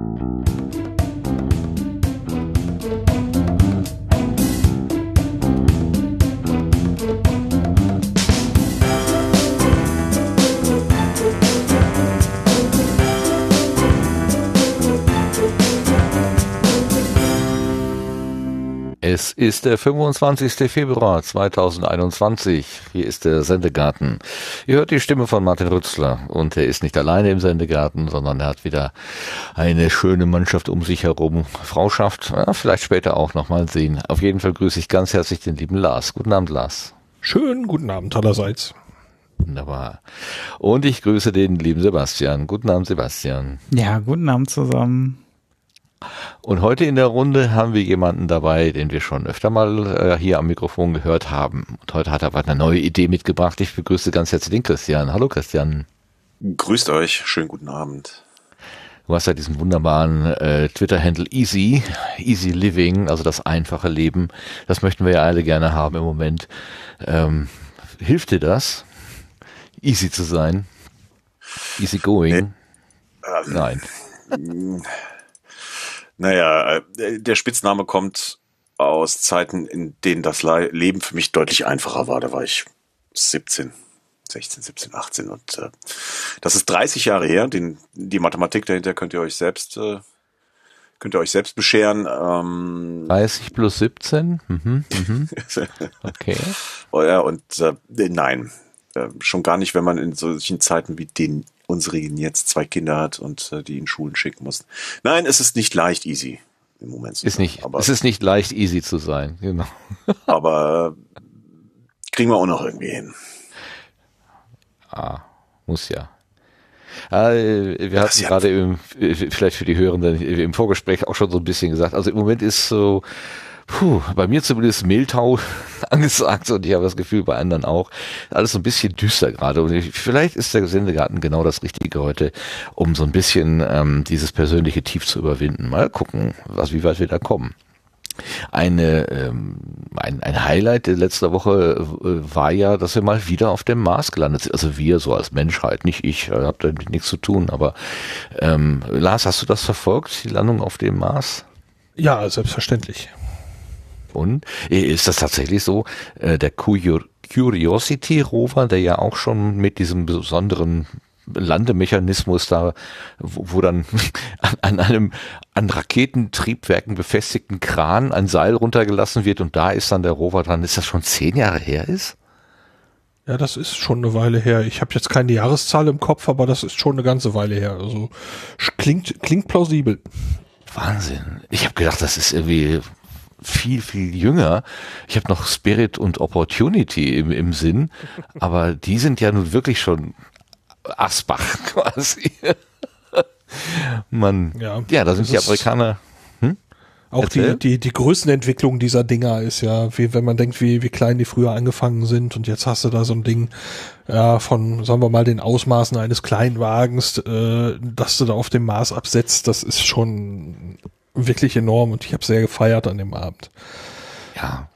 Es ist der 25. Februar 2021. Hier ist der Sendegarten. Ihr hört die Stimme von Martin Rützler und er ist nicht alleine im Sendegarten, sondern er hat wieder eine schöne Mannschaft um sich herum. Frauschaft, ja, vielleicht später auch nochmal sehen. Auf jeden Fall grüße ich ganz herzlich den lieben Lars. Guten Abend, Lars. Schönen guten Abend allerseits. Wunderbar. Und ich grüße den lieben Sebastian. Guten Abend, Sebastian. Ja, guten Abend zusammen. Und heute in der Runde haben wir jemanden dabei, den wir schon öfter mal äh, hier am Mikrofon gehört haben. Und heute hat er aber eine neue Idee mitgebracht. Ich begrüße ganz herzlich den Christian. Hallo Christian. Grüßt euch, schönen guten Abend. Du hast ja diesen wunderbaren äh, Twitter-Handle Easy, Easy Living, also das einfache Leben. Das möchten wir ja alle gerne haben im Moment. Ähm, hilft dir das, easy zu sein? Easy going? Nee, ähm, Nein. Naja, äh, der Spitzname kommt aus Zeiten, in denen das Leben für mich deutlich einfacher war. Da war ich 17, 16, 17, 18 und äh, das ist 30 Jahre her. Den, die Mathematik dahinter könnt ihr euch selbst äh, könnt ihr euch selbst bescheren. Ähm, 30 plus 17? Mhm, mhm. okay. Oh ja, und äh, nein, äh, schon gar nicht, wenn man in solchen Zeiten wie den unseren jetzt zwei Kinder hat und äh, die in Schulen schicken muss. Nein, es ist nicht leicht easy im Moment. Ist nicht, aber, es ist nicht leicht easy zu sein, genau. aber äh, kriegen wir auch noch irgendwie hin. Ah, muss ja. Ah, wir hatten gerade im, vielleicht für die Hörenden im Vorgespräch auch schon so ein bisschen gesagt. Also im Moment ist so, puh, bei mir zumindest Mehltau angesagt und ich habe das Gefühl bei anderen auch. Alles so ein bisschen düster gerade und ich, vielleicht ist der Sendegarten genau das Richtige heute, um so ein bisschen ähm, dieses persönliche Tief zu überwinden. Mal gucken, was wie weit wir da kommen. Eine, ähm, ein, ein Highlight der letzter Woche äh, war ja, dass wir mal wieder auf dem Mars gelandet sind. Also wir so als Menschheit, nicht ich, äh, habe damit nichts zu tun. Aber ähm, Lars, hast du das verfolgt, die Landung auf dem Mars? Ja, selbstverständlich. Und ist das tatsächlich so, äh, der Curiosity Rover, der ja auch schon mit diesem besonderen Landemechanismus da, wo, wo dann an, an einem an Raketentriebwerken befestigten Kran ein Seil runtergelassen wird und da ist dann der Rover dran. Ist das schon zehn Jahre her ist? Ja, das ist schon eine Weile her. Ich habe jetzt keine Jahreszahl im Kopf, aber das ist schon eine ganze Weile her. Also klingt klingt plausibel. Wahnsinn. Ich habe gedacht, das ist irgendwie viel, viel jünger. Ich habe noch Spirit und Opportunity im, im Sinn, aber die sind ja nun wirklich schon Asbach quasi. Man, ja, ja da sind die Amerikaner. Hm? Auch die, die, die Größenentwicklung dieser Dinger ist ja, wie wenn man denkt, wie, wie klein die früher angefangen sind und jetzt hast du da so ein Ding ja, von, sagen wir mal, den Ausmaßen eines Kleinwagens, äh, dass du da auf dem Mars absetzt, das ist schon wirklich enorm und ich habe sehr gefeiert an dem Abend. Ja,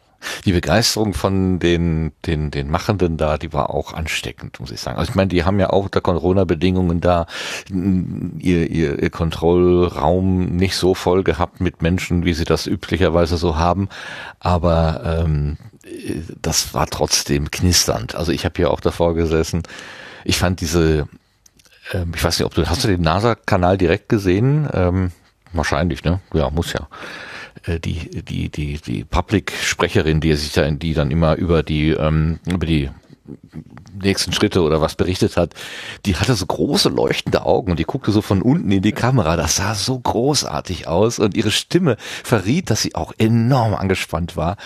die Begeisterung von den, den, den Machenden da, die war auch ansteckend, muss ich sagen. Also ich meine, die haben ja auch unter Corona-Bedingungen da ihr, ihr, ihr Kontrollraum nicht so voll gehabt mit Menschen, wie sie das üblicherweise so haben. Aber ähm, das war trotzdem knisternd. Also ich habe hier auch davor gesessen. Ich fand diese, ähm, ich weiß nicht, ob du, hast du den NASA-Kanal direkt gesehen? Ähm, Wahrscheinlich, ne? Ja, muss ja. Äh, die, die, die, die Public-Sprecherin, die sich da, die dann immer über die, ähm, über die nächsten Schritte oder was berichtet hat, die hatte so große leuchtende Augen und die guckte so von unten in die Kamera. Das sah so großartig aus und ihre Stimme verriet, dass sie auch enorm angespannt war.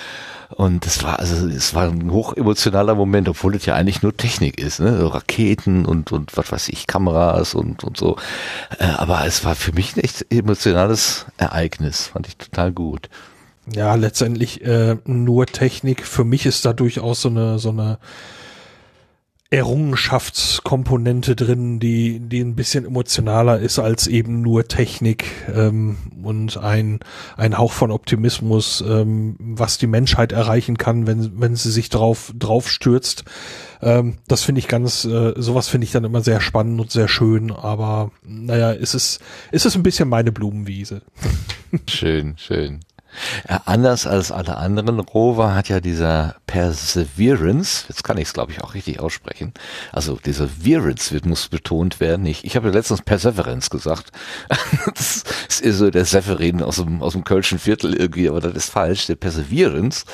Und es war also es war ein hochemotionaler Moment, obwohl es ja eigentlich nur Technik ist, ne? Raketen und und was weiß ich, Kameras und und so. Äh, aber es war für mich ein echt emotionales Ereignis, fand ich total gut. Ja, letztendlich äh, nur Technik. Für mich ist da durchaus so eine so eine Errungenschaftskomponente drin, die, die ein bisschen emotionaler ist als eben nur Technik ähm, und ein, ein Hauch von Optimismus, ähm, was die Menschheit erreichen kann, wenn, wenn sie sich drauf, drauf stürzt. Ähm, das finde ich ganz, äh, sowas finde ich dann immer sehr spannend und sehr schön, aber naja, ist es, ist es ein bisschen meine Blumenwiese. Schön, schön. Ja, anders als alle anderen Rover hat ja dieser Perseverance, jetzt kann ich es glaube ich auch richtig aussprechen, also dieser Virance wird, muss betont werden. Ich, ich habe ja letztens Perseverance gesagt. das ist so der Severin aus dem, aus dem Kölschen Viertel irgendwie, aber das ist falsch. Der Perseverance,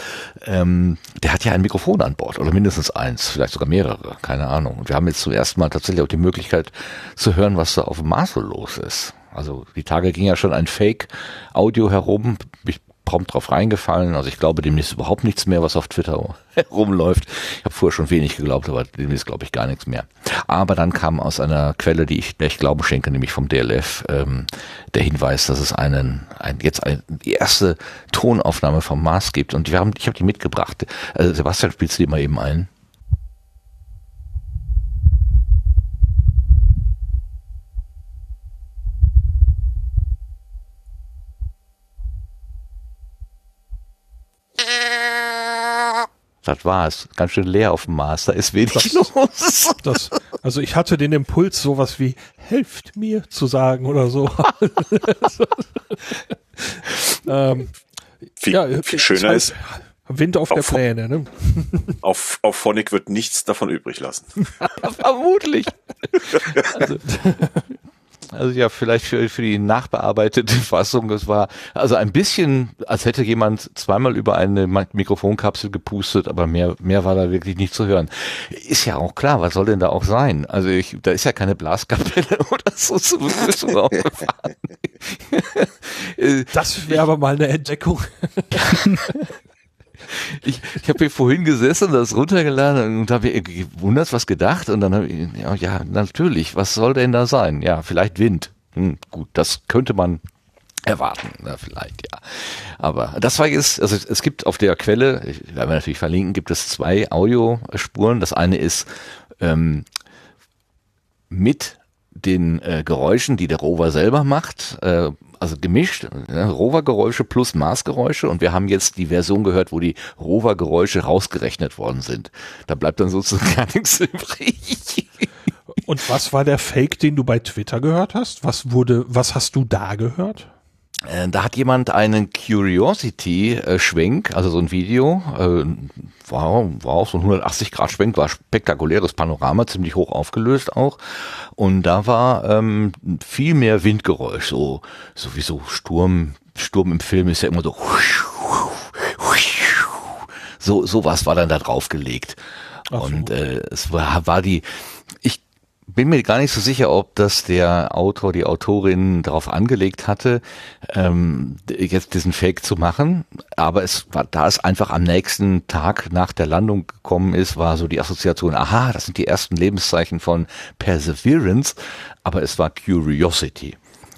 ähm, der hat ja ein Mikrofon an Bord oder mindestens eins, vielleicht sogar mehrere, keine Ahnung. Und wir haben jetzt zum ersten Mal tatsächlich auch die Möglichkeit zu hören, was da auf dem Mars so los ist. Also die Tage ging ja schon ein Fake-Audio herum. Ich prompt drauf reingefallen. Also ich glaube demnächst überhaupt nichts mehr, was auf Twitter herumläuft. Ich habe vorher schon wenig geglaubt, aber demnächst glaube ich gar nichts mehr. Aber dann kam aus einer Quelle, die ich, der ich Glauben schenke, nämlich vom DLF, ähm, der Hinweis, dass es einen, ein, jetzt eine, erste Tonaufnahme vom Mars gibt. Und wir haben, ich habe die mitgebracht. Also Sebastian, spielst du die mal eben ein? Das war's. Ganz schön leer auf dem Mars. Da ist wenig das, los. Das, also ich hatte den Impuls, sowas wie helft mir zu sagen oder so. ähm, viel, ja, viel schöner ist, ist Wind auf, auf der Pläne. Ne? Auf, auf Phonic wird nichts davon übrig lassen. Vermutlich. Also, also ja, vielleicht für, für die nachbearbeitete Fassung. Es war also ein bisschen, als hätte jemand zweimal über eine Mikrofonkapsel gepustet, aber mehr, mehr war da wirklich nicht zu hören. Ist ja auch klar, was soll denn da auch sein? Also ich, da ist ja keine Blaskapelle oder so aufgefahren. das wäre aber mal eine Entdeckung. ich, ich habe hier vorhin gesessen, das runtergeladen und habe gewundert, was gedacht und dann habe ich, ja, ja, natürlich, was soll denn da sein? Ja, vielleicht Wind. Hm, gut, das könnte man erwarten, na, vielleicht, ja. Aber das war jetzt, also es gibt auf der Quelle, ich werden wir natürlich verlinken, gibt es zwei Audiospuren. Das eine ist ähm, mit den äh, Geräuschen, die der Rover selber macht, äh, also gemischt, ne, Rover-Geräusche plus Mars-Geräusche und wir haben jetzt die Version gehört, wo die Rover-Geräusche rausgerechnet worden sind. Da bleibt dann sozusagen gar nichts übrig. Und was war der Fake, den du bei Twitter gehört hast? Was wurde, was hast du da gehört? Äh, da hat jemand einen Curiosity-Schwenk, also so ein Video, äh, war, war auch so ein 180-Grad-Schwenk, war spektakuläres Panorama, ziemlich hoch aufgelöst auch. Und da war ähm, viel mehr Windgeräusch, so sowieso Sturm, Sturm im Film ist ja immer so so sowas war dann da draufgelegt. So. Und äh, es war, war die, bin mir gar nicht so sicher, ob das der Autor, die Autorin darauf angelegt hatte, ähm, jetzt diesen Fake zu machen. Aber es war, da es einfach am nächsten Tag nach der Landung gekommen ist, war so die Assoziation, aha, das sind die ersten Lebenszeichen von Perseverance, aber es war Curiosity.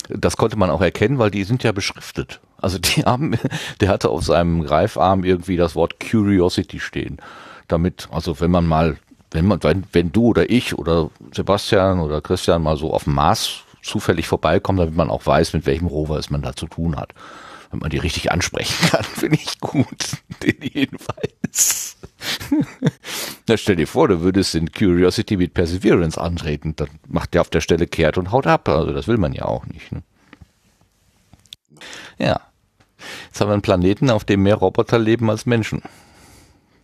Das konnte man auch erkennen, weil die sind ja beschriftet. Also die haben, der hatte auf seinem Greifarm irgendwie das Wort Curiosity stehen. Damit, also wenn man mal wenn man, wenn, wenn du oder ich oder Sebastian oder Christian mal so auf dem Mars zufällig vorbeikommen, damit man auch weiß, mit welchem Rover es man da zu tun hat. Wenn man die richtig ansprechen kann, finde ich gut, den Hinweis. Na, stell dir vor, du würdest in Curiosity mit Perseverance antreten, dann macht der auf der Stelle kehrt und haut ab. Also das will man ja auch nicht. Ne? Ja. Jetzt haben wir einen Planeten, auf dem mehr Roboter leben als Menschen.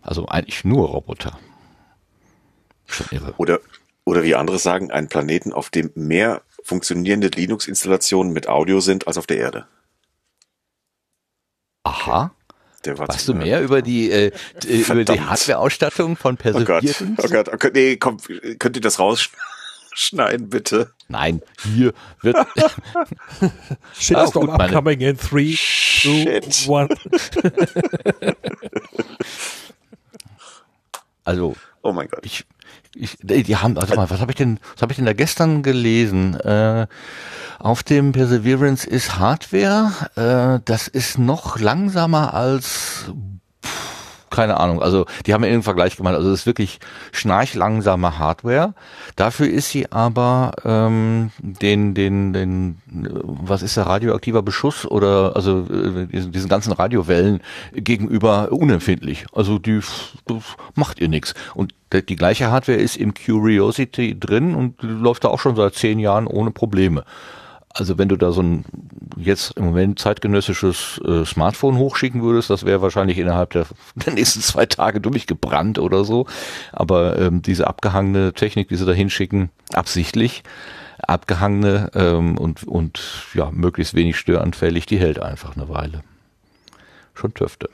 Also eigentlich nur Roboter. Oder, oder wie andere sagen, einen Planeten, auf dem mehr funktionierende Linux-Installationen mit Audio sind als auf der Erde. Aha. Der war weißt du mehr über die, äh, über die Hardware-Ausstattung von Perseverance? Oh Gott, oh Gott, oh Gott, nee, komm, könnt ihr das rausschneiden, bitte? Nein, hier wird... Shitstorm oh, upcoming in 3, 2, 1. Also, oh mein Gott. Ich, ich, die haben, warte mal, was habe ich denn, was habe ich denn da gestern gelesen? Äh, auf dem Perseverance ist Hardware, äh, das ist noch langsamer als, keine Ahnung. Also die haben irgendeinen Vergleich gemacht. Also das ist wirklich schnarchlangsame Hardware. Dafür ist sie aber ähm, den, den, den, was ist der radioaktiver Beschuss oder also äh, diesen, diesen ganzen Radiowellen gegenüber unempfindlich. Also die macht ihr nichts. Und die gleiche Hardware ist im Curiosity drin und läuft da auch schon seit zehn Jahren ohne Probleme. Also wenn du da so ein jetzt im Moment zeitgenössisches äh, Smartphone hochschicken würdest, das wäre wahrscheinlich innerhalb der, der, nächsten zwei Tage durchgebrannt oder so. Aber ähm, diese abgehangene Technik, die sie da hinschicken, absichtlich abgehangene ähm, und, und ja, möglichst wenig störanfällig, die hält einfach eine Weile. Schon Töfte.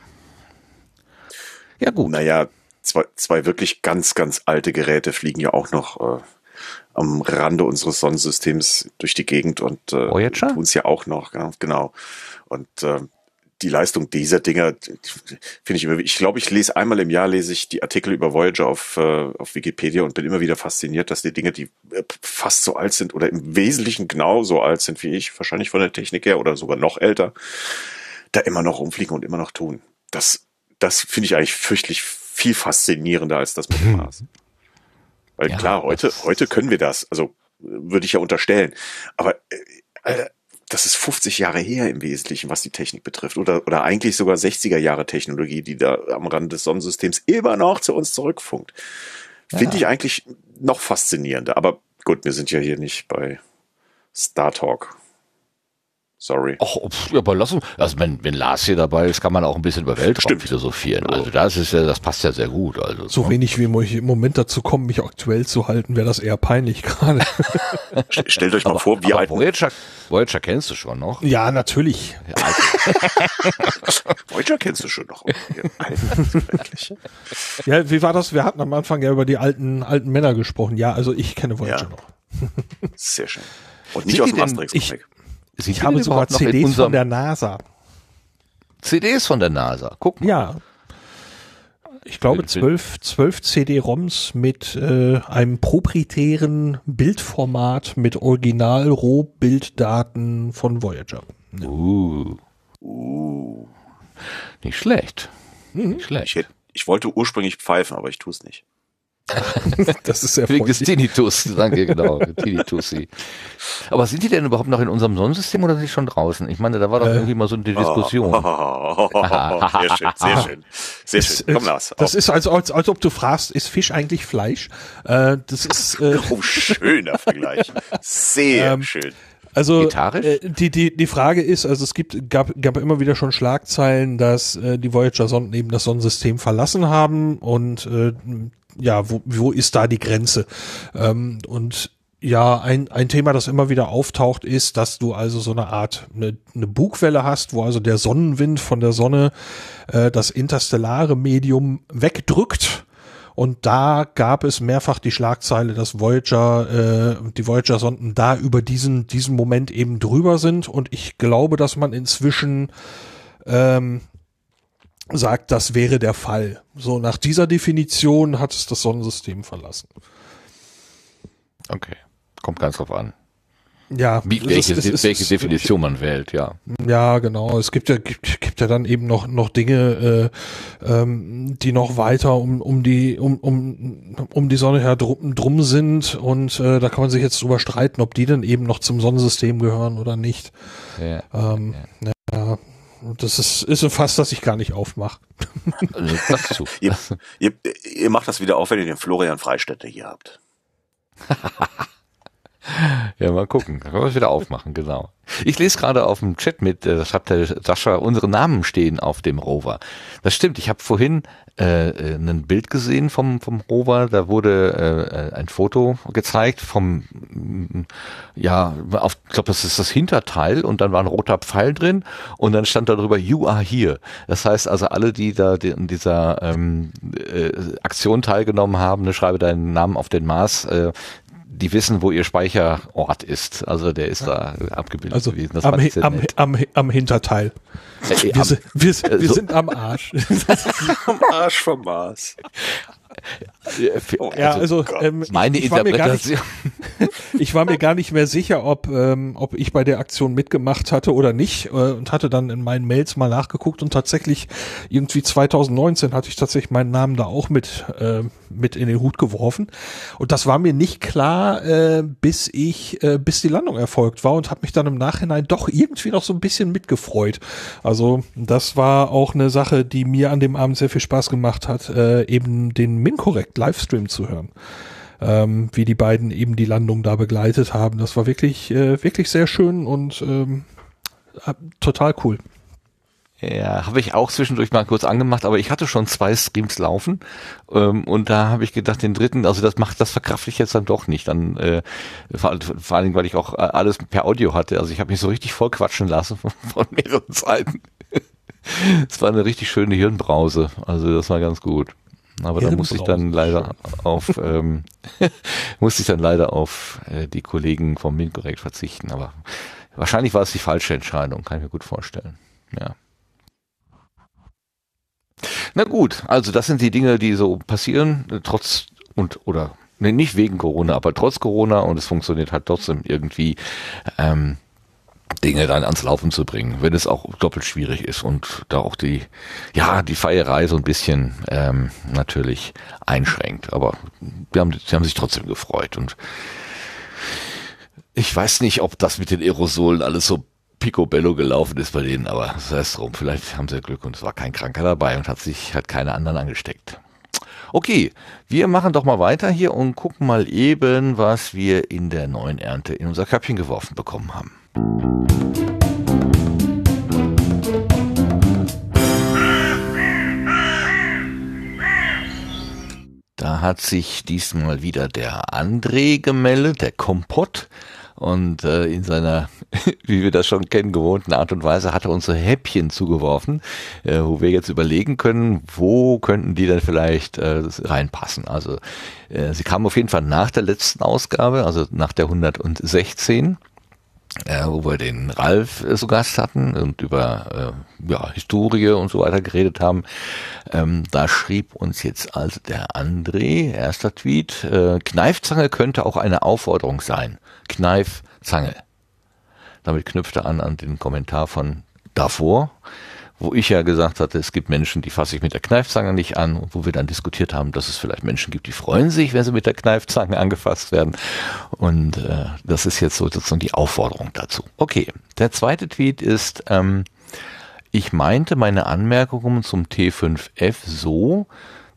Ja gut. Naja, zwei, zwei wirklich ganz, ganz alte Geräte fliegen ja auch noch äh, am Rande unseres Sonnensystems durch die Gegend und äh, tun es ja auch noch, genau. genau. Und äh, die Leistung dieser Dinger finde ich immer, ich glaube, ich lese einmal im Jahr lese ich die Artikel über Voyager auf, äh, auf Wikipedia und bin immer wieder fasziniert, dass die Dinge, die äh, fast so alt sind oder im Wesentlichen genau so alt sind wie ich, wahrscheinlich von der Technik her oder sogar noch älter, da immer noch rumfliegen und immer noch tun. Das, das finde ich eigentlich fürchtlich viel faszinierender als das mit dem Mars. Weil ja, klar, heute, heute können wir das. Also würde ich ja unterstellen. Aber äh, Alter, das ist 50 Jahre her im Wesentlichen, was die Technik betrifft. Oder, oder eigentlich sogar 60er Jahre Technologie, die da am Rand des Sonnensystems immer noch zu uns zurückfunkt. Finde ja. ich eigentlich noch faszinierender. Aber gut, wir sind ja hier nicht bei Star Talk. Sorry. Ach, aber lass uns, also wenn, wenn Lars hier dabei ist, kann man auch ein bisschen über Weltraum Stimmt. philosophieren. Also das ist ja, das passt ja sehr gut. Also so ne? wenig wie ich im Moment dazu kommen, mich aktuell zu halten, wäre das eher peinlich gerade. Stellt euch mal aber, vor, wie alt. Voyager, Voyager kennst du schon noch? Ja, natürlich. Ja, also. Voyager kennst du schon noch. ja, wie war das? Wir hatten am Anfang ja über die alten, alten Männer gesprochen. Ja, also ich kenne Voyager ja. noch. Sehr schön. Und nicht Sind aus dem Asterix-Comic. Sie ich habe sogar CDs von der NASA. CDs von der NASA, guck mal. Ja. Ich glaube zwölf, zwölf CD-ROMs mit äh, einem proprietären Bildformat mit Original-Rohbilddaten von Voyager. Ja. Uh. Uh. Nicht schlecht. Mhm. Nicht schlecht. Ich, ich wollte ursprünglich pfeifen, aber ich tue es nicht. das ist sehr Wegen des Tinnitus, danke, genau. Tinnitusi. Aber sind die denn überhaupt noch in unserem Sonnensystem oder sind die schon draußen? Ich meine, da war doch äh, irgendwie mal so eine Diskussion. Oh, sehr schön, sehr schön. Sehr schön. Komm, Lars. Das ist, als, als, als ob du fragst, ist Fisch eigentlich Fleisch? Äh, das ist. Äh, oh, schöner Vergleich. Sehr ähm, schön. Also äh, die, die, die Frage ist, also es gibt, gab, gab immer wieder schon Schlagzeilen, dass äh, die Voyager-Sonden eben das Sonnensystem verlassen haben und äh, ja, wo, wo ist da die Grenze? Ähm, und ja, ein, ein Thema, das immer wieder auftaucht, ist, dass du also so eine Art eine, eine Bugwelle hast, wo also der Sonnenwind von der Sonne äh, das interstellare Medium wegdrückt. Und da gab es mehrfach die Schlagzeile, dass Voyager, äh, die Voyager-Sonden da über diesen, diesen Moment eben drüber sind. Und ich glaube, dass man inzwischen ähm, sagt, das wäre der Fall. So, nach dieser Definition hat es das Sonnensystem verlassen. Okay. Kommt ganz drauf an. Ja, Wie, welche, ist, ist, welche ist, Definition man wählt, ja. Ja, genau. Es gibt ja, gibt, gibt ja dann eben noch, noch Dinge, äh, ähm, die noch weiter um, um die, um, um, um die Sonne her drum, drum sind und äh, da kann man sich jetzt drüber streiten, ob die dann eben noch zum Sonnensystem gehören oder nicht. Ja, ähm, ja. ja das ist, ist ein Fass, das ich gar nicht aufmache. Also, ihr, ihr, ihr macht das wieder auf, wenn ihr den Florian Freistädter hier habt. Ja, mal gucken. Dann können wir es wieder aufmachen, genau. Ich lese gerade auf dem Chat mit, äh, das hat der Sascha, unsere Namen stehen auf dem Rover. Das stimmt, ich habe vorhin äh, äh, ein Bild gesehen vom, vom Rover, da wurde äh, ein Foto gezeigt vom, ja, auf, ich glaube, das ist das Hinterteil und dann war ein roter Pfeil drin und dann stand darüber, you are here. Das heißt also, alle, die da in dieser ähm, äh, Aktion teilgenommen haben, ne, schreibe deinen Namen auf den Mars, äh, die wissen, wo ihr Speicherort ist. Also der ist da abgebildet also gewesen. Das am, am, am, am, Hinterteil. Äh, wir, am, sind, wir, wir so sind am Arsch. am Arsch vom Mars. Oh, ja, also, also ähm, meine Interpretation. ich war mir gar nicht mehr sicher, ob, ähm, ob ich bei der Aktion mitgemacht hatte oder nicht äh, und hatte dann in meinen Mails mal nachgeguckt und tatsächlich irgendwie 2019 hatte ich tatsächlich meinen Namen da auch mit, äh, mit in den Hut geworfen. Und das war mir nicht klar, äh, bis ich, äh, bis die Landung erfolgt war und habe mich dann im Nachhinein doch irgendwie noch so ein bisschen mitgefreut. Also das war auch eine Sache, die mir an dem Abend sehr viel Spaß gemacht hat, äh, eben den Minkorrekt Livestream zu hören ähm, wie die beiden eben die Landung da begleitet haben. Das war wirklich, äh, wirklich sehr schön und ähm, total cool. Ja, habe ich auch zwischendurch mal kurz angemacht, aber ich hatte schon zwei Streams laufen ähm, und da habe ich gedacht, den dritten, also das macht, das verkrafte ich jetzt dann doch nicht. Dann äh, vor, vor allen Dingen, weil ich auch äh, alles per Audio hatte. Also ich habe mich so richtig voll quatschen lassen von, von mehreren Seiten. Es war eine richtig schöne Hirnbrause. Also das war ganz gut. Aber da musste ich dann leider auf ähm, musste ich dann leider auf äh, die Kollegen vom Minkorrekt verzichten. Aber wahrscheinlich war es die falsche Entscheidung, kann ich mir gut vorstellen. Ja. Na gut, also das sind die Dinge, die so passieren, trotz und oder nee, nicht wegen Corona, aber trotz Corona und es funktioniert halt trotzdem irgendwie. Ähm, Dinge dann ans Laufen zu bringen, wenn es auch doppelt schwierig ist und da auch die, ja, die Feierei so ein bisschen ähm, natürlich einschränkt. Aber wir haben, sie haben sich trotzdem gefreut und ich weiß nicht, ob das mit den Aerosolen alles so picobello gelaufen ist bei denen, aber sei es drum. Vielleicht haben sie Glück und es war kein Kranker dabei und hat sich, hat keine anderen angesteckt. Okay, wir machen doch mal weiter hier und gucken mal eben, was wir in der neuen Ernte in unser Köpfchen geworfen bekommen haben. Da hat sich diesmal wieder der André gemeldet, der Kompott. Und äh, in seiner, wie wir das schon kennen, gewohnten Art und Weise hat er uns so Häppchen zugeworfen, äh, wo wir jetzt überlegen können, wo könnten die denn vielleicht äh, reinpassen. Also äh, sie kamen auf jeden Fall nach der letzten Ausgabe, also nach der 116 äh, wo wir den Ralf äh, zu Gast hatten und über äh, ja, Historie und so weiter geredet haben. Ähm, da schrieb uns jetzt also der André, erster Tweet, äh, Kneifzange könnte auch eine Aufforderung sein. Kneifzange. Damit knüpft er an an den Kommentar von davor wo ich ja gesagt hatte, es gibt Menschen, die fasse ich mit der Kneifzange nicht an und wo wir dann diskutiert haben, dass es vielleicht Menschen gibt, die freuen sich, wenn sie mit der Kneifzange angefasst werden. Und äh, das ist jetzt sozusagen die Aufforderung dazu. Okay, der zweite Tweet ist, ähm, ich meinte meine Anmerkungen zum T5F so,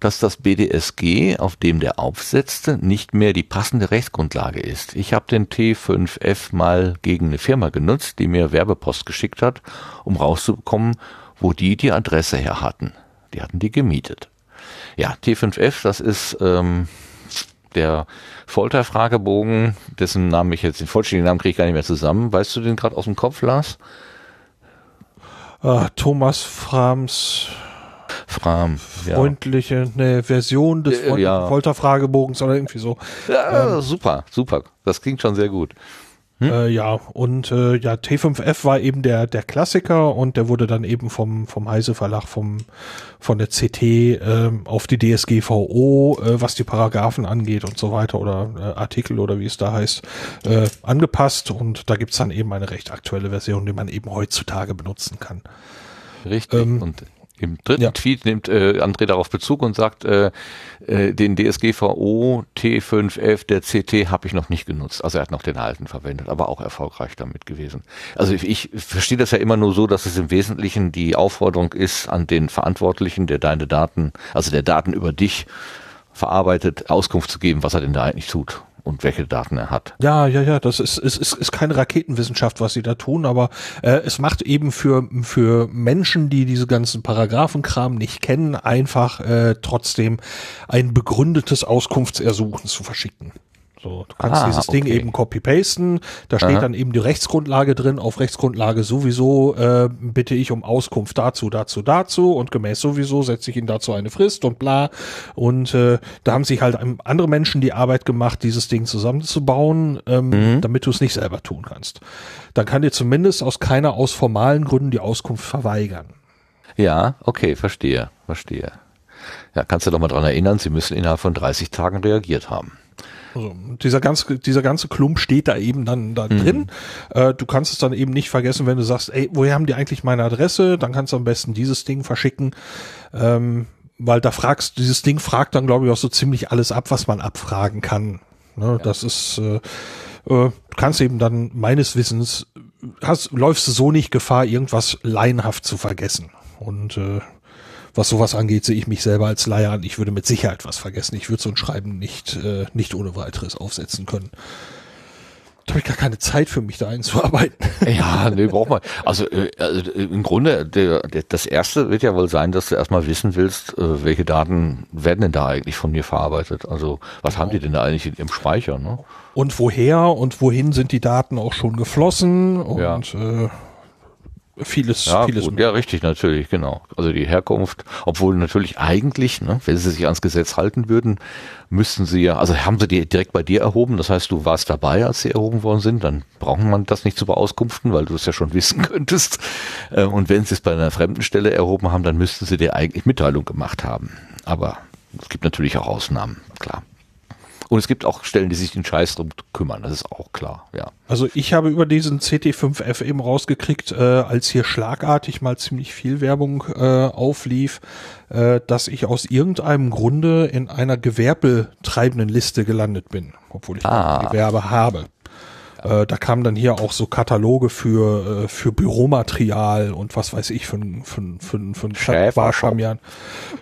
dass das BDSG, auf dem der aufsetzte, nicht mehr die passende Rechtsgrundlage ist. Ich habe den T5F mal gegen eine Firma genutzt, die mir Werbepost geschickt hat, um rauszubekommen, wo die die Adresse her hatten. Die hatten die gemietet. Ja, T5F, das ist ähm, der Folterfragebogen, dessen Namen ich jetzt, den vollständigen Namen kriege ich gar nicht mehr zusammen. Weißt du den gerade aus dem Kopf, Lars? Uh, Thomas Frams Fram, freundliche ja. ne, Version des äh, ja. Folterfragebogens oder irgendwie so. Ja, ähm, super, super. Das klingt schon sehr gut. Hm? Äh, ja, und äh, ja, T5F war eben der, der Klassiker und der wurde dann eben vom, vom Heise Verlag, vom, von der CT äh, auf die DSGVO, äh, was die Paragraphen angeht und so weiter oder äh, Artikel oder wie es da heißt, äh, angepasst und da gibt's dann eben eine recht aktuelle Version, die man eben heutzutage benutzen kann. Richtig. Ähm, und im dritten ja. Tweet nimmt äh, André darauf Bezug und sagt, äh, äh, den DSGVO T5F der CT habe ich noch nicht genutzt. Also er hat noch den alten verwendet, aber auch erfolgreich damit gewesen. Also ich, ich verstehe das ja immer nur so, dass es im Wesentlichen die Aufforderung ist an den Verantwortlichen, der deine Daten, also der Daten über dich verarbeitet, Auskunft zu geben, was er denn da eigentlich tut und welche Daten er hat. Ja, ja, ja, das ist, ist, ist, ist keine Raketenwissenschaft, was sie da tun, aber äh, es macht eben für, für Menschen, die diese ganzen Paragraphenkram nicht kennen, einfach äh, trotzdem ein begründetes Auskunftsersuchen zu verschicken. So, du kannst ah, dieses okay. Ding eben copy-pasten, da steht Aha. dann eben die Rechtsgrundlage drin, auf Rechtsgrundlage sowieso äh, bitte ich um Auskunft dazu, dazu, dazu und gemäß sowieso setze ich Ihnen dazu eine Frist und bla. Und äh, da haben sich halt andere Menschen die Arbeit gemacht, dieses Ding zusammenzubauen, ähm, mhm. damit du es nicht selber tun kannst. Dann kann dir zumindest aus keiner aus formalen Gründen die Auskunft verweigern. Ja, okay, verstehe, verstehe. Ja, kannst du doch mal dran erinnern, Sie müssen innerhalb von 30 Tagen reagiert haben. Also dieser ganze, dieser ganze Klump steht da eben dann da mhm. drin. Äh, du kannst es dann eben nicht vergessen, wenn du sagst, ey, woher haben die eigentlich meine Adresse? Dann kannst du am besten dieses Ding verschicken. Ähm, weil da fragst, dieses Ding fragt dann, glaube ich, auch so ziemlich alles ab, was man abfragen kann. Ne, ja. Das ist, äh, äh, du kannst eben dann meines Wissens, hast, läufst du so nicht Gefahr, irgendwas laienhaft zu vergessen. Und äh, was sowas angeht, sehe ich mich selber als Laie an. Ich würde mit Sicherheit was vergessen. Ich würde so ein Schreiben nicht, äh, nicht ohne weiteres aufsetzen können. Da habe ich gar keine Zeit für mich da einzuarbeiten. Ja, nee, braucht man. Also, äh, also im Grunde, der, der, das erste wird ja wohl sein, dass du erstmal wissen willst, äh, welche Daten werden denn da eigentlich von mir verarbeitet? Also, was genau. haben die denn da eigentlich im Speicher? Ne? Und woher und wohin sind die Daten auch schon geflossen? Und ja. äh, vieles, ja, vieles. Gut, ja, richtig, natürlich, genau. Also die Herkunft, obwohl natürlich eigentlich, ne, wenn sie sich ans Gesetz halten würden, müssten sie ja, also haben sie die direkt bei dir erhoben, das heißt, du warst dabei, als sie erhoben worden sind, dann braucht man das nicht zu beauskunften, weil du es ja schon wissen könntest. Äh, und wenn sie es bei einer fremden Stelle erhoben haben, dann müssten sie dir eigentlich Mitteilung gemacht haben. Aber es gibt natürlich auch Ausnahmen, klar. Und es gibt auch Stellen, die sich den Scheiß drum kümmern, das ist auch klar, ja. Also ich habe über diesen CT5F eben rausgekriegt, äh, als hier schlagartig mal ziemlich viel Werbung äh, auflief, äh, dass ich aus irgendeinem Grunde in einer gewerbetreibenden Liste gelandet bin, obwohl ich ah. Gewerbe habe. Äh, da kamen dann hier auch so Kataloge für, äh, für Büromaterial und was weiß ich für ein, für für für ein Wahrschamian.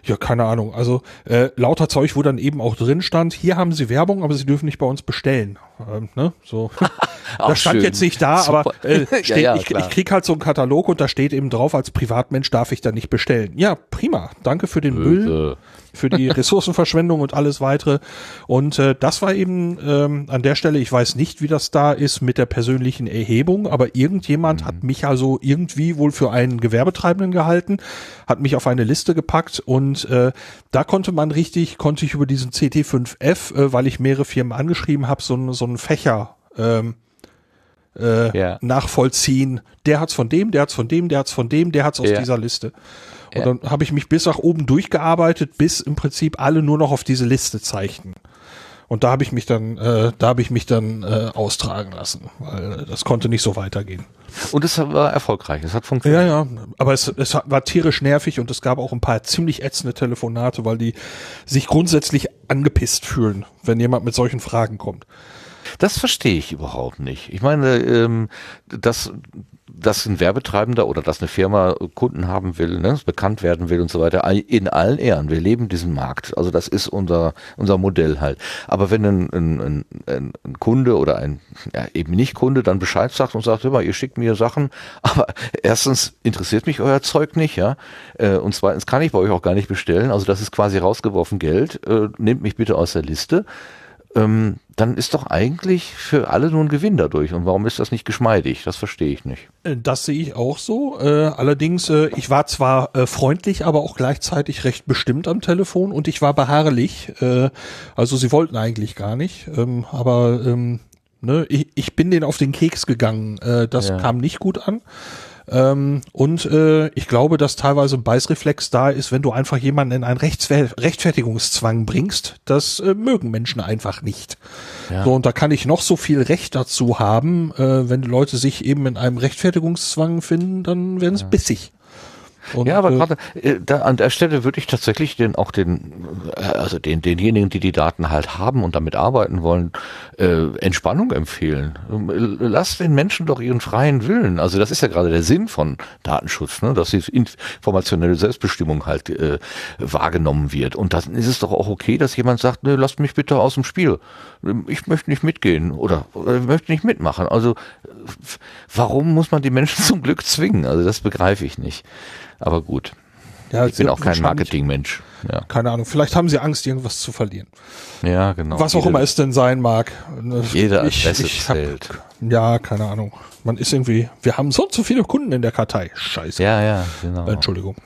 Ja, keine Ahnung. Also äh, lauter Zeug, wo dann eben auch drin stand, hier haben sie Werbung, aber sie dürfen nicht bei uns bestellen. Ähm, ne? So. das stand schön. jetzt nicht da, Super. aber äh, steht, ja, ja, ich, ich krieg halt so einen Katalog und da steht eben drauf, als Privatmensch darf ich da nicht bestellen. Ja, prima. Danke für den Böse. Müll für die Ressourcenverschwendung und alles weitere. Und äh, das war eben ähm, an der Stelle, ich weiß nicht, wie das da ist mit der persönlichen Erhebung, aber irgendjemand mhm. hat mich also irgendwie wohl für einen Gewerbetreibenden gehalten, hat mich auf eine Liste gepackt und äh, da konnte man richtig, konnte ich über diesen CT5F, äh, weil ich mehrere Firmen angeschrieben habe, so, so einen Fächer ähm, äh, ja. nachvollziehen. Der hat's von dem, der hat's von dem, der hat's von dem, der hat's aus ja. dieser Liste. Und ja. dann habe ich mich bis nach oben durchgearbeitet, bis im Prinzip alle nur noch auf diese Liste zeichnen. Und da habe ich mich dann, äh, da habe ich mich dann äh, austragen lassen, weil das konnte nicht so weitergehen. Und es war erfolgreich, es hat funktioniert. Ja, ja, aber es, es war tierisch nervig und es gab auch ein paar ziemlich ätzende Telefonate, weil die sich grundsätzlich angepisst fühlen, wenn jemand mit solchen Fragen kommt. Das verstehe ich überhaupt nicht. Ich meine, ähm, das dass ein Werbetreibender oder dass eine Firma Kunden haben will, ne, bekannt werden will und so weiter, in allen Ehren. Wir leben diesen Markt. Also das ist unser, unser Modell halt. Aber wenn ein, ein, ein, ein Kunde oder ein ja, eben nicht Kunde dann Bescheid sagt und sagt, hör mal, ihr schickt mir Sachen, aber erstens interessiert mich euer Zeug nicht, ja, äh, und zweitens kann ich bei euch auch gar nicht bestellen. Also das ist quasi rausgeworfen Geld. Äh, nehmt mich bitte aus der Liste ähm, dann ist doch eigentlich für alle nur ein Gewinn dadurch. Und warum ist das nicht geschmeidig? Das verstehe ich nicht. Äh, das sehe ich auch so. Äh, allerdings, äh, ich war zwar äh, freundlich, aber auch gleichzeitig recht bestimmt am Telefon und ich war beharrlich. Äh, also sie wollten eigentlich gar nicht. Ähm, aber ähm, ne, ich, ich bin denen auf den Keks gegangen. Äh, das ja. kam nicht gut an. Ähm, und äh, ich glaube, dass teilweise ein Beißreflex da ist, wenn du einfach jemanden in einen Rechtsfer Rechtfertigungszwang bringst. Das äh, mögen Menschen einfach nicht. Ja. So, und da kann ich noch so viel Recht dazu haben. Äh, wenn die Leute sich eben in einem Rechtfertigungszwang finden, dann werden sie ja. bissig. Und, ja, aber äh, gerade äh, da, an der Stelle würde ich tatsächlich den auch den, äh, also den denjenigen, die die Daten halt haben und damit arbeiten wollen, äh, Entspannung empfehlen. Lass den Menschen doch ihren freien Willen. Also das ist ja gerade der Sinn von Datenschutz, ne? dass die informationelle Selbstbestimmung halt äh, wahrgenommen wird. Und dann ist es doch auch okay, dass jemand sagt, ne, lasst mich bitte aus dem Spiel. Ich möchte nicht mitgehen oder, oder ich möchte nicht mitmachen. Also warum muss man die Menschen zum Glück zwingen? Also das begreife ich nicht. Aber gut. Ja, ich bin auch kein Marketingmensch. Ja. Keine Ahnung. Vielleicht haben sie Angst, irgendwas zu verlieren. Ja, genau. Was auch Jede, immer es denn sein mag. Jede Adresse ich, ich zählt. Hab, ja, keine Ahnung. Man ist irgendwie, wir haben so zu viele Kunden in der Kartei. Scheiße. Ja, ja, genau. Entschuldigung.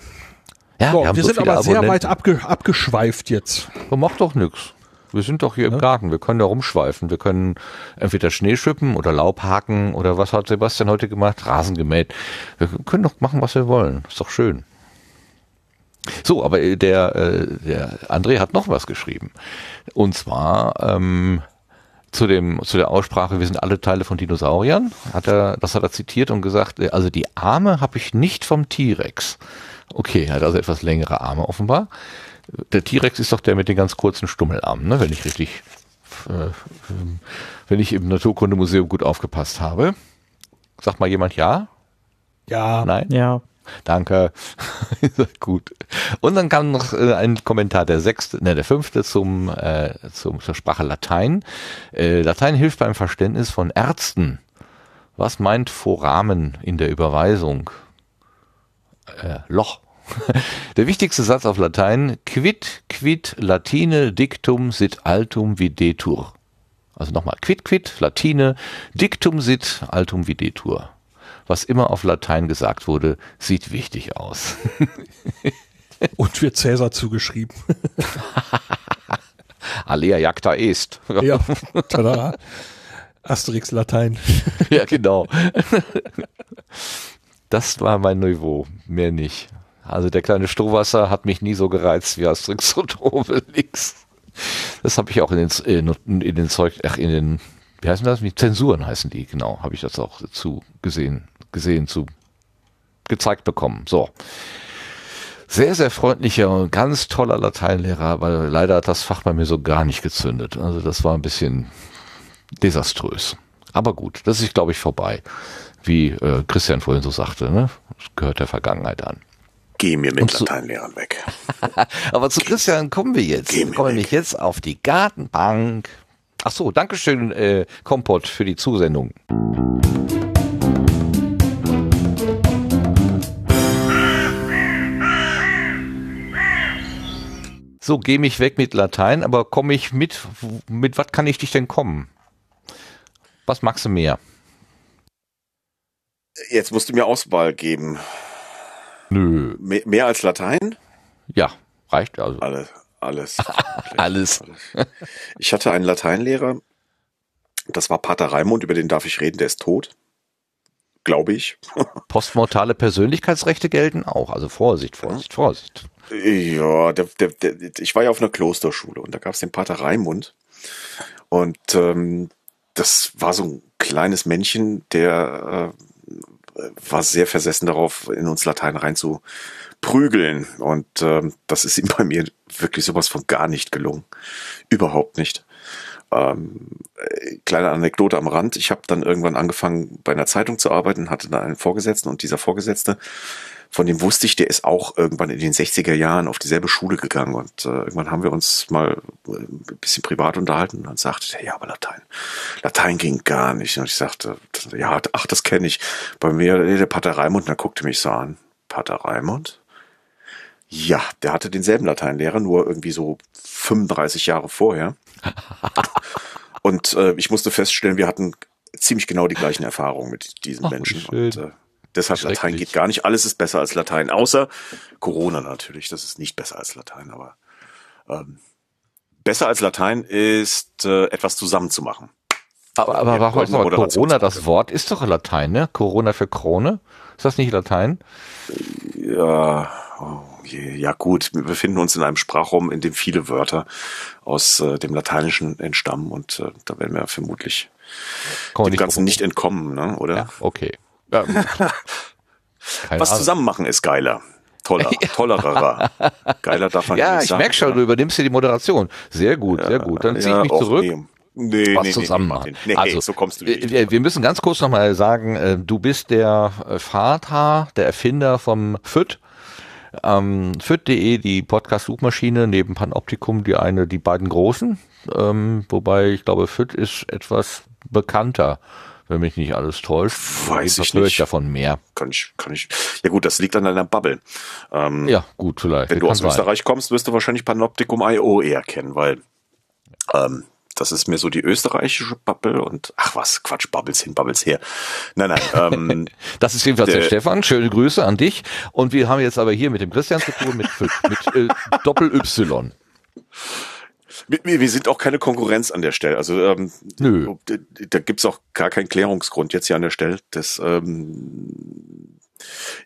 Ja, so, wir, wir so sind aber sehr weit abge, abgeschweift jetzt. Das macht doch nix. Wir sind doch hier ja. im Garten, wir können da rumschweifen. Wir können entweder Schnee schippen oder Laub haken oder was hat Sebastian heute gemacht? Rasen gemäht. Wir können doch machen, was wir wollen. Ist doch schön. So, aber äh, der, äh, der André hat noch was geschrieben. Und zwar ähm, zu dem zu der Aussprache, wir sind alle Teile von Dinosauriern, hat er, das hat er zitiert und gesagt, äh, also die Arme habe ich nicht vom T-Rex. Okay, er hat also etwas längere Arme offenbar. Der T-Rex ist doch der mit den ganz kurzen Stummelarmen, ne, wenn ich richtig, äh, wenn ich im Naturkundemuseum gut aufgepasst habe. Sagt mal jemand ja? Ja. Nein? Ja. Danke. Gut. Und dann kam noch äh, ein Kommentar, der sechste, ne, der fünfte zum, äh, zum, zur Sprache Latein. Äh, Latein hilft beim Verständnis von Ärzten. Was meint Foramen in der Überweisung? Äh, Loch. Der wichtigste Satz auf Latein, quid, quid, Latine, dictum, sit altum videtur. Also nochmal, quid, quid, Latine, dictum, sit altum videtur was immer auf Latein gesagt wurde, sieht wichtig aus. Und wird Cäsar zugeschrieben. Alea jacta est. Ja, tada. Asterix Latein. Ja, genau. Das war mein Niveau, mehr nicht. Also der kleine Strohwasser hat mich nie so gereizt wie Asterix und Obelix. Das habe ich auch in den, in den Zeug, ach, in den, wie heißen das? Zensuren heißen die, genau, habe ich das auch dazu gesehen gesehen, zu gezeigt bekommen. So. Sehr, sehr freundlicher und ganz toller Lateinlehrer, aber leider hat das Fach bei mir so gar nicht gezündet. Also das war ein bisschen desaströs. Aber gut, das ist, glaube ich, vorbei. Wie äh, Christian vorhin so sagte, ne? Das gehört der Vergangenheit an. Geh mir mit zu, Lateinlehrern weg. aber zu Christian kommen wir jetzt. Geh mir kommen wir nicht jetzt auf die Gartenbank. Ach so, Dankeschön, äh, Kompott, für die Zusendung. So geh mich weg mit Latein, aber komme ich mit, mit was kann ich dich denn kommen? Was magst du mehr? Jetzt musst du mir Auswahl geben. Nö. Mehr, mehr als Latein? Ja, reicht also. Alles. Alles. alles. alles. Ich hatte einen Lateinlehrer, das war Pater Raimund, über den darf ich reden, der ist tot. Glaube ich. Postmortale Persönlichkeitsrechte gelten auch. Also Vorsicht, Vorsicht, Vorsicht. Ja, der, der, der, ich war ja auf einer Klosterschule und da gab es den Pater Raimund. Und ähm, das war so ein kleines Männchen, der äh, war sehr versessen darauf, in uns Latein rein zu prügeln. Und ähm, das ist ihm bei mir wirklich sowas von gar nicht gelungen. Überhaupt nicht. Ähm, äh, kleine Anekdote am Rand. Ich habe dann irgendwann angefangen, bei einer Zeitung zu arbeiten, hatte da einen Vorgesetzten und dieser Vorgesetzte von dem wusste ich, der ist auch irgendwann in den 60er Jahren auf dieselbe Schule gegangen und äh, irgendwann haben wir uns mal äh, ein bisschen privat unterhalten und dann sagte er, ja, aber Latein, Latein ging gar nicht. Und ich sagte, ja, ach, das kenne ich. Bei mir, der Pater Raimund, der guckte mich so an. Pater Raimund? Ja, der hatte denselben Lateinlehrer, nur irgendwie so 35 Jahre vorher. und äh, ich musste feststellen, wir hatten ziemlich genau die gleichen Erfahrungen mit diesen Ach, Menschen. Und, äh, Deshalb Latein geht gar nicht. Alles ist besser als Latein, außer Corona natürlich. Das ist nicht besser als Latein, aber ähm, besser als Latein ist äh, etwas zusammenzumachen. Aber, aber warum Corona das Wort ist doch Latein, ne? Corona für Krone? Ist das nicht Latein? Ja, oh je, ja gut. Wir befinden uns in einem Sprachraum, in dem viele Wörter aus äh, dem Lateinischen entstammen und äh, da werden wir vermutlich Komm, dem nicht Ganzen nicht entkommen, ne? oder? Ja, okay. Ja. Was Ahnung. zusammen machen ist geiler. Toller, ja. tollerer. Geiler darf man ja, nicht sagen. Ja, ich merke schon, du übernimmst hier die Moderation. Sehr gut, sehr gut. Dann ziehe ich mich zurück. Nee. Nee, was nee, zusammen nee, machen. Nee, also, so kommst du nicht. Wir, wir müssen ganz kurz nochmal sagen, äh, du bist der äh, Vater, der Erfinder vom FÜD. Ähm, FÜD.de, die Podcast-Suchmaschine, neben Panoptikum, die eine, die beiden großen. Ähm, wobei ich glaube, FÜD ist etwas bekannter wenn mich nicht alles täuscht. Weiß ich nicht. ich davon mehr. Kann ich, kann ich. Ja gut, das liegt an deiner Bubble. Ähm, ja, gut, vielleicht. Wenn du aus sein. Österreich kommst, wirst du wahrscheinlich Panoptikum IO eher kennen, weil ähm, das ist mir so die österreichische Bubble und ach was, Quatsch, Bubbles hin, Bubbles her. Nein, nein. Ähm, das ist jedenfalls der, der, Stefan. Schöne Grüße an dich. Und wir haben jetzt aber hier mit dem Christian zu tun, mit, mit äh, Doppel-Y. Wir, wir sind auch keine Konkurrenz an der Stelle. Also ähm, Nö. da gibt's auch gar keinen Klärungsgrund jetzt hier an der Stelle. Das, ähm,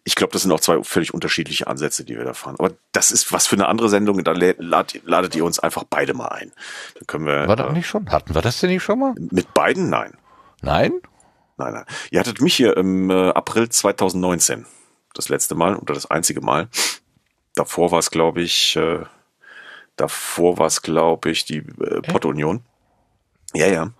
ich glaube, das sind auch zwei völlig unterschiedliche Ansätze, die wir da fahren. Aber das ist was für eine andere Sendung. Da ladet, ladet ihr uns einfach beide mal ein. Dann können wir. War das äh, nicht schon? Hatten wir das denn nicht schon mal? Mit beiden? Nein. Nein? Nein, nein. Ihr hattet mich hier im äh, April 2019. Das letzte Mal oder das einzige Mal. Davor war es, glaube ich, äh, davor war es, glaube ich, die äh, Pottunion. Ja, ja.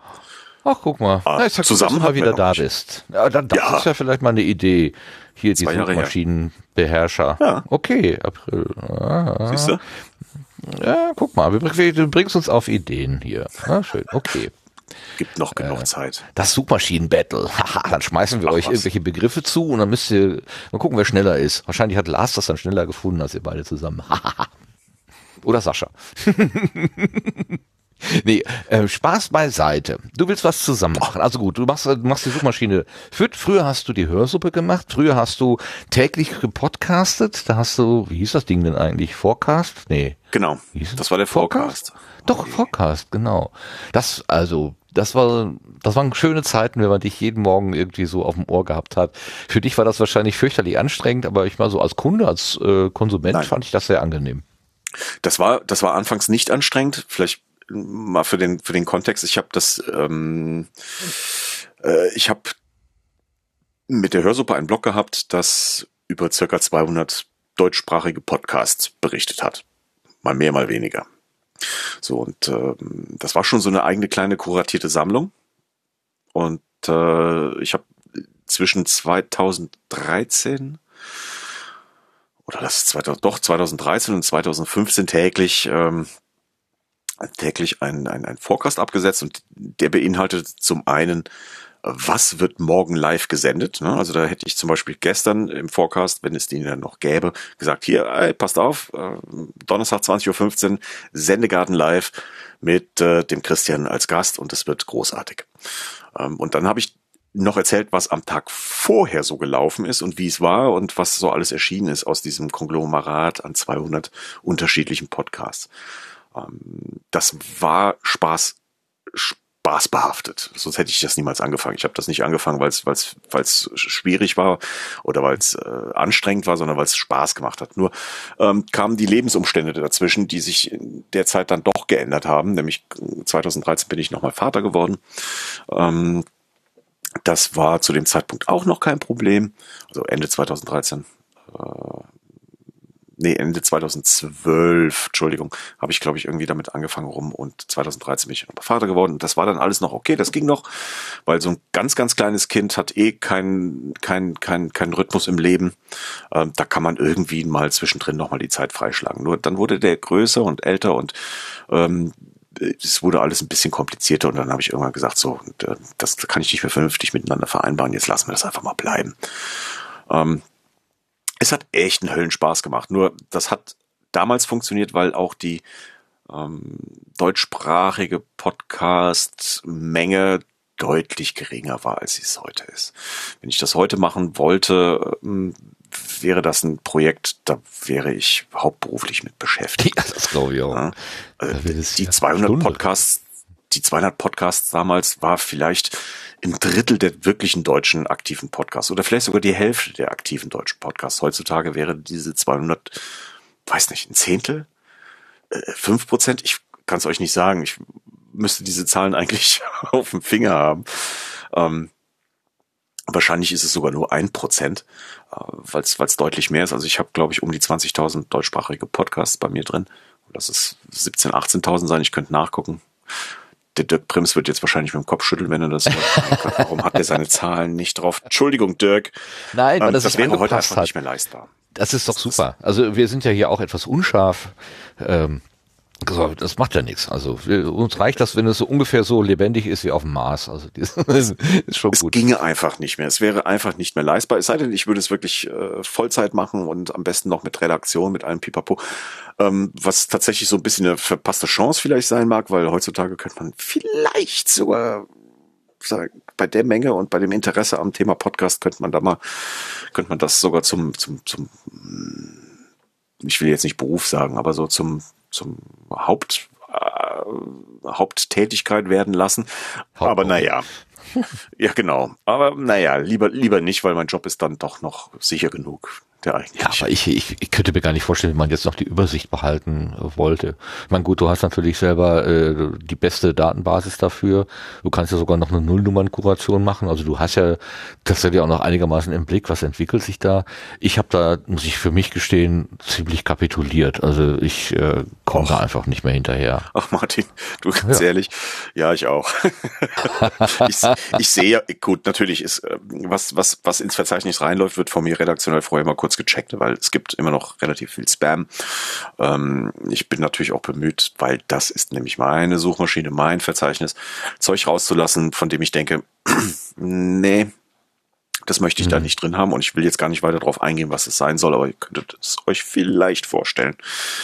Ach, guck mal. Ah, ja, zusammen gut, dass du mal wieder da bist. Ja, dann das ja. ist ja vielleicht mal eine Idee. Hier Zwei die Suchmaschinenbeherrscher. Ja. Okay, April. Ah. Siehst du? Ja, guck mal, du bringst uns auf Ideen hier. Ah, schön, okay. Gibt noch genug äh, Zeit. Das Suchmaschinen-Battle. Dann schmeißen wir Ach, euch was. irgendwelche Begriffe zu und dann müsst ihr mal gucken, wer schneller ist. Wahrscheinlich hat Lars das dann schneller gefunden als ihr beide zusammen. Oder Sascha. Nee, äh, Spaß beiseite. Du willst was zusammen machen. Also gut, du machst, du machst die Suchmaschine. Früher hast du die Hörsuppe gemacht, früher hast du täglich gepodcastet, da hast du, wie hieß das Ding denn eigentlich? Forecast? Nee. Genau. Das war der Forecast. Doch, okay. Forecast, genau. Das, also, das war, das waren schöne Zeiten, wenn man dich jeden Morgen irgendwie so auf dem Ohr gehabt hat. Für dich war das wahrscheinlich fürchterlich anstrengend, aber ich mal so als Kunde, als äh, Konsument Nein. fand ich das sehr angenehm. Das war, das war anfangs nicht anstrengend. Vielleicht mal für den für den Kontext. Ich habe das, ähm, äh, ich habe mit der Hörsuppe einen Blog gehabt, das über circa 200 deutschsprachige Podcasts berichtet hat. Mal mehr, mal weniger. So, und ähm, das war schon so eine eigene kleine kuratierte Sammlung. Und äh, ich habe zwischen 2013 oder das ist 2000, doch 2013 und 2015 täglich ähm, täglich ein, ein, ein Forecast abgesetzt und der beinhaltet zum einen, was wird morgen live gesendet. Ne? Also da hätte ich zum Beispiel gestern im Forecast, wenn es den dann noch gäbe, gesagt, hier, ey, passt auf, äh, Donnerstag 20.15 Uhr, Sendegarten live mit äh, dem Christian als Gast und es wird großartig. Ähm, und dann habe ich noch erzählt, was am Tag vorher so gelaufen ist und wie es war und was so alles erschienen ist aus diesem Konglomerat an 200 unterschiedlichen Podcasts. Ähm, das war Spaß, spaßbehaftet. Sonst hätte ich das niemals angefangen. Ich habe das nicht angefangen, weil es weil's, weil's schwierig war oder weil es äh, anstrengend war, sondern weil es Spaß gemacht hat. Nur ähm, kamen die Lebensumstände dazwischen, die sich in der Zeit dann doch geändert haben. Nämlich 2013 bin ich nochmal Vater geworden. Ähm, das war zu dem Zeitpunkt auch noch kein Problem. Also Ende 2013. Äh, nee, Ende 2012, Entschuldigung, habe ich, glaube ich, irgendwie damit angefangen rum und 2013 bin ich Vater geworden. Das war dann alles noch okay, das ging noch, weil so ein ganz, ganz kleines Kind hat eh keinen kein, kein, kein Rhythmus im Leben. Ähm, da kann man irgendwie mal zwischendrin nochmal die Zeit freischlagen. Nur dann wurde der größer und älter und ähm, es wurde alles ein bisschen komplizierter und dann habe ich irgendwann gesagt, so, äh, das kann ich nicht mehr vernünftig miteinander vereinbaren, jetzt lassen wir das einfach mal bleiben. Ähm, es hat echt einen Höllenspaß gemacht. Nur das hat damals funktioniert, weil auch die ähm, deutschsprachige Podcast-Menge deutlich geringer war, als sie es heute ist. Wenn ich das heute machen wollte, ähm, wäre das ein Projekt, da wäre ich hauptberuflich mit beschäftigt. Ja, das glaube ich auch. Ja, äh, die 200 Stunde. Podcasts, die 200 Podcasts damals war vielleicht ein Drittel der wirklichen deutschen aktiven Podcasts oder vielleicht sogar die Hälfte der aktiven deutschen Podcasts. Heutzutage wäre diese 200, weiß nicht, ein Zehntel, äh, fünf Prozent. Ich kann es euch nicht sagen. Ich müsste diese Zahlen eigentlich auf dem Finger haben. Ähm, wahrscheinlich ist es sogar nur ein Prozent, äh, weil es deutlich mehr ist. Also ich habe, glaube ich, um die 20.000 deutschsprachige Podcasts bei mir drin. Das ist 17.000, 18.000 sein. Ich könnte nachgucken der Dirk Prims wird jetzt wahrscheinlich mit dem Kopf schütteln, wenn er das hört. Warum hat er seine Zahlen nicht drauf? Entschuldigung, Dirk. Nein, ähm, das, das wäre heute einfach hat. nicht mehr leistbar. Das ist doch super. Also wir sind ja hier auch etwas unscharf. Ähm, das macht ja nichts. Also uns reicht das, wenn es so ungefähr so lebendig ist wie auf dem Mars. Also das ist schon es gut. Es ginge einfach nicht mehr. Es wäre einfach nicht mehr leistbar. Es sei denn, ich würde es wirklich äh, Vollzeit machen und am besten noch mit Redaktion, mit allem Pipapo. Ähm, was tatsächlich so ein bisschen eine verpasste Chance vielleicht sein mag, weil heutzutage könnte man vielleicht sogar sagen, bei der Menge und bei dem Interesse am Thema Podcast könnte man da mal, könnte man das sogar zum, zum, zum, ich will jetzt nicht Beruf sagen, aber so zum zum Haupt, äh, Haupttätigkeit werden lassen. Aber naja. ja, genau. Aber naja, lieber, lieber nicht, weil mein Job ist dann doch noch sicher genug der eigentlich. Ja, aber ich, ich, ich könnte mir gar nicht vorstellen, wie man jetzt noch die Übersicht behalten wollte. Ich meine, gut, du hast natürlich selber äh, die beste Datenbasis dafür. Du kannst ja sogar noch eine Nullnummernkuration machen. Also du hast ja tatsächlich auch noch einigermaßen im Blick, was entwickelt sich da. Ich habe da, muss ich für mich gestehen, ziemlich kapituliert. Also ich äh, komme da einfach nicht mehr hinterher. Ach Martin, du ganz ja. ehrlich, ja, ich auch. ich, ich sehe, gut, natürlich ist, äh, was, was, was ins Verzeichnis reinläuft, wird von mir redaktionell vorher mal kurz kurz gecheckt, weil es gibt immer noch relativ viel Spam. Ähm, ich bin natürlich auch bemüht, weil das ist nämlich meine Suchmaschine, mein Verzeichnis, Zeug rauszulassen, von dem ich denke, nee, das möchte ich mhm. da nicht drin haben und ich will jetzt gar nicht weiter darauf eingehen, was es sein soll, aber ihr könntet es euch vielleicht vorstellen.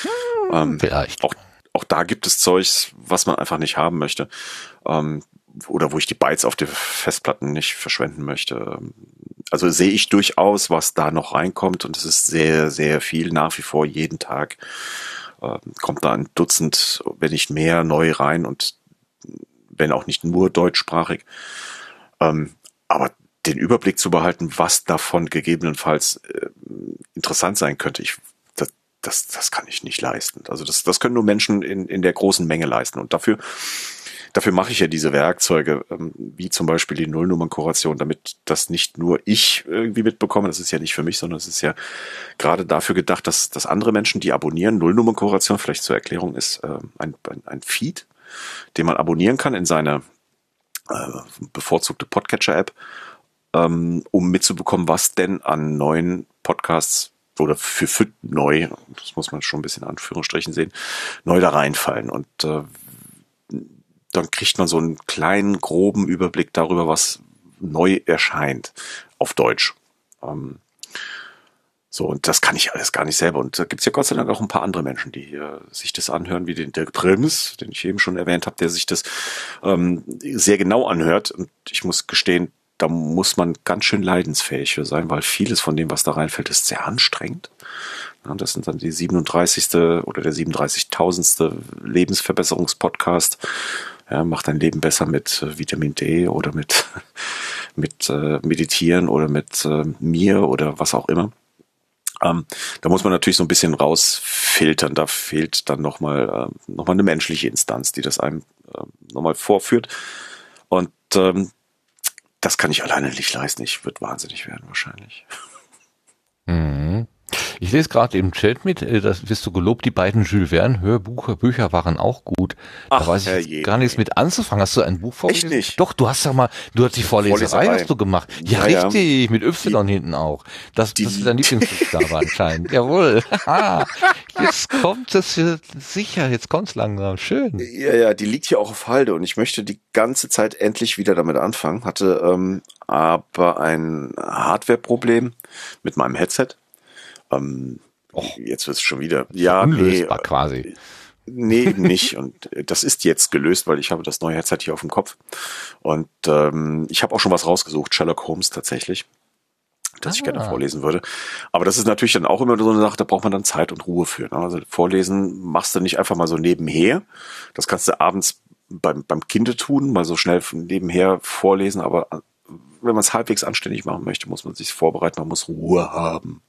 Mhm, ähm, vielleicht. Auch, auch da gibt es Zeugs, was man einfach nicht haben möchte. Ähm, oder wo ich die Bytes auf die Festplatten nicht verschwenden möchte. Also sehe ich durchaus, was da noch reinkommt und es ist sehr, sehr viel nach wie vor jeden Tag äh, kommt da ein Dutzend, wenn nicht mehr, neu rein und wenn auch nicht nur deutschsprachig. Ähm, aber den Überblick zu behalten, was davon gegebenenfalls äh, interessant sein könnte, ich, das, das, das kann ich nicht leisten. Also das, das können nur Menschen in, in der großen Menge leisten. Und dafür dafür mache ich ja diese Werkzeuge, ähm, wie zum Beispiel die Nullnummernkuration, damit das nicht nur ich irgendwie mitbekomme, das ist ja nicht für mich, sondern es ist ja gerade dafür gedacht, dass, dass andere Menschen, die abonnieren, Nullnummernkuration, vielleicht zur Erklärung, ist äh, ein, ein, ein Feed, den man abonnieren kann in seine äh, bevorzugte Podcatcher-App, ähm, um mitzubekommen, was denn an neuen Podcasts oder für, für neu, das muss man schon ein bisschen in Anführungsstrichen sehen, neu da reinfallen. Und äh, dann kriegt man so einen kleinen, groben Überblick darüber, was neu erscheint auf Deutsch. Ähm, so, und das kann ich alles gar nicht selber. Und da gibt's ja Gott sei Dank auch ein paar andere Menschen, die äh, sich das anhören, wie den Dirk Prims, den ich eben schon erwähnt habe, der sich das ähm, sehr genau anhört. Und ich muss gestehen, da muss man ganz schön leidensfähig für sein, weil vieles von dem, was da reinfällt, ist sehr anstrengend. Ja, das sind dann die 37. oder der 37.000. Lebensverbesserungspodcast ja, mach dein Leben besser mit äh, Vitamin D oder mit, mit äh, Meditieren oder mit äh, mir oder was auch immer. Ähm, da muss man natürlich so ein bisschen rausfiltern. Da fehlt dann nochmal äh, noch eine menschliche Instanz, die das einem äh, nochmal vorführt. Und ähm, das kann ich alleine nicht leisten. Ich würde wahnsinnig werden wahrscheinlich. Mhm. Ich lese gerade im Chat mit, äh, das wirst du gelobt, die beiden Jules Verne Hörbücher waren auch gut. Ach, da weiß ich gar nichts mit anzufangen. Hast du ein Buch vorgelesen? Echt nicht? Doch, du hast ja mal, du hast die Vorleserei, Vorleserei. hast du gemacht. Ja, ja richtig, ja. mit Y die, hinten auch. Das, die, das ist dein Lieblingsbuchstabe anscheinend. Jawohl. jetzt kommt es sicher, jetzt kommt es langsam. Schön. Ja, ja, die liegt hier auch auf Halde und ich möchte die ganze Zeit endlich wieder damit anfangen. Hatte ähm, aber ein Hardware-Problem mit meinem Headset ähm, Och, jetzt wird es schon wieder. Ja, unlösbar nee, quasi. Nee, nicht. Und das ist jetzt gelöst, weil ich habe das neue Headset hier auf dem Kopf. Und ähm, ich habe auch schon was rausgesucht, Sherlock Holmes tatsächlich, das ah. ich gerne ah. vorlesen würde. Aber das ist natürlich dann auch immer so eine Sache, da braucht man dann Zeit und Ruhe für. Ne? Also vorlesen machst du nicht einfach mal so nebenher. Das kannst du abends beim, beim Kinde tun, mal so schnell nebenher vorlesen. Aber wenn man es halbwegs anständig machen möchte, muss man sich vorbereiten, man muss Ruhe haben.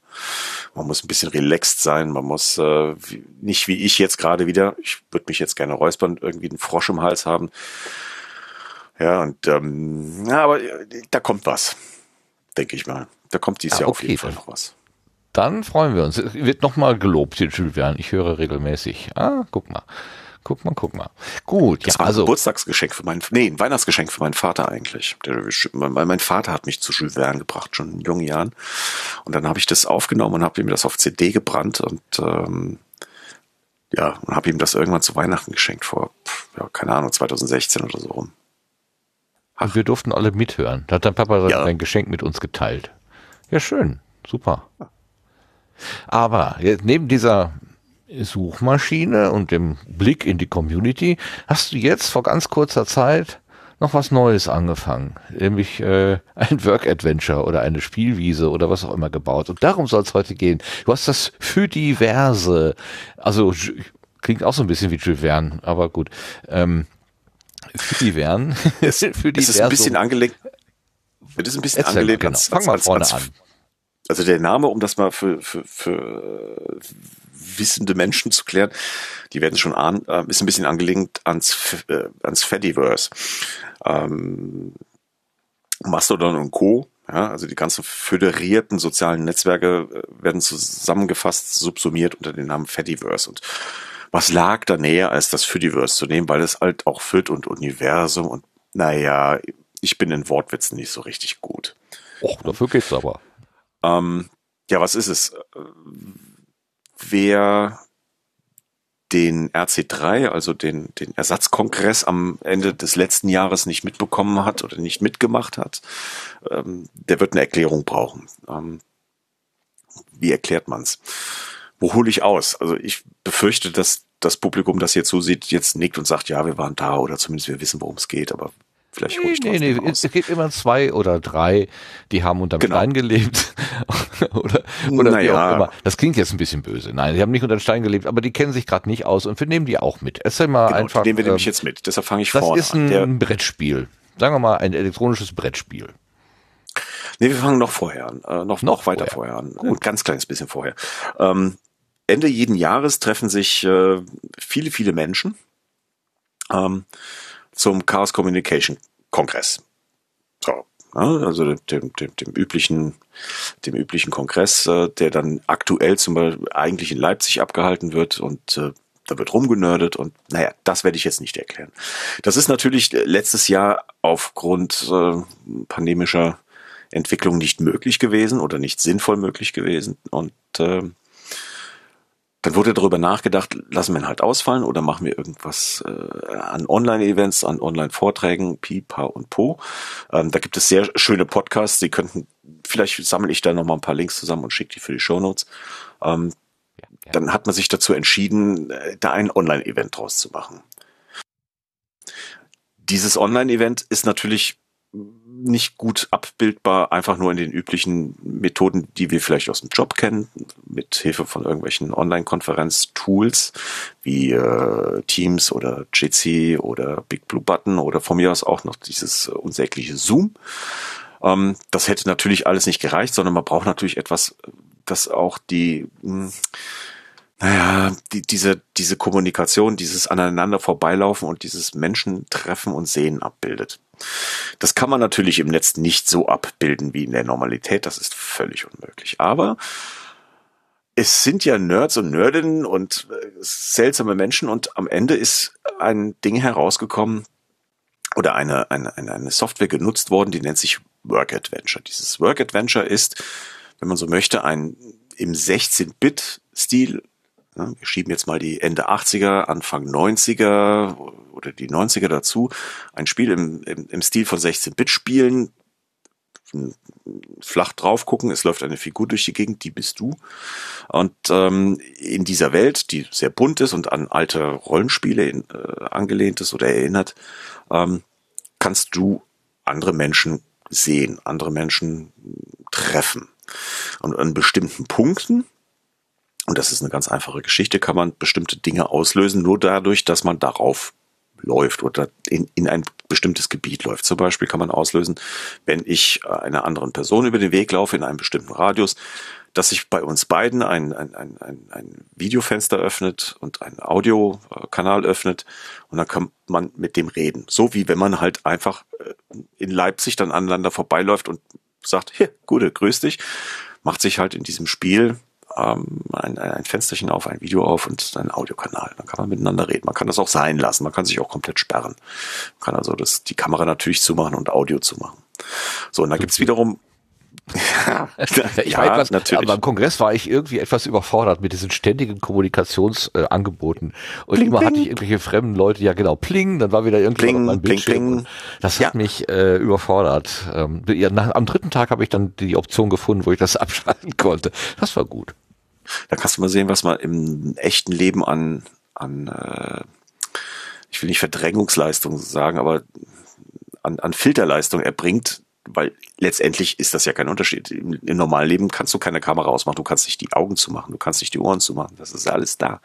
Man muss ein bisschen relaxed sein, man muss äh, nicht wie ich jetzt gerade wieder, ich würde mich jetzt gerne räuspern, irgendwie einen Frosch im Hals haben. Ja, und ähm, ja, aber äh, da kommt was, denke ich mal. Da kommt dieses ja, Jahr okay, auf jeden Fall noch was. Dann freuen wir uns. Wird nochmal gelobt, hier Jules Verne. Ich höre regelmäßig. Ah, guck mal. Guck mal, guck mal. Gut, das ja, war also. ein Geburtstagsgeschenk für meinen, nee, ein Weihnachtsgeschenk für meinen Vater eigentlich. Der, mein, Vater hat mich zu Jules Verne gebracht, schon in jungen Jahren. Und dann habe ich das aufgenommen und habe ihm das auf CD gebrannt und ähm, ja, und habe ihm das irgendwann zu Weihnachten geschenkt vor, ja, keine Ahnung, 2016 oder so rum. Und wir durften alle mithören. Da hat dein Papa ja. sein Geschenk mit uns geteilt. Ja, schön. Super. Aber jetzt neben dieser Suchmaschine und dem Blick in die Community hast du jetzt vor ganz kurzer Zeit noch was Neues angefangen, nämlich äh, ein Work-Adventure oder eine Spielwiese oder was auch immer gebaut. Und darum soll es heute gehen. Du hast das für diverse, also klingt auch so ein bisschen wie Jules Verne, aber gut. Ähm, Für die wären. für die es ist ein bisschen angelegt. Es ist ein bisschen Erzähl angelegt. Genau. Fang mal vorne an. Also der Name, um das mal für, für, für wissende Menschen zu klären, die werden schon ahnen, äh, ist ein bisschen angelegt ans, äh, ans Fediverse. Ähm, Mastodon und Co. Ja, also die ganzen föderierten sozialen Netzwerke äh, werden zusammengefasst, subsumiert unter dem Namen Fediverse. Und was lag da näher, als das Fediverse zu nehmen, weil es halt auch Fit und Universum und naja, ich bin in Wortwitzen nicht so richtig gut. Och, dafür geht's aber. Ähm, ja, was ist es? Wer den RC3, also den, den Ersatzkongress am Ende des letzten Jahres nicht mitbekommen hat oder nicht mitgemacht hat, ähm, der wird eine Erklärung brauchen. Ähm, wie erklärt man's? Wo hole ich aus? Also ich befürchte, dass das Publikum, das hier zusieht, jetzt nickt und sagt, ja, wir waren da oder zumindest wir wissen, worum es geht, aber Vielleicht nee, nee, nee. Es gibt immer zwei oder drei, die haben unterm genau. Stein gelebt. oder oder naja. wie auch immer. Das klingt jetzt ein bisschen böse. Nein, die haben nicht unter dem Stein gelebt, aber die kennen sich gerade nicht aus und wir nehmen die auch mit. Erzähl mal genau, einfach. Nehmen wir nämlich ähm, jetzt mit. Deshalb fange ich das vorne an. Das ist ein an. Brettspiel. Sagen wir mal ein elektronisches Brettspiel. Nee, wir fangen noch vorher an. Äh, noch, noch weiter vorher, vorher an. Gut. Ein ganz kleines bisschen vorher. Ähm, Ende jeden Jahres treffen sich äh, viele, viele Menschen. Ähm, zum Chaos Communication Kongress. So, also dem, dem, dem üblichen, dem üblichen Kongress, äh, der dann aktuell zum Beispiel eigentlich in Leipzig abgehalten wird und äh, da wird rumgenördet und naja, das werde ich jetzt nicht erklären. Das ist natürlich letztes Jahr aufgrund äh, pandemischer Entwicklung nicht möglich gewesen oder nicht sinnvoll möglich gewesen und äh, dann wurde darüber nachgedacht, lassen wir ihn halt ausfallen oder machen wir irgendwas äh, an Online-Events, an Online-Vorträgen, Pi, Pa und Po. Ähm, da gibt es sehr schöne Podcasts, die könnten, vielleicht sammle ich da nochmal ein paar Links zusammen und schicke die für die Shownotes. Ähm, ja, Dann hat man sich dazu entschieden, äh, da ein Online-Event draus zu machen. Dieses Online-Event ist natürlich nicht gut abbildbar, einfach nur in den üblichen Methoden, die wir vielleicht aus dem Job kennen, mit Hilfe von irgendwelchen Online-Konferenz-Tools wie äh, Teams oder Jitsi oder Big Blue Button oder von mir aus auch noch dieses äh, unsägliche Zoom. Ähm, das hätte natürlich alles nicht gereicht, sondern man braucht natürlich etwas, das auch die mh, hm, naja, die, diese, diese Kommunikation, dieses aneinander vorbeilaufen und dieses Menschen treffen und sehen abbildet. Das kann man natürlich im Netz nicht so abbilden wie in der Normalität, das ist völlig unmöglich. Aber es sind ja Nerds und Nerdinnen und äh, seltsame Menschen und am Ende ist ein Ding herausgekommen oder eine, eine, eine Software genutzt worden, die nennt sich Work Adventure. Dieses Work Adventure ist, wenn man so möchte, ein im 16-Bit-Stil wir schieben jetzt mal die Ende 80er, Anfang 90er oder die 90er dazu. Ein Spiel im, im, im Stil von 16-Bit-Spielen. Flach drauf gucken, es läuft eine Figur durch die Gegend, die bist du. Und ähm, in dieser Welt, die sehr bunt ist und an alte Rollenspiele in, äh, angelehnt ist oder erinnert, ähm, kannst du andere Menschen sehen, andere Menschen treffen. Und an bestimmten Punkten und das ist eine ganz einfache Geschichte, kann man bestimmte Dinge auslösen, nur dadurch, dass man darauf läuft oder in, in ein bestimmtes Gebiet läuft. Zum Beispiel kann man auslösen, wenn ich einer anderen Person über den Weg laufe in einem bestimmten Radius, dass sich bei uns beiden ein, ein, ein, ein, ein Videofenster öffnet und ein Audiokanal öffnet und dann kann man mit dem reden. So wie wenn man halt einfach äh, in Leipzig dann aneinander vorbeiläuft und sagt, hier, Gute, grüß dich, macht sich halt in diesem Spiel ähm, ein, ein Fensterchen auf, ein Video auf und ein Audiokanal. Dann kann man miteinander reden. Man kann das auch sein lassen. Man kann sich auch komplett sperren. Man kann also das, die Kamera natürlich zumachen und Audio zumachen. So, und da gibt's wiederum ja, ich ja, etwas, natürlich. beim Kongress war ich irgendwie etwas überfordert mit diesen ständigen Kommunikationsangeboten. Äh, und pling, immer pling. hatte ich irgendwelche fremden Leute, ja genau, pling, dann war wieder irgendwie mein Bildschirm. Pling, das ja. hat mich äh, überfordert. Ähm, nach, am dritten Tag habe ich dann die Option gefunden, wo ich das abschalten konnte. Das war gut. Da kannst du mal sehen, was man im echten Leben an, an äh, ich will nicht Verdrängungsleistung sagen, aber an, an Filterleistung erbringt, weil letztendlich ist das ja kein Unterschied. Im, Im, normalen Leben kannst du keine Kamera ausmachen, du kannst nicht die Augen zumachen, du kannst nicht die Ohren zumachen, das ist alles da.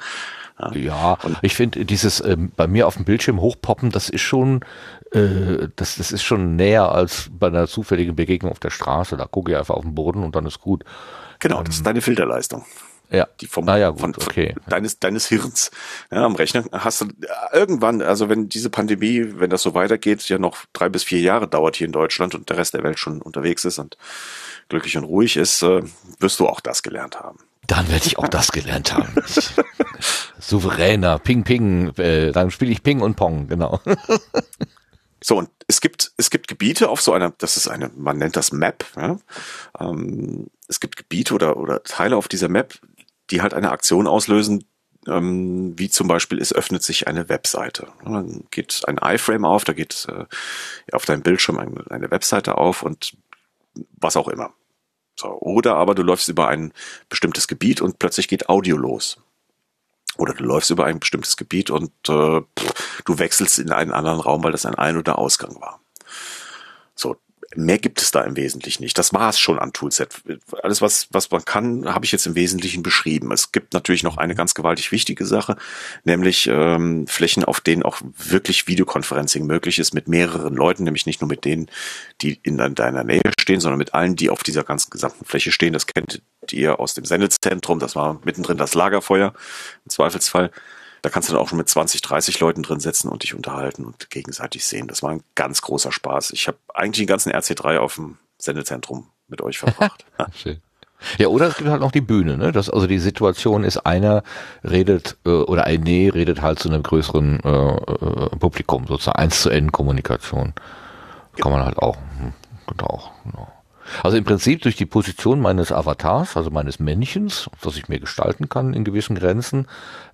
Ja, ja ich finde dieses ähm, bei mir auf dem Bildschirm hochpoppen, das ist schon, äh, das, das ist schon näher als bei einer zufälligen Begegnung auf der Straße. Da gucke ich einfach auf den Boden und dann ist gut. Genau, das ist ähm, deine Filterleistung. Ja. Die vom, ah, ja, gut, von, okay. deines, deines Hirns. Ja, am Rechner hast du irgendwann, also wenn diese Pandemie, wenn das so weitergeht, ja noch drei bis vier Jahre dauert hier in Deutschland und der Rest der Welt schon unterwegs ist und glücklich und ruhig ist, äh, wirst du auch das gelernt haben. Dann werde ich auch das gelernt haben. Souveräner, Ping Ping, äh, dann spiele ich Ping und Pong, genau. So, und es gibt, es gibt Gebiete auf so einer, das ist eine, man nennt das Map, ja? ähm, es gibt Gebiete oder, oder Teile auf dieser Map, die halt eine Aktion auslösen, ähm, wie zum Beispiel es öffnet sich eine Webseite. Dann geht ein iFrame auf, da geht äh, auf deinem Bildschirm eine, eine Webseite auf und was auch immer. So, oder aber du läufst über ein bestimmtes Gebiet und plötzlich geht Audio los. Oder du läufst über ein bestimmtes Gebiet und äh, du wechselst in einen anderen Raum, weil das ein Ein- oder Ausgang war. So, mehr gibt es da im Wesentlichen nicht. Das war es schon an Toolset. Alles, was, was man kann, habe ich jetzt im Wesentlichen beschrieben. Es gibt natürlich noch eine ganz gewaltig wichtige Sache, nämlich ähm, Flächen, auf denen auch wirklich Videoconferencing möglich ist mit mehreren Leuten, nämlich nicht nur mit denen, die in deiner Nähe stehen, sondern mit allen, die auf dieser ganzen gesamten Fläche stehen. Das kennt ihr aus dem Sendezentrum. Das war mittendrin das Lagerfeuer im Zweifelsfall. Da kannst du dann auch schon mit 20, 30 Leuten drin sitzen und dich unterhalten und gegenseitig sehen. Das war ein ganz großer Spaß. Ich habe eigentlich den ganzen RC3 auf dem Sendezentrum mit euch verbracht. Schön. Ja, oder es gibt halt noch die Bühne, ne? Das, also die Situation ist, einer redet äh, oder ein Nee redet halt zu einem größeren äh, äh, Publikum, sozusagen eins zu N Kommunikation. Kann man halt auch. Hm, auch genau. Also im Prinzip durch die Position meines Avatars, also meines Männchens, das ich mir gestalten kann in gewissen Grenzen,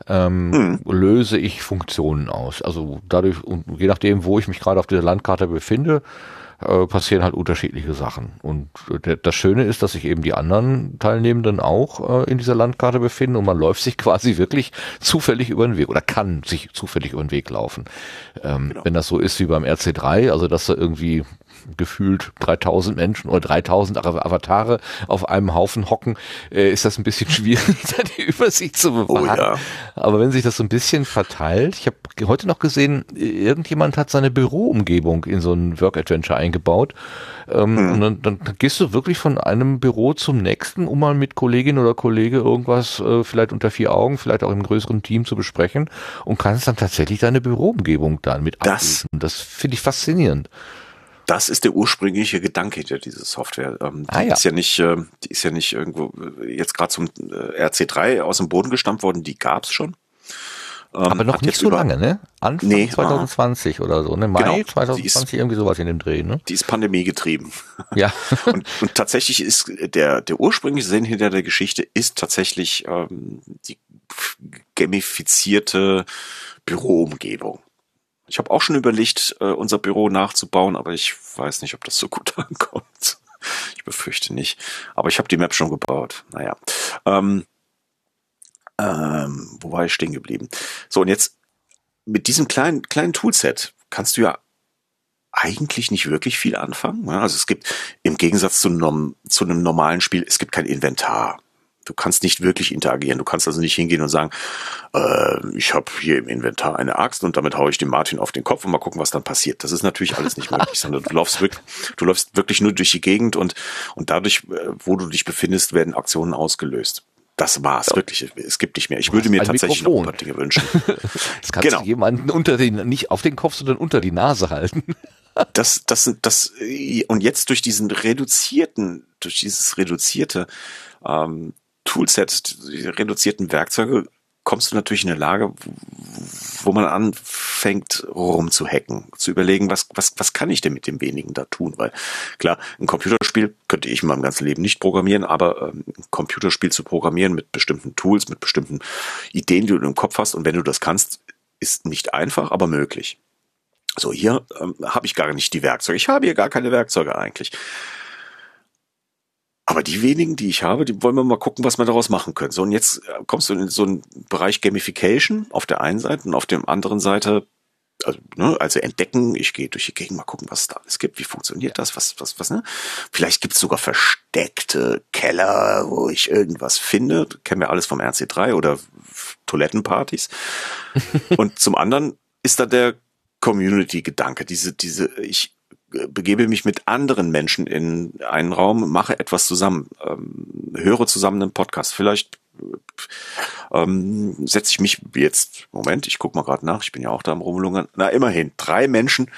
ähm, hm. löse ich Funktionen aus. Also dadurch, und je nachdem, wo ich mich gerade auf dieser Landkarte befinde, äh, passieren halt unterschiedliche Sachen. Und äh, das Schöne ist, dass sich eben die anderen Teilnehmenden auch äh, in dieser Landkarte befinden und man läuft sich quasi wirklich zufällig über den Weg oder kann sich zufällig über den Weg laufen. Ähm, genau. Wenn das so ist wie beim RC3, also dass da irgendwie gefühlt 3000 Menschen oder 3000 Avatare auf einem Haufen hocken, äh, ist das ein bisschen schwierig, da die Übersicht zu bewahren. Oh ja. Aber wenn sich das so ein bisschen verteilt, ich habe heute noch gesehen, irgendjemand hat seine Büroumgebung in so ein Work-Adventure eingebaut. Ähm, mhm. Und dann, dann gehst du wirklich von einem Büro zum nächsten, um mal mit Kollegin oder Kollege irgendwas äh, vielleicht unter vier Augen, vielleicht auch im größeren Team zu besprechen und kannst dann tatsächlich deine Büroumgebung dann mit das. Das finde ich faszinierend. Das ist der ursprüngliche Gedanke hinter dieser Software. Ähm, die ah, ja. ist ja nicht, äh, die ist ja nicht irgendwo äh, jetzt gerade zum äh, RC3 aus dem Boden gestampft worden. Die gab's schon. Ähm, Aber noch nicht so lange, ne? Anfang nee, 2020 ah, oder so, ne? Mai genau, 2020 ist, irgendwie sowas in dem Dreh, ne? Die ist Pandemie getrieben. Ja. und, und tatsächlich ist der der ursprüngliche Sinn hinter der Geschichte ist tatsächlich ähm, die gamifizierte Büroumgebung. Ich habe auch schon überlegt, äh, unser Büro nachzubauen, aber ich weiß nicht, ob das so gut ankommt. Ich befürchte nicht. Aber ich habe die Map schon gebaut. Naja. Ähm, ähm, wo war ich stehen geblieben? So, und jetzt mit diesem kleinen, kleinen Toolset kannst du ja eigentlich nicht wirklich viel anfangen. Also es gibt im Gegensatz zu einem, zu einem normalen Spiel, es gibt kein Inventar. Du kannst nicht wirklich interagieren. Du kannst also nicht hingehen und sagen, äh, ich habe hier im Inventar eine Axt und damit haue ich dem Martin auf den Kopf und mal gucken, was dann passiert. Das ist natürlich alles nicht möglich, sondern du läufst wirklich, du läufst wirklich nur durch die Gegend und, und dadurch, äh, wo du dich befindest, werden Aktionen ausgelöst. Das war's, ja. wirklich. Es gibt nicht mehr. Ich würde mir tatsächlich Mikrofon. noch ein paar Dinge wünschen. Das kannst genau. du jemanden unter den, nicht auf den Kopf, sondern unter die Nase halten. das, das, das, und jetzt durch diesen reduzierten, durch dieses reduzierte, ähm, Toolset, die reduzierten Werkzeuge, kommst du natürlich in eine Lage, wo man anfängt rumzuhacken, zu überlegen, was, was, was kann ich denn mit dem wenigen da tun? Weil klar, ein Computerspiel könnte ich in meinem ganzen Leben nicht programmieren, aber ähm, ein Computerspiel zu programmieren mit bestimmten Tools, mit bestimmten Ideen, die du im Kopf hast und wenn du das kannst, ist nicht einfach, aber möglich. So, hier ähm, habe ich gar nicht die Werkzeuge. Ich habe hier gar keine Werkzeuge eigentlich. Aber die wenigen, die ich habe, die wollen wir mal gucken, was wir daraus machen können. So, und jetzt äh, kommst du in so einen Bereich Gamification auf der einen Seite und auf der anderen Seite also, ne, also entdecken, ich gehe durch die Gegend mal gucken, was es da alles gibt, wie funktioniert das, was, was, was, ne? Vielleicht gibt es sogar versteckte Keller, wo ich irgendwas finde. Kennen wir alles vom RC3 oder Toilettenpartys. Und zum anderen ist da der Community-Gedanke, diese, diese, ich begebe mich mit anderen Menschen in einen Raum, mache etwas zusammen, ähm, höre zusammen einen Podcast. Vielleicht ähm, setze ich mich jetzt, Moment, ich guck mal gerade nach, ich bin ja auch da am Rumlungern. Na, immerhin, drei Menschen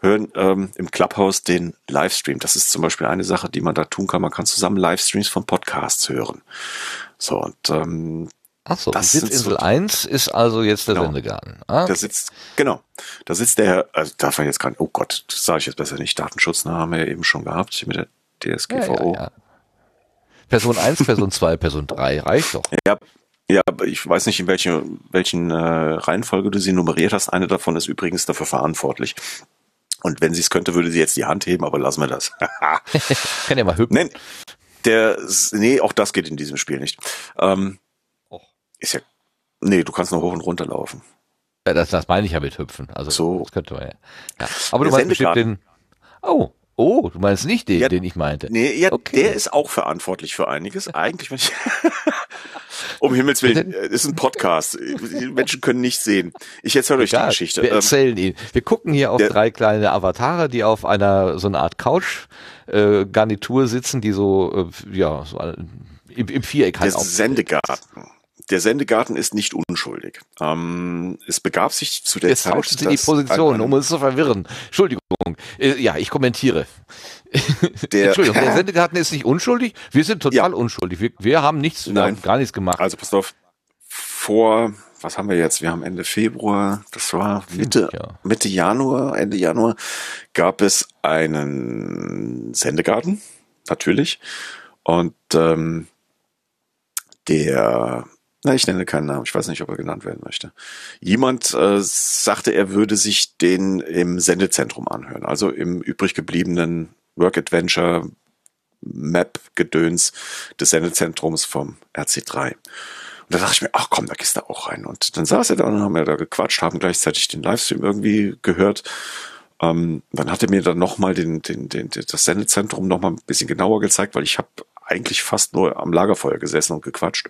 hören ähm, im Clubhouse den Livestream. Das ist zum Beispiel eine Sache, die man da tun kann. Man kann zusammen Livestreams von Podcasts hören. So, und ähm, Ach so, das Sitzinsel so, 1 ist also jetzt der genau, Sendegarten. Ah. Da sitzt, genau, da sitzt der, also darf man jetzt gar nicht, oh Gott, das sage ich jetzt besser nicht, Datenschutz, na, haben wir ja eben schon gehabt mit der DSGVO. Ja, ja. Person 1, Person 2, Person 3, reicht doch. Ja, ja, aber ich weiß nicht, in welche, welchen äh, Reihenfolge du sie nummeriert hast. Eine davon ist übrigens dafür verantwortlich. Und wenn sie es könnte, würde sie jetzt die Hand heben, aber lassen wir das. Kann ja mal hüpfen. Nee, der, nee, auch das geht in diesem Spiel nicht. Ähm, ist ja, nee, du kannst nur hoch und runter laufen. Ja, das, das meine ich ja mit hüpfen. Also, so. das könnte man ja. ja. Aber du meinst bestimmt den, oh, Oh, du meinst nicht den, ja, den ich meinte. Nee, ja, okay. der ist auch verantwortlich für einiges. Eigentlich, wenn ich, um Himmels Willen, das ist ein Podcast. Die Menschen können nicht sehen. Ich erzähle euch die Geschichte. Wir ähm, erzählen ihn. Wir gucken hier auf der, drei kleine Avatare, die auf einer, so eine Art Couch, äh, sitzen, die so, äh, ja, so äh, im, im Viereck halt Der Sendegarten der Sendegarten ist nicht unschuldig. Ähm, es begab sich zu der Jetzt Zeit. Jetzt Sie die Position, um uns zu verwirren. Entschuldigung. Äh, ja, ich kommentiere. Der, Entschuldigung, der Sendegarten ist nicht unschuldig. Wir sind total ja. unschuldig. Wir, wir, haben nichts, wir haben gar nichts gemacht. Also pass auf, vor, was haben wir jetzt? Wir haben Ende Februar, das war Mitte, ja. Mitte Januar, Ende Januar, gab es einen Sendegarten, natürlich. Und ähm, der na, ich nenne keinen Namen, ich weiß nicht, ob er genannt werden möchte. Jemand äh, sagte, er würde sich den im Sendezentrum anhören, also im übrig gebliebenen Work Adventure Map Gedöns des Sendezentrums vom RC3. Und da dachte ich mir, ach komm, da gehst du auch rein. Und dann saß er da und haben wir da gequatscht, haben gleichzeitig den Livestream irgendwie gehört. Ähm, dann hat er mir dann nochmal den, den, den, das Sendezentrum nochmal ein bisschen genauer gezeigt, weil ich habe eigentlich fast nur am Lagerfeuer gesessen und gequatscht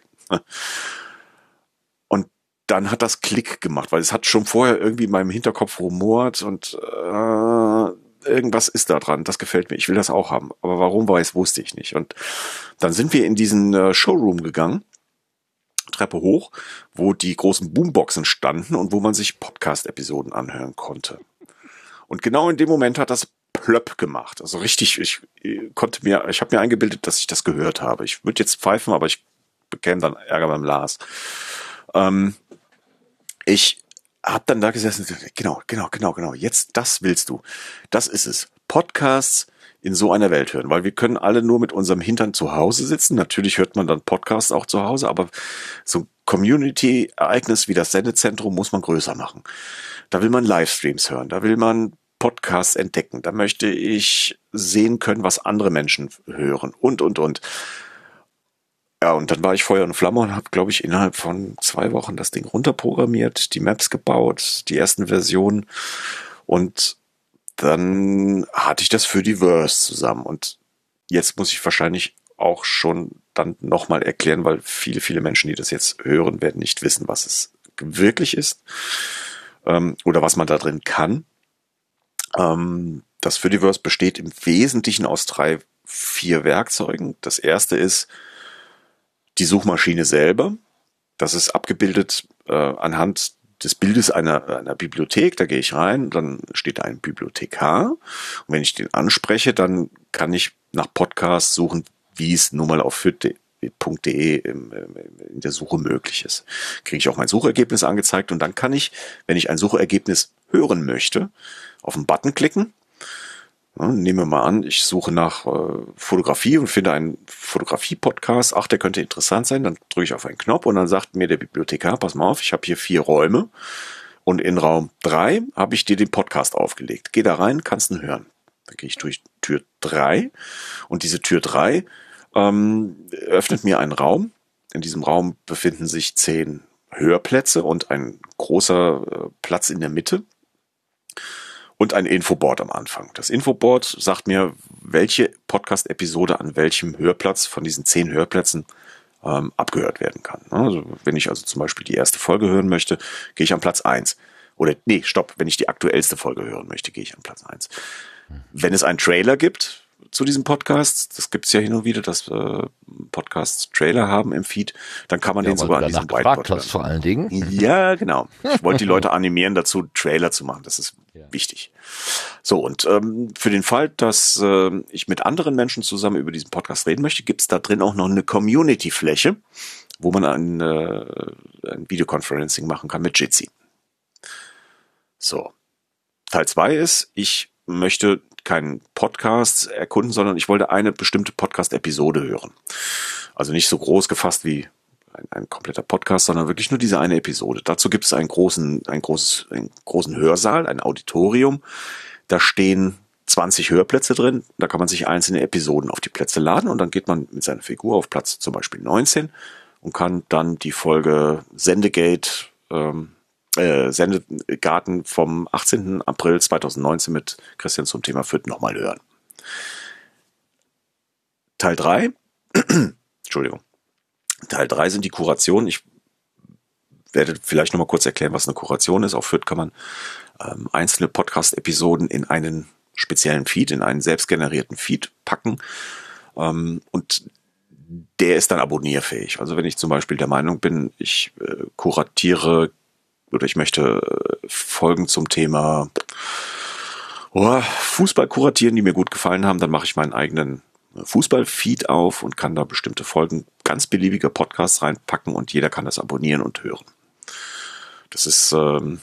dann hat das Klick gemacht, weil es hat schon vorher irgendwie in meinem Hinterkopf rumort und äh, irgendwas ist da dran. Das gefällt mir. Ich will das auch haben. Aber warum weiß, wusste ich nicht. Und dann sind wir in diesen äh, Showroom gegangen. Treppe hoch, wo die großen Boomboxen standen und wo man sich Podcast-Episoden anhören konnte. Und genau in dem Moment hat das plöpp gemacht. Also richtig, ich, ich konnte mir, ich habe mir eingebildet, dass ich das gehört habe. Ich würde jetzt pfeifen, aber ich bekäme dann Ärger beim Lars. Ähm, ich habe dann da gesessen, genau, genau, genau, genau. Jetzt, das willst du. Das ist es. Podcasts in so einer Welt hören, weil wir können alle nur mit unserem Hintern zu Hause sitzen. Natürlich hört man dann Podcasts auch zu Hause, aber so ein Community-Ereignis wie das Sendezentrum muss man größer machen. Da will man Livestreams hören, da will man Podcasts entdecken, da möchte ich sehen können, was andere Menschen hören und, und, und. Ja, und dann war ich Feuer und Flamme und habe, glaube ich, innerhalb von zwei Wochen das Ding runterprogrammiert, die Maps gebaut, die ersten Versionen und dann hatte ich das für die Verse zusammen und jetzt muss ich wahrscheinlich auch schon dann nochmal erklären, weil viele, viele Menschen, die das jetzt hören, werden nicht wissen, was es wirklich ist ähm, oder was man da drin kann. Ähm, das Fediverse besteht im Wesentlichen aus drei, vier Werkzeugen. Das erste ist die Suchmaschine selber. Das ist abgebildet äh, anhand des Bildes einer, einer Bibliothek. Da gehe ich rein, dann steht da ein Bibliothekar. Und wenn ich den anspreche, dann kann ich nach Podcasts suchen, wie es nun mal auf fit.de in der Suche möglich ist. Kriege ich auch mein Suchergebnis angezeigt und dann kann ich, wenn ich ein Suchergebnis hören möchte, auf den Button klicken Nehmen wir mal an, ich suche nach äh, Fotografie und finde einen Fotografie-Podcast. Ach, der könnte interessant sein. Dann drücke ich auf einen Knopf und dann sagt mir der Bibliothekar, pass mal auf, ich habe hier vier Räume und in Raum drei habe ich dir den Podcast aufgelegt. Geh da rein, kannst ihn hören. Dann gehe ich durch Tür drei und diese Tür drei ähm, öffnet mir einen Raum. In diesem Raum befinden sich zehn Hörplätze und ein großer äh, Platz in der Mitte und ein Infoboard am Anfang. Das Infoboard sagt mir, welche Podcast-Episode an welchem Hörplatz von diesen zehn Hörplätzen ähm, abgehört werden kann. Also wenn ich also zum Beispiel die erste Folge hören möchte, gehe ich an Platz eins. Oder nee, stopp, wenn ich die aktuellste Folge hören möchte, gehe ich an Platz eins. Wenn es einen Trailer gibt, zu diesem Podcast. Das gibt es ja hin und wieder, dass äh, Podcasts Trailer haben im Feed. Dann kann man ja, den sogar an diesem Whiteboard hast, vor allen Dingen. Ja, genau. Ich wollte die Leute animieren, dazu Trailer zu machen. Das ist ja. wichtig. So, und ähm, für den Fall, dass äh, ich mit anderen Menschen zusammen über diesen Podcast reden möchte, gibt es da drin auch noch eine Community-Fläche, wo man ein, äh, ein Videoconferencing machen kann mit Jitsi. So. Teil zwei ist, ich möchte keinen Podcast erkunden, sondern ich wollte eine bestimmte Podcast-Episode hören. Also nicht so groß gefasst wie ein, ein, kompletter Podcast, sondern wirklich nur diese eine Episode. Dazu gibt es einen großen, ein großes, einen großen Hörsaal, ein Auditorium. Da stehen 20 Hörplätze drin. Da kann man sich einzelne Episoden auf die Plätze laden und dann geht man mit seiner Figur auf Platz zum Beispiel 19 und kann dann die Folge Sendegate ähm, äh, Sendegarten vom 18. April 2019 mit Christian zum Thema Fürth nochmal hören. Teil 3, Entschuldigung. Teil 3 sind die Kurationen. Ich werde vielleicht nochmal kurz erklären, was eine Kuration ist. Auf Fürth kann man ähm, einzelne Podcast-Episoden in einen speziellen Feed, in einen selbstgenerierten Feed packen. Ähm, und der ist dann abonnierfähig. Also wenn ich zum Beispiel der Meinung bin, ich äh, kuratiere oder ich möchte äh, Folgen zum Thema oh, Fußball kuratieren, die mir gut gefallen haben, dann mache ich meinen eigenen äh, Fußballfeed auf und kann da bestimmte Folgen ganz beliebiger Podcasts reinpacken und jeder kann das abonnieren und hören. Das ist, ähm,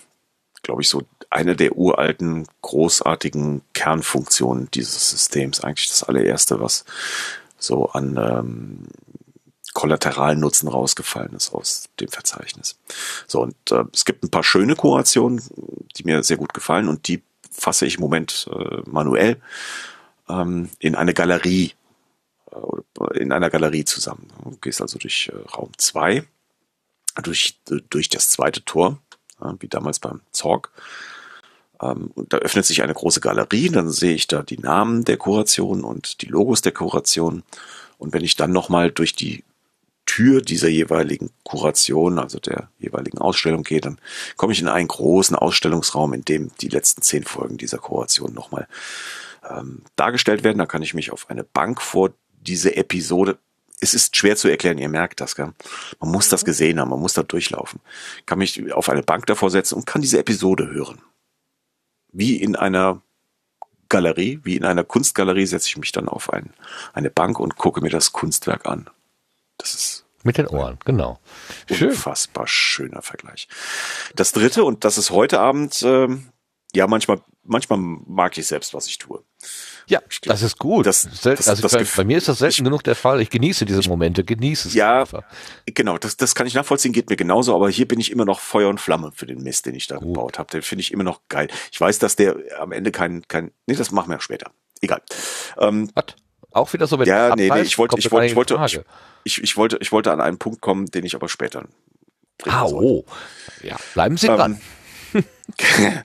glaube ich, so eine der uralten, großartigen Kernfunktionen dieses Systems. Eigentlich das allererste, was so an ähm, Kollateralnutzen rausgefallen ist aus dem Verzeichnis. So, und äh, es gibt ein paar schöne Kurationen, die mir sehr gut gefallen und die fasse ich im Moment äh, manuell ähm, in eine Galerie, äh, in einer Galerie zusammen. Du gehst also durch äh, Raum zwei durch, durch das zweite Tor, ja, wie damals beim Zorg. Ähm, und da öffnet sich eine große Galerie, dann sehe ich da die Namen der Kuration und die Logos der Kuration. Und wenn ich dann nochmal durch die Tür dieser jeweiligen Kuration, also der jeweiligen Ausstellung gehe, dann komme ich in einen großen Ausstellungsraum, in dem die letzten zehn Folgen dieser Kuration nochmal ähm, dargestellt werden. Da kann ich mich auf eine Bank vor diese Episode es ist schwer zu erklären, ihr merkt das, gell? Man muss das gesehen haben, man muss da durchlaufen. Kann mich auf eine Bank davor setzen und kann diese Episode hören. Wie in einer Galerie, wie in einer Kunstgalerie setze ich mich dann auf ein, eine Bank und gucke mir das Kunstwerk an. Das ist mit den Ohren, genau. Schön. Unfassbar schöner Vergleich. Das dritte, und das ist heute Abend, äh, ja, manchmal, manchmal mag ich selbst, was ich tue. Ja, das ist gut. Das, das, also das, bei, bei, mir ist das selten ich, genug der Fall. Ich genieße diese Momente, genieße es. Ja, einfach. genau, das, das kann ich nachvollziehen, geht mir genauso, aber hier bin ich immer noch Feuer und Flamme für den Mist, den ich da gut. gebaut habe. Den finde ich immer noch geil. Ich weiß, dass der am Ende kein, kein, nee, das machen wir später. Egal. Ähm, Was? Auch wieder so, wenn Ja, nee, nee, ich wollte, ich wollte, ich wollte, ich, ich, wollte, ich wollte an einen Punkt kommen, den ich aber später. Ah, oh. Ja, bleiben Sie dran. Ähm,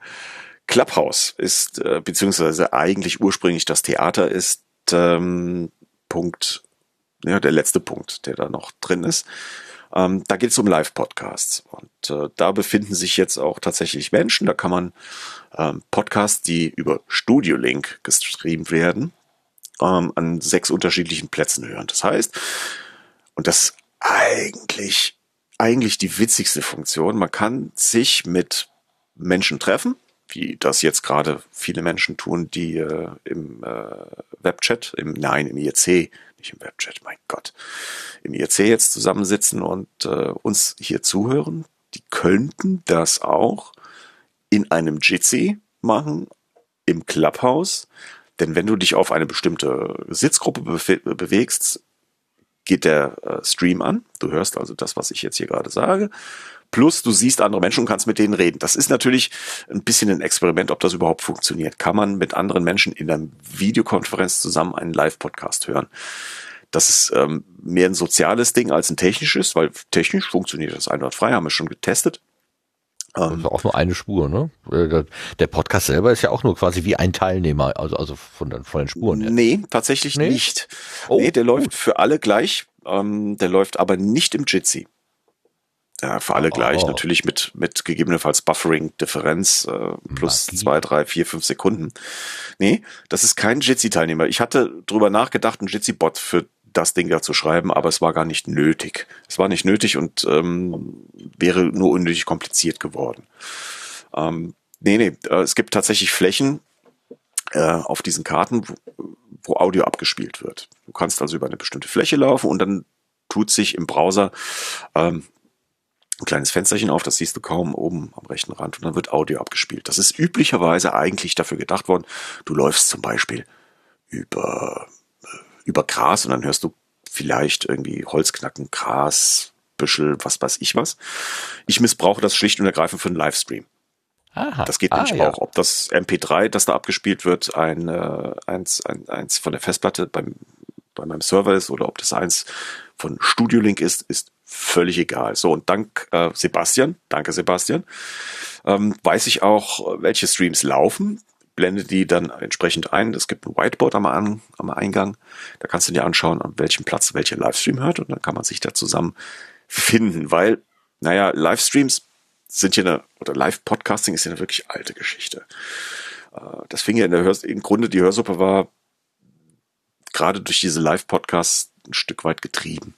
Clubhouse ist, äh, beziehungsweise eigentlich ursprünglich das Theater ist, ähm, Punkt, ja, der letzte Punkt, der da noch drin ist. Ähm, da geht es um Live-Podcasts. Und äh, da befinden sich jetzt auch tatsächlich Menschen. Da kann man ähm, Podcasts, die über Studio Link gestreamt werden, ähm, an sechs unterschiedlichen Plätzen hören. Das heißt, und das eigentlich, eigentlich die witzigste Funktion, man kann sich mit Menschen treffen, wie das jetzt gerade viele Menschen tun, die äh, im äh, Webchat, im nein, im IRC, nicht im Webchat, mein Gott, im IRC jetzt zusammensitzen und äh, uns hier zuhören. Die könnten das auch in einem Jitsi machen, im Clubhouse. Denn wenn du dich auf eine bestimmte Sitzgruppe be bewegst, geht der äh, Stream an. Du hörst also das, was ich jetzt hier gerade sage. Plus du siehst andere Menschen und kannst mit denen reden. Das ist natürlich ein bisschen ein Experiment, ob das überhaupt funktioniert. Kann man mit anderen Menschen in einer Videokonferenz zusammen einen Live-Podcast hören? Das ist ähm, mehr ein soziales Ding als ein technisches, weil technisch funktioniert das einwandfrei, haben wir schon getestet. Das ist auch nur eine Spur, ne? Äh, der Podcast selber ist ja auch nur quasi wie ein Teilnehmer, also, also von, den, von den Spuren her. Nee, tatsächlich nee? nicht. Oh, nee, der gut. läuft für alle gleich. Ähm, der läuft aber nicht im Jitsi. Ja, für alle oh. gleich, natürlich mit, mit gegebenenfalls Buffering-Differenz äh, plus Magie. zwei, drei, vier, fünf Sekunden. Nee, das ist kein Jitsi-Teilnehmer. Ich hatte drüber nachgedacht, einen Jitsi-Bot für das Ding da zu schreiben, aber es war gar nicht nötig. Es war nicht nötig und ähm, wäre nur unnötig kompliziert geworden. Ähm, nee, nee, äh, es gibt tatsächlich Flächen äh, auf diesen Karten, wo, wo Audio abgespielt wird. Du kannst also über eine bestimmte Fläche laufen und dann tut sich im Browser ähm, ein kleines Fensterchen auf, das siehst du kaum oben am rechten Rand und dann wird Audio abgespielt. Das ist üblicherweise eigentlich dafür gedacht worden, du läufst zum Beispiel über über Gras und dann hörst du vielleicht irgendwie Holzknacken, Gras, Büschel, was weiß ich was. Ich missbrauche das schlicht und ergreifend für einen Livestream. Aha. Das geht nämlich ah, ja. auch. Ob das MP3, das da abgespielt wird, ein, äh, eins, ein, eins von der Festplatte beim, bei meinem Server ist oder ob das eins von Studio Link ist, ist völlig egal. So, und dank äh, Sebastian, danke Sebastian, ähm, weiß ich auch, welche Streams laufen blende die dann entsprechend ein. Es gibt ein Whiteboard am, am Eingang. Da kannst du dir anschauen, an welchem Platz welcher Livestream hört und dann kann man sich da zusammen finden, weil, naja, Livestreams sind ja eine, oder Live-Podcasting ist ja eine wirklich alte Geschichte. Äh, das fing ja in der Hör im Grunde die Hörsuppe war gerade durch diese Live-Podcasts ein Stück weit getrieben.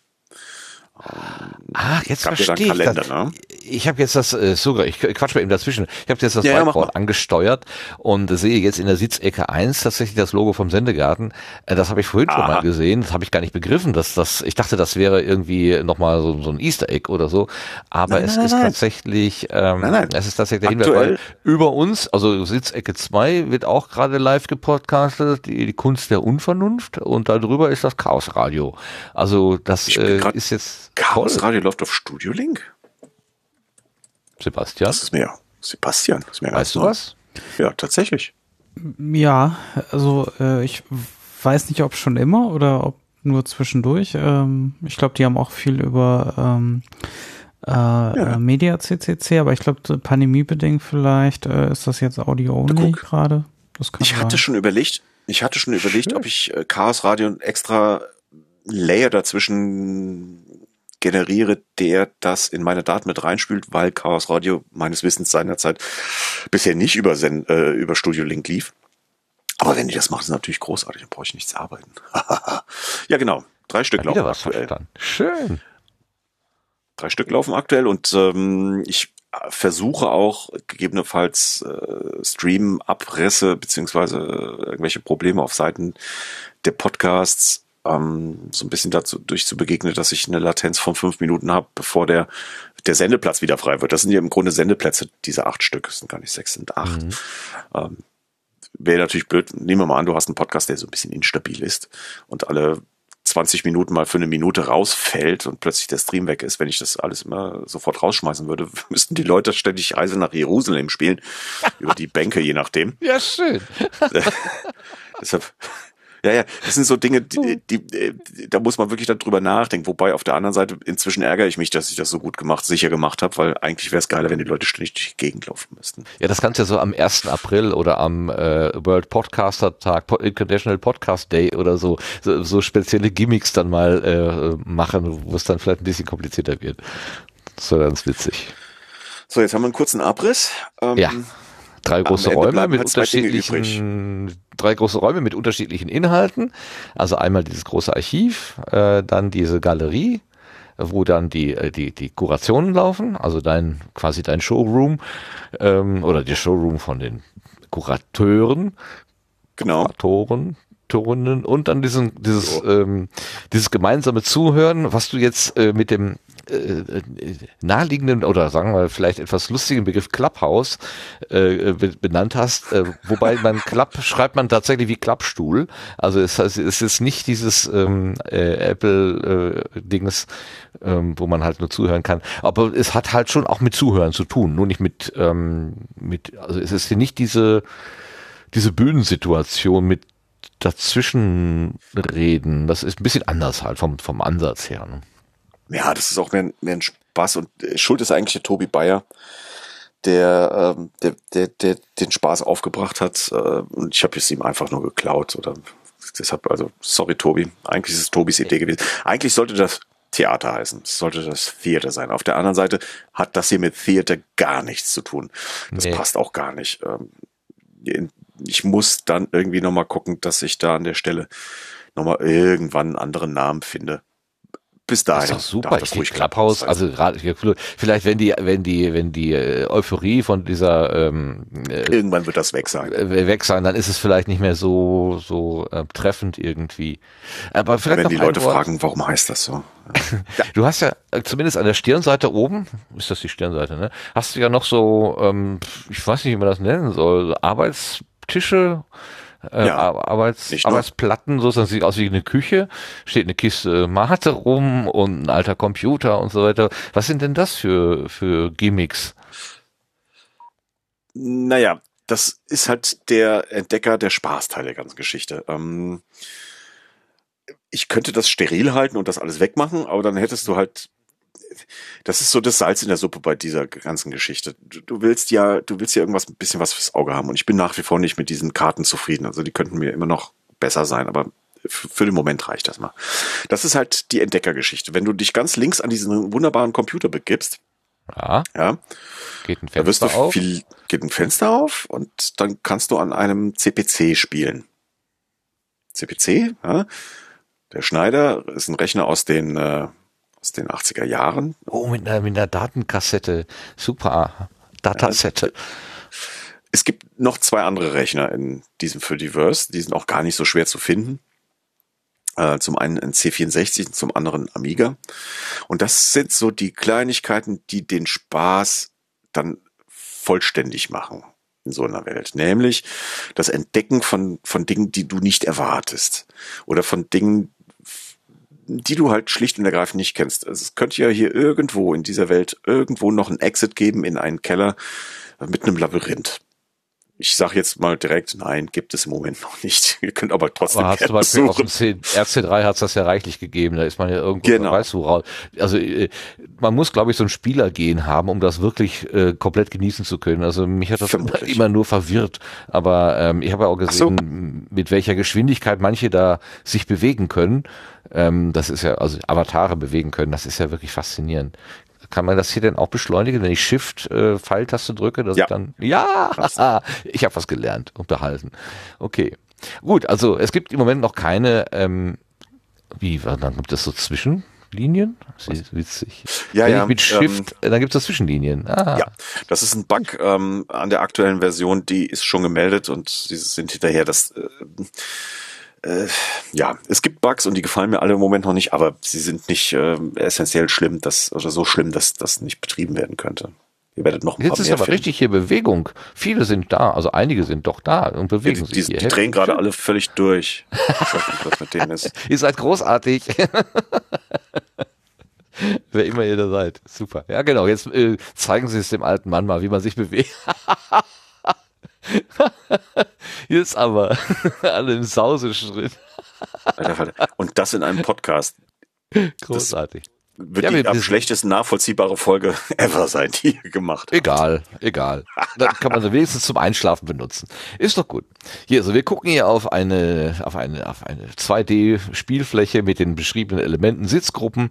Ah, jetzt verstehe ich Kalender, das. Ne? Ich habe jetzt das, äh, sogar, ich quatsch mal eben dazwischen, ich habe jetzt das ja, Whiteboard ja, angesteuert und sehe jetzt in der Sitzecke 1 tatsächlich das Logo vom Sendegarten. Äh, das habe ich vorhin Aha. schon mal gesehen, das habe ich gar nicht begriffen, dass das, ich dachte, das wäre irgendwie nochmal so, so ein Easter Egg oder so, aber nein, es nein, ist nein. tatsächlich, ähm, nein, nein. es ist tatsächlich der Hinweis, weil über uns, also Sitzecke 2 wird auch gerade live gepodcastet, die, die Kunst der Unvernunft und darüber ist das Chaos Radio. Also das äh, ist jetzt Chaos Radio läuft auf Studio Link. Sebastian? Das ist mir. Sebastian. ist mir weißt du was? Ja, tatsächlich. Ja, also äh, ich weiß nicht, ob schon immer oder ob nur zwischendurch. Ähm, ich glaube, die haben auch viel über ähm, äh, ja. Media CCC, aber ich glaube, pandemiebedingt vielleicht äh, ist das jetzt Audio-only gerade. Ich hatte schon überlegt, ich hatte schon überlegt, Schön. ob ich äh, Chaos Radio extra Layer dazwischen generiere, der das in meine Daten mit reinspült, weil Chaos Radio meines Wissens seinerzeit bisher nicht über, Sen äh, über Studio Link lief. Aber wenn die das machen, ist natürlich großartig, dann brauche ich nichts arbeiten. ja, genau. Drei Stück laufen aktuell. Verstanden. Schön. Drei Stück laufen aktuell und ähm, ich versuche auch gegebenenfalls äh, Stream-Abrisse beziehungsweise irgendwelche Probleme auf Seiten der Podcasts ähm, so ein bisschen dazu durch zu begegnen, dass ich eine Latenz von fünf Minuten habe, bevor der der Sendeplatz wieder frei wird. Das sind ja im Grunde Sendeplätze, diese acht Stück, das sind gar nicht sechs, sind acht. Mhm. Ähm, Wäre natürlich blöd, nehmen wir mal an, du hast einen Podcast, der so ein bisschen instabil ist und alle 20 Minuten mal für eine Minute rausfällt und plötzlich der Stream weg ist, wenn ich das alles immer sofort rausschmeißen würde, müssten die Leute ständig Reise nach Jerusalem spielen, über die Bänke, je nachdem. Ja, schön. Deshalb ja, ja, das sind so Dinge, die, die, die, da muss man wirklich dann drüber nachdenken. Wobei auf der anderen Seite inzwischen ärgere ich mich, dass ich das so gut gemacht, sicher gemacht habe, weil eigentlich wäre es geiler, wenn die Leute ständig durch die Gegend laufen müssten. Ja, das kannst du ja so am 1. April oder am äh, World Podcaster Tag, International Podcast Day oder so, so, so spezielle Gimmicks dann mal äh, machen, wo es dann vielleicht ein bisschen komplizierter wird. Das wäre ganz witzig. So, jetzt haben wir einen kurzen Abriss. Ähm, ja drei große Räume mit unterschiedlichen drei große Räume mit unterschiedlichen Inhalten. Also einmal dieses große Archiv, äh, dann diese Galerie, wo dann die äh, die die Kurationen laufen, also dein quasi dein Showroom ähm, oder der Showroom von den Kurateuren, genau. Kuratoren, Tonen und dann diesen, dieses, so. ähm, dieses gemeinsame Zuhören, was du jetzt äh, mit dem äh, naheliegenden oder sagen wir vielleicht etwas lustigen Begriff Clubhouse äh, benannt hast, äh, wobei man Club schreibt man tatsächlich wie Klappstuhl. Also es, es ist nicht dieses ähm, äh, Apple äh, ähm, wo man halt nur zuhören kann. Aber es hat halt schon auch mit Zuhören zu tun, nur nicht mit ähm, mit. Also es ist hier nicht diese diese Bühnensituation mit dazwischen reden. Das ist ein bisschen anders halt vom, vom Ansatz her. Ne? Ja, das ist auch mehr, mehr ein Spaß und äh, Schuld ist eigentlich der Tobi Bayer, der, ähm, der, der, der den Spaß aufgebracht hat. Äh, und ich habe es ihm einfach nur geklaut. Oder deshalb, also sorry Tobi, eigentlich ist es Tobis Idee gewesen. Eigentlich sollte das Theater heißen. Es sollte das Theater sein. Auf der anderen Seite hat das hier mit Theater gar nichts zu tun. Das nee. passt auch gar nicht. Ähm, ich muss dann irgendwie nochmal gucken, dass ich da an der Stelle nochmal irgendwann einen anderen Namen finde bis dahin. Das ist doch super. Ich ruhig Clubhouse, also gerade vielleicht wenn die wenn die wenn die äh, Euphorie von dieser ähm, äh, irgendwann wird das weg sein. Äh, weg sein, dann ist es vielleicht nicht mehr so so äh, treffend irgendwie. Aber vielleicht wenn die Leute Wort. fragen, warum heißt das so? Du hast ja zumindest an der Stirnseite oben, ist das die Stirnseite, ne? Hast du ja noch so ähm, ich weiß nicht, wie man das nennen soll, Arbeitstische äh, ja, Arbeits, Arbeitsplatten, so sieht aus wie eine Küche, steht eine Kiste Mate rum und ein alter Computer und so weiter. Was sind denn das für, für Gimmicks? Naja, das ist halt der Entdecker der Spaßteil der ganzen Geschichte. Ähm, ich könnte das steril halten und das alles wegmachen, aber dann hättest du halt das ist so das Salz in der Suppe bei dieser ganzen Geschichte. Du, du, willst ja, du willst ja irgendwas ein bisschen was fürs Auge haben und ich bin nach wie vor nicht mit diesen Karten zufrieden. Also die könnten mir immer noch besser sein, aber für den Moment reicht das mal. Das ist halt die Entdeckergeschichte. Wenn du dich ganz links an diesen wunderbaren Computer begibst, ja, ja geht ein Fenster wirst du auf. Viel, geht ein Fenster auf und dann kannst du an einem CPC spielen. CPC, ja. Der Schneider ist ein Rechner aus den äh, aus den 80er Jahren. Oh, mit einer, mit einer Datenkassette. Super. Datasette. Es gibt noch zwei andere Rechner in diesem Fediverse, die sind auch gar nicht so schwer zu finden. Äh, zum einen ein C64 und zum anderen Amiga. Und das sind so die Kleinigkeiten, die den Spaß dann vollständig machen in so einer Welt. Nämlich das Entdecken von, von Dingen, die du nicht erwartest. Oder von Dingen, die du halt schlicht und ergreifend nicht kennst. Also es könnte ja hier irgendwo in dieser Welt irgendwo noch ein Exit geben in einen Keller mit einem Labyrinth. Ich sage jetzt mal direkt, nein, gibt es im Moment noch nicht. Ihr könnt aber trotzdem aber hast du Beispiel auf dem RC3 hat es das ja reichlich gegeben. Da ist man ja irgendwo, genau. weißt du, raus. Also äh, man muss, glaube ich, so ein Spielergehen haben, um das wirklich äh, komplett genießen zu können. Also mich hat das Vermutlich. immer nur verwirrt. Aber ähm, ich habe ja auch gesehen, so. mit welcher Geschwindigkeit manche da sich bewegen können. Ähm, das ist ja, also Avatare bewegen können, das ist ja wirklich faszinierend. Kann man das hier denn auch beschleunigen, wenn ich Shift äh, Pfeiltaste drücke, dass ja. ich dann ja, ich habe was gelernt und behalten. Okay. Gut, also es gibt im Moment noch keine ähm, wie dann gibt es so Zwischenlinien? Witzig. Ja, Wenn ja. mit Shift, ähm, dann gibt es Zwischenlinien. Ah. Ja, das ist ein Bug ähm, an der aktuellen Version, die ist schon gemeldet und sie sind hinterher, dass äh, äh, ja, es gibt Bugs und die gefallen mir alle im Moment noch nicht, aber sie sind nicht äh, essentiell schlimm, dass, oder so schlimm, dass das nicht betrieben werden könnte. Ihr werdet noch ein Jetzt paar ist aber finden. richtig hier Bewegung. Viele sind da, also einige sind doch da und bewegen die, sich. Die, die drehen gerade alle völlig durch. ich weiß nicht, was mit denen ist. Ihr seid großartig. Wer immer ihr da seid. Super. Ja, genau. Jetzt äh, zeigen Sie es dem alten Mann mal, wie man sich bewegt. Jetzt aber alle im Sauseschritt. Und das in einem Podcast. Großartig. Das wird ja, die am schlechtesten nachvollziehbare Folge ever sein, die ihr gemacht habt. Egal, egal. Dann kann man sie wenigstens zum Einschlafen benutzen. Ist doch gut. Hier, also wir gucken hier auf eine, auf eine, auf eine 2D-Spielfläche mit den beschriebenen Elementen Sitzgruppen,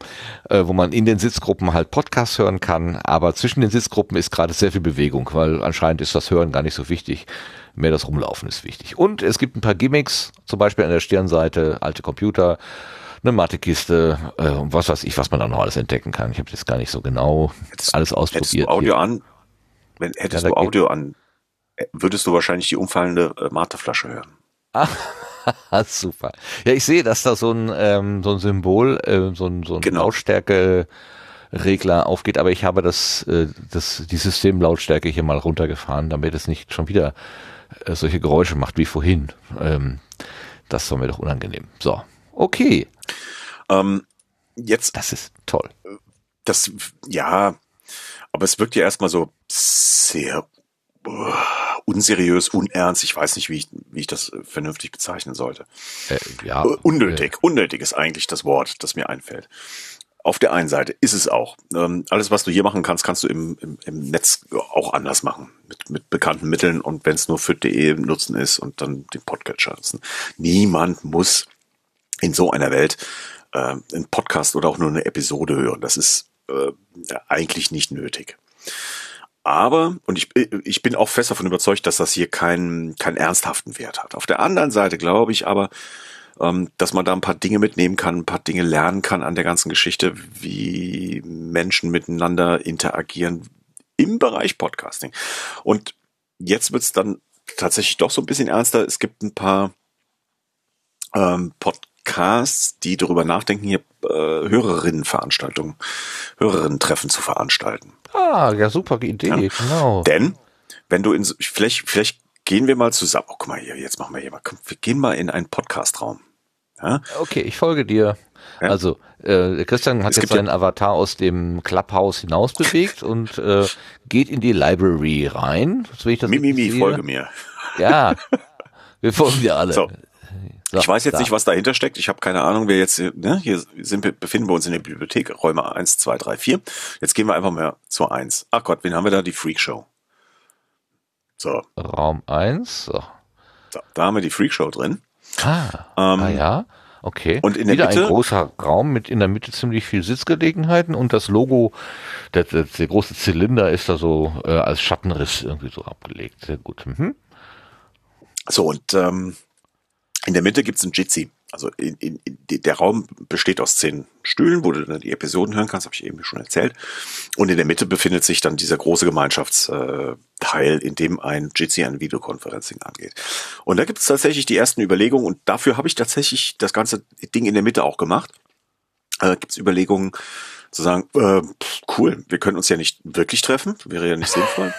äh, wo man in den Sitzgruppen halt Podcasts hören kann, aber zwischen den Sitzgruppen ist gerade sehr viel Bewegung, weil anscheinend ist das Hören gar nicht so wichtig. Mehr das Rumlaufen ist wichtig. Und es gibt ein paar Gimmicks, zum Beispiel an der Stirnseite, alte Computer, eine Mathekiste, äh, was weiß ich, was man da noch alles entdecken kann. Ich habe das gar nicht so genau hättest, alles ausprobiert. Hättest du Audio hier. an, wenn hättest ja, du Audio an, äh, würdest du wahrscheinlich die umfallende äh, Mateflasche hören. Ah, super. Ja, ich sehe, dass da so ein ähm, so ein Symbol, äh, so ein so ein genau. Lautstärke Regler aufgeht, aber ich habe das, äh, das die Systemlautstärke hier mal runtergefahren, damit es nicht schon wieder äh, solche Geräusche macht wie vorhin. Ähm, das war mir doch unangenehm. So, okay. Ähm, jetzt. Das ist toll. Das, ja, aber es wirkt ja erstmal so sehr uh, unseriös, unernst. Ich weiß nicht, wie ich, wie ich das vernünftig bezeichnen sollte. Äh, ja. Unnötig. Äh, unnötig ist eigentlich das Wort, das mir einfällt. Auf der einen Seite ist es auch. Ähm, alles, was du hier machen kannst, kannst du im, im, im Netz auch anders machen. Mit, mit bekannten Mitteln und wenn es nur für DE nutzen ist und dann den Podcatcher nutzen. Niemand muss in so einer Welt äh, einen Podcast oder auch nur eine Episode hören. Das ist äh, eigentlich nicht nötig. Aber, und ich, ich bin auch fest davon überzeugt, dass das hier keinen, keinen ernsthaften Wert hat. Auf der anderen Seite glaube ich aber, ähm, dass man da ein paar Dinge mitnehmen kann, ein paar Dinge lernen kann an der ganzen Geschichte, wie Menschen miteinander interagieren im Bereich Podcasting. Und jetzt wird's dann tatsächlich doch so ein bisschen ernster. Es gibt ein paar ähm, Podcasts, die darüber nachdenken, hier äh, Hörerinnenveranstaltungen, Hörerinnen-Treffen zu veranstalten. Ah, ja, super Idee, ja. genau. Denn, wenn du in, vielleicht, vielleicht gehen wir mal zusammen. Oh, guck mal hier, jetzt machen wir hier mal, komm, wir gehen mal in einen Podcast-Raum. Ja? Okay, ich folge dir. Ja? Also, äh, Christian hat jetzt seinen ja Avatar aus dem Clubhouse hinaus bewegt und äh, geht in die Library rein. So ich das Mimimi, folge mir. Ja, wir folgen dir alle. So. So, ich weiß jetzt da. nicht, was dahinter steckt. Ich habe keine Ahnung, wer jetzt, ne, hier sind, befinden wir uns in der Bibliothek, Räume 1, 2, 3, 4. Jetzt gehen wir einfach mal zur 1. Ach Gott, wen haben wir da? Die Freak Show. So. Raum 1. So. so. Da haben wir die Freak Show drin. Ah, ähm, ah ja. Okay. Und in der Wieder Mitte, ein großer Raum mit in der Mitte ziemlich viel Sitzgelegenheiten und das Logo, der, der, der große Zylinder ist da so äh, als Schattenriss irgendwie so abgelegt. Sehr gut. Mhm. So, und ähm, in der Mitte gibt's ein Jitsi. Also in, in, in, der Raum besteht aus zehn Stühlen, wo du dann die Episoden hören kannst, habe ich eben schon erzählt. Und in der Mitte befindet sich dann dieser große Gemeinschaftsteil, in dem ein Jitsi ein Videoconferencing angeht. Und da gibt es tatsächlich die ersten Überlegungen und dafür habe ich tatsächlich das ganze Ding in der Mitte auch gemacht. Äh, gibt es Überlegungen zu sagen, äh, cool, wir können uns ja nicht wirklich treffen, wäre ja nicht sinnvoll.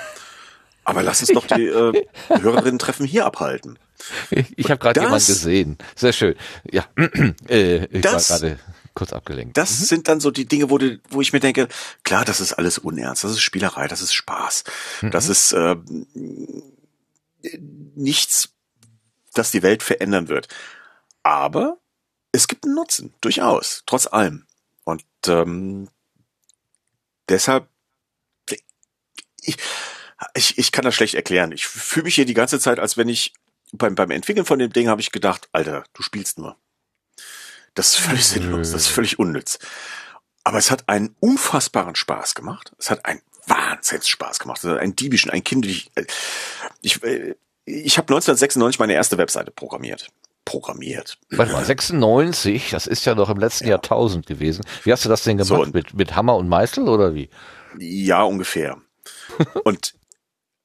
Aber lass uns doch die äh, Hörerinnen-Treffen hier abhalten. Ich, ich habe gerade jemanden gesehen. Sehr schön. Ja, äh, ich das, war gerade kurz abgelenkt. Das mhm. sind dann so die Dinge, wo, du, wo ich mir denke, klar, das ist alles unernst, das ist Spielerei, das ist Spaß, mhm. das ist äh, nichts, das die Welt verändern wird. Aber es gibt einen Nutzen, durchaus, trotz allem. Und ähm, deshalb, ich, ich, ich kann das schlecht erklären. Ich fühle mich hier die ganze Zeit, als wenn ich beim, beim Entwickeln von dem Ding habe ich gedacht, Alter, du spielst nur. Das ist völlig sinnlos, das ist völlig unnütz. Aber es hat einen unfassbaren Spaß gemacht. Es hat einen Wahnsinns Spaß gemacht. Also einen diebischen, einen kindlichen. Äh, ich, äh, ich habe 1996 meine erste Webseite programmiert. Programmiert. Warte mal, 96, das ist ja noch im letzten ja. Jahrtausend gewesen. Wie hast du das denn gemacht? So, mit, mit Hammer und Meißel oder wie? Ja, ungefähr. und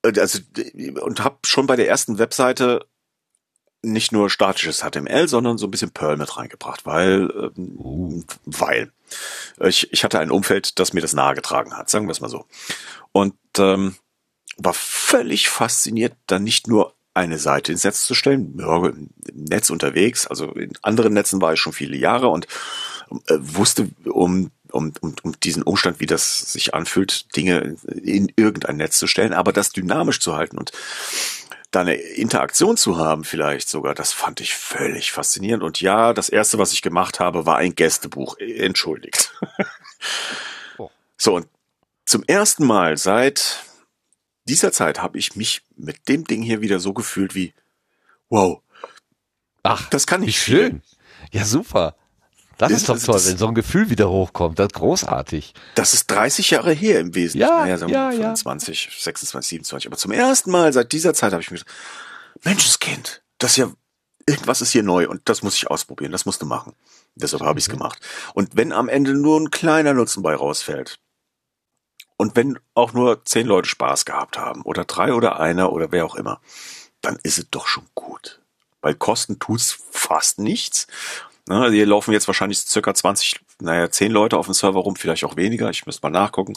also und habe schon bei der ersten Webseite nicht nur statisches HTML, sondern so ein bisschen Perl mit reingebracht, weil, ähm, weil ich, ich hatte ein Umfeld, das mir das nahegetragen hat, sagen wir es mal so. Und ähm, war völlig fasziniert, dann nicht nur eine Seite ins Netz zu stellen, im Netz unterwegs, also in anderen Netzen war ich schon viele Jahre und äh, wusste um, um, um, um diesen Umstand, wie das sich anfühlt, Dinge in irgendein Netz zu stellen, aber das dynamisch zu halten und da eine Interaktion zu haben vielleicht sogar, das fand ich völlig faszinierend. Und ja, das erste, was ich gemacht habe, war ein Gästebuch. Entschuldigt. oh. So, und zum ersten Mal seit dieser Zeit habe ich mich mit dem Ding hier wieder so gefühlt wie, wow. Ach, das kann ich. Wie schön. Ja, super. Das ist, ist doch toll, wenn so ein Gefühl wieder hochkommt. Das ist großartig. Das ist 30 Jahre her im Wesentlichen. Ja, naja, sagen ja, 25, ja. 26, 27. Aber zum ersten Mal seit dieser Zeit habe ich mir gedacht, Menschenskind, das ist ja, irgendwas ist hier neu und das muss ich ausprobieren, das musst du machen. Deshalb habe ich es mhm. gemacht. Und wenn am Ende nur ein kleiner Nutzen bei rausfällt, und wenn auch nur zehn Leute Spaß gehabt haben, oder drei oder einer oder wer auch immer, dann ist es doch schon gut. Weil Kosten tut's fast nichts. Ne, also hier laufen jetzt wahrscheinlich circa 20, naja, 10 Leute auf dem Server rum, vielleicht auch weniger. Ich müsste mal nachgucken.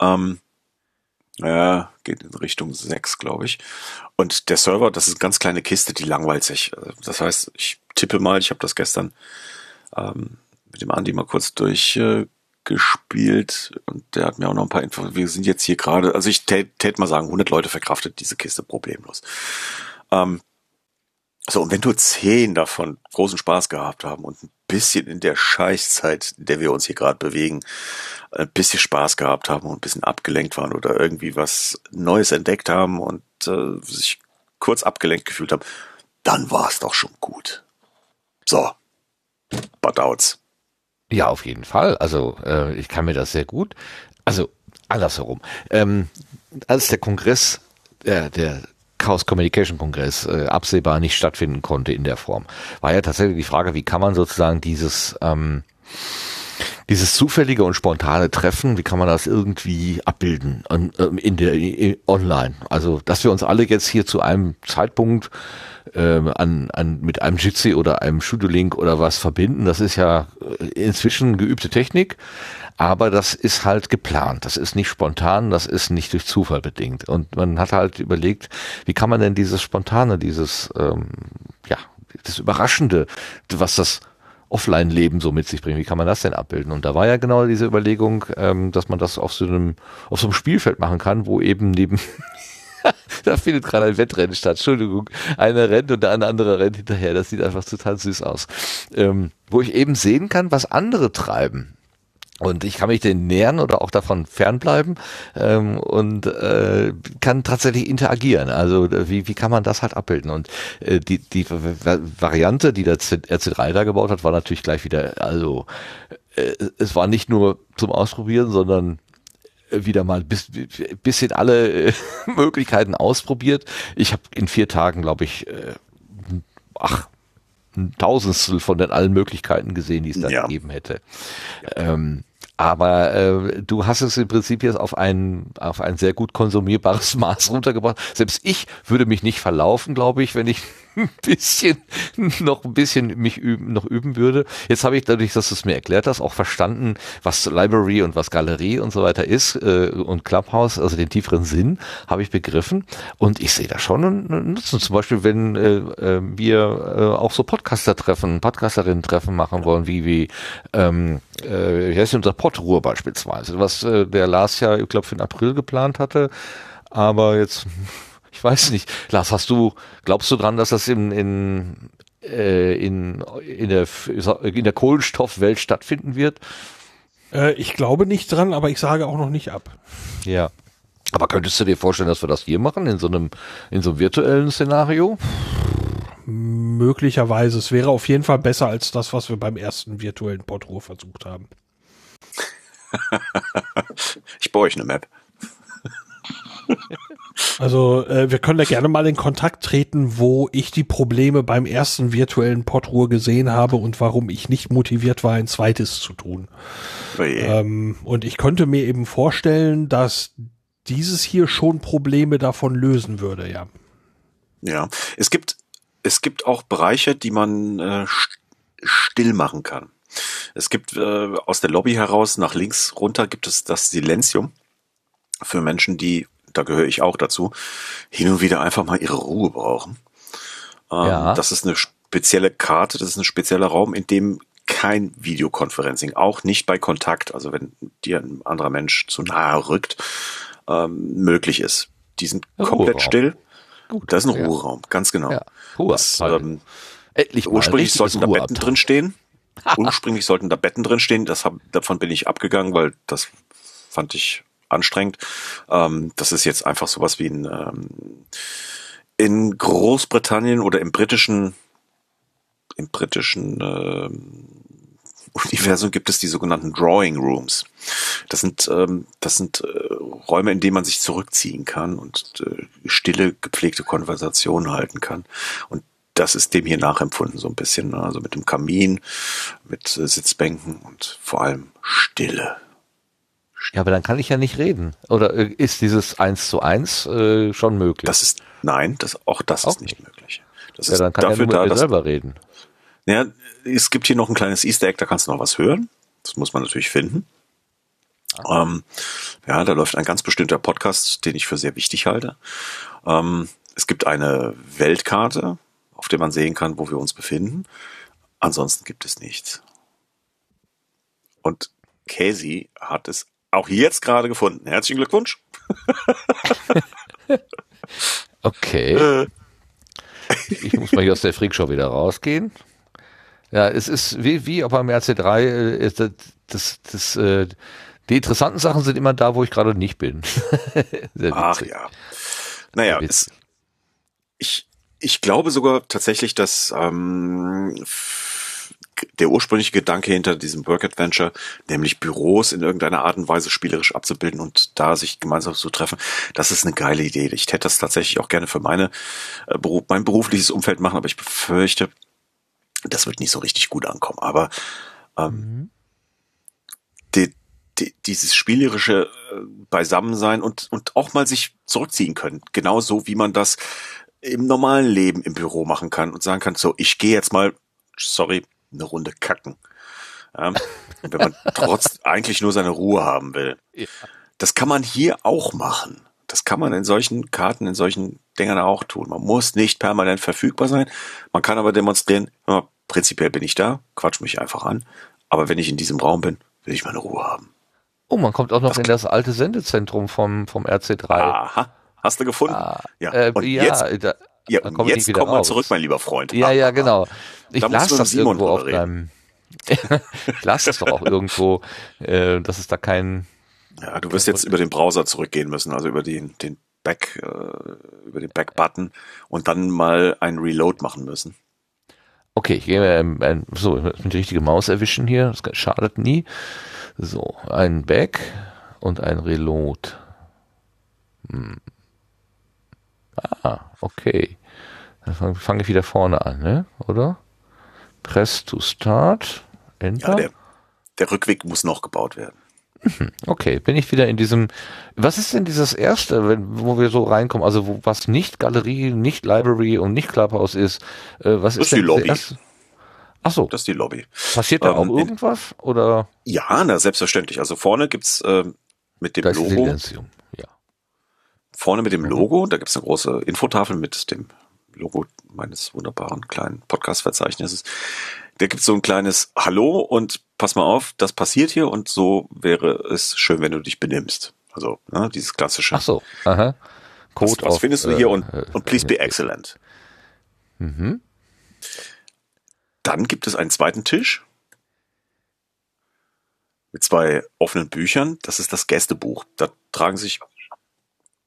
Ähm, ja, geht in Richtung 6, glaube ich. Und der Server, das ist eine ganz kleine Kiste, die langweilt sich. Das heißt, ich tippe mal, ich habe das gestern ähm, mit dem Andi mal kurz durchgespielt äh, und der hat mir auch noch ein paar Infos. Wir sind jetzt hier gerade, also ich tät, tät mal sagen, 100 Leute verkraftet diese Kiste problemlos. Ähm, so, und wenn nur zehn davon großen Spaß gehabt haben und ein bisschen in der Scheißzeit, in der wir uns hier gerade bewegen, ein bisschen Spaß gehabt haben und ein bisschen abgelenkt waren oder irgendwie was Neues entdeckt haben und äh, sich kurz abgelenkt gefühlt haben, dann war es doch schon gut. So, Badouts. Ja, auf jeden Fall. Also äh, ich kann mir das sehr gut. Also andersherum. Ähm, als der Kongress, der, der Chaos Communication Kongress äh, absehbar nicht stattfinden konnte in der Form, war ja tatsächlich die Frage, wie kann man sozusagen dieses ähm, dieses zufällige und spontane Treffen, wie kann man das irgendwie abbilden in, ähm, in der in, online? Also, dass wir uns alle jetzt hier zu einem Zeitpunkt ähm, an, an mit einem Jitsi oder einem Studiolink oder was verbinden, das ist ja äh, inzwischen geübte Technik. Aber das ist halt geplant. Das ist nicht spontan, das ist nicht durch Zufall bedingt. Und man hat halt überlegt, wie kann man denn dieses Spontane, dieses, ähm, ja, das Überraschende, was das Offline-Leben so mit sich bringt. Wie kann man das denn abbilden? Und da war ja genau diese Überlegung, ähm, dass man das auf so einem, auf so einem Spielfeld machen kann, wo eben neben da findet gerade ein Wettrennen statt. Entschuldigung. Einer rennt und der andere rennt hinterher. Das sieht einfach total süß aus. Ähm, wo ich eben sehen kann, was andere treiben. Und ich kann mich denen nähern oder auch davon fernbleiben ähm, und äh, kann tatsächlich interagieren. Also äh, wie, wie kann man das halt abbilden? Und äh, die, die Variante, die der RC3 da gebaut hat, war natürlich gleich wieder, also äh, es war nicht nur zum Ausprobieren, sondern wieder mal bis, bisschen alle äh, Möglichkeiten ausprobiert. Ich habe in vier Tagen, glaube ich, äh, ach, ein Tausendstel von den allen Möglichkeiten gesehen, die es da ja. gegeben hätte. Ähm, aber äh, du hast es im Prinzip jetzt auf ein, auf ein sehr gut konsumierbares Maß runtergebracht. Selbst ich würde mich nicht verlaufen, glaube ich, wenn ich ein bisschen, noch ein bisschen mich üben, noch üben würde. Jetzt habe ich dadurch, dass du es mir erklärt hast, auch verstanden, was Library und was Galerie und so weiter ist äh, und Clubhouse, also den tieferen Sinn habe ich begriffen und ich sehe da schon einen Nutzen. Zum Beispiel, wenn äh, äh, wir äh, auch so Podcaster-Treffen, Podcasterinnen-Treffen machen wollen, wie wie ähm, äh, wie heißt unser Podruhe beispielsweise, was äh, der Lars ja, ich glaube, für den April geplant hatte, aber jetzt weiß nicht. Lars, hast du, glaubst du dran, dass das in, in, äh, in, in, der, in der Kohlenstoffwelt stattfinden wird? Äh, ich glaube nicht dran, aber ich sage auch noch nicht ab. Ja. Aber könntest du dir vorstellen, dass wir das hier machen, in so einem, in so einem virtuellen Szenario? Möglicherweise. Es wäre auf jeden Fall besser als das, was wir beim ersten virtuellen Portruhe versucht haben. ich baue euch eine Map. Also äh, wir können da gerne mal in Kontakt treten, wo ich die Probleme beim ersten virtuellen Podruhe gesehen habe und warum ich nicht motiviert war, ein zweites zu tun. Oh ähm, und ich könnte mir eben vorstellen, dass dieses hier schon Probleme davon lösen würde, ja. Ja, es gibt es gibt auch Bereiche, die man äh, still machen kann. Es gibt äh, aus der Lobby heraus nach links runter gibt es das Silenzium für Menschen, die da gehöre ich auch dazu, hin und wieder einfach mal ihre Ruhe brauchen. Ähm, ja. Das ist eine spezielle Karte, das ist ein spezieller Raum, in dem kein Videoconferencing, auch nicht bei Kontakt, also wenn dir ein anderer Mensch zu nahe rückt, ähm, möglich ist. Die sind komplett still. Gut, das ist ein ja. Ruheraum, ganz genau. Ja. Das, ähm, ursprünglich sollten da Betten drin stehen. ursprünglich sollten da Betten drin stehen. Das hab, davon bin ich abgegangen, weil das fand ich anstrengend. Ähm, das ist jetzt einfach sowas wie ein ähm, in Großbritannien oder im britischen im britischen äh, Universum gibt es die sogenannten Drawing Rooms. Das sind ähm, das sind äh, Räume, in denen man sich zurückziehen kann und äh, stille, gepflegte Konversationen halten kann. Und das ist dem hier nachempfunden so ein bisschen, ne? also mit dem Kamin, mit äh, Sitzbänken und vor allem Stille. Ja, aber dann kann ich ja nicht reden. Oder äh, ist dieses eins zu eins äh, schon möglich? Das ist nein, das auch das auch ist nicht möglich. Das ja, ist dann kann dafür ja nur da, selber reden. Ja, es gibt hier noch ein kleines Easter Egg, da kannst du noch was hören. Das muss man natürlich finden. Ähm, ja, da läuft ein ganz bestimmter Podcast, den ich für sehr wichtig halte. Ähm, es gibt eine Weltkarte, auf der man sehen kann, wo wir uns befinden. Ansonsten gibt es nichts. Und Casey hat es auch jetzt gerade gefunden. Herzlichen Glückwunsch. okay. Äh. Ich muss mal hier aus der Freakshow wieder rausgehen. Ja, es ist wie, wie auch beim RC3, äh, das, das, das, äh, die interessanten Sachen sind immer da, wo ich gerade nicht bin. Ach ja. Naja, es, ich, ich glaube sogar tatsächlich, dass ähm, der ursprüngliche Gedanke hinter diesem Work Adventure, nämlich Büros in irgendeiner Art und Weise spielerisch abzubilden und da sich gemeinsam zu treffen, das ist eine geile Idee. Ich hätte das tatsächlich auch gerne für meine, äh, mein berufliches Umfeld machen, aber ich befürchte, das wird nicht so richtig gut ankommen. Aber ähm, mhm. die, die, dieses spielerische äh, Beisammensein und, und auch mal sich zurückziehen können, genauso wie man das im normalen Leben im Büro machen kann und sagen kann, so, ich gehe jetzt mal, sorry, eine Runde kacken. Ja, wenn man trotz eigentlich nur seine Ruhe haben will. Ja. Das kann man hier auch machen. Das kann man in solchen Karten, in solchen Dingern auch tun. Man muss nicht permanent verfügbar sein. Man kann aber demonstrieren, ja, prinzipiell bin ich da, quatsch mich einfach an. Aber wenn ich in diesem Raum bin, will ich meine Ruhe haben. Oh, man kommt auch noch das in das alte Sendezentrum vom, vom RC3. Aha. Hast du gefunden? Ah, ja. Äh, und ja, jetzt, da, ja, und komm jetzt komm mal zurück, mein lieber Freund. Ja, ja, genau. Ich da las das Simon irgendwo auf deinem. ich las das doch auch irgendwo, äh, dass es da kein. Ja, du wirst jetzt über den Browser zurückgehen müssen, also über den, den Back, äh, über den Back-Button und dann mal ein Reload machen müssen. Okay, ich gehe ähm, ein, so, mit die richtige Maus erwischen hier, das schadet nie. So, ein Back und ein Reload. Hm. Ah, okay. Dann fange ich wieder vorne an, ne? Oder? Press to start. Enter. Ja, der, der Rückweg muss noch gebaut werden. Mhm, okay, bin ich wieder in diesem. Was ist denn dieses erste, wenn, wo wir so reinkommen? Also wo, was nicht Galerie, nicht Library und nicht Clubhouse ist? Äh, was das ist, ist die Lobby. Ach so. Das ist die Lobby. Passiert da ähm, auch irgendwas oder? Ja, na selbstverständlich. Also vorne gibt's äh, mit dem Logo. Silenzium. Vorne mit dem mhm. Logo, da gibt's eine große Infotafel mit dem Logo meines wunderbaren kleinen Podcast-Verzeichnisses. Da gibt's so ein kleines Hallo und pass mal auf, das passiert hier und so wäre es schön, wenn du dich benimmst. Also ne, dieses klassische. Ach so. Aha. Code was, was auf, findest du hier äh, und, und please be excellent. Mhm. Dann gibt es einen zweiten Tisch mit zwei offenen Büchern. Das ist das Gästebuch. Da tragen sich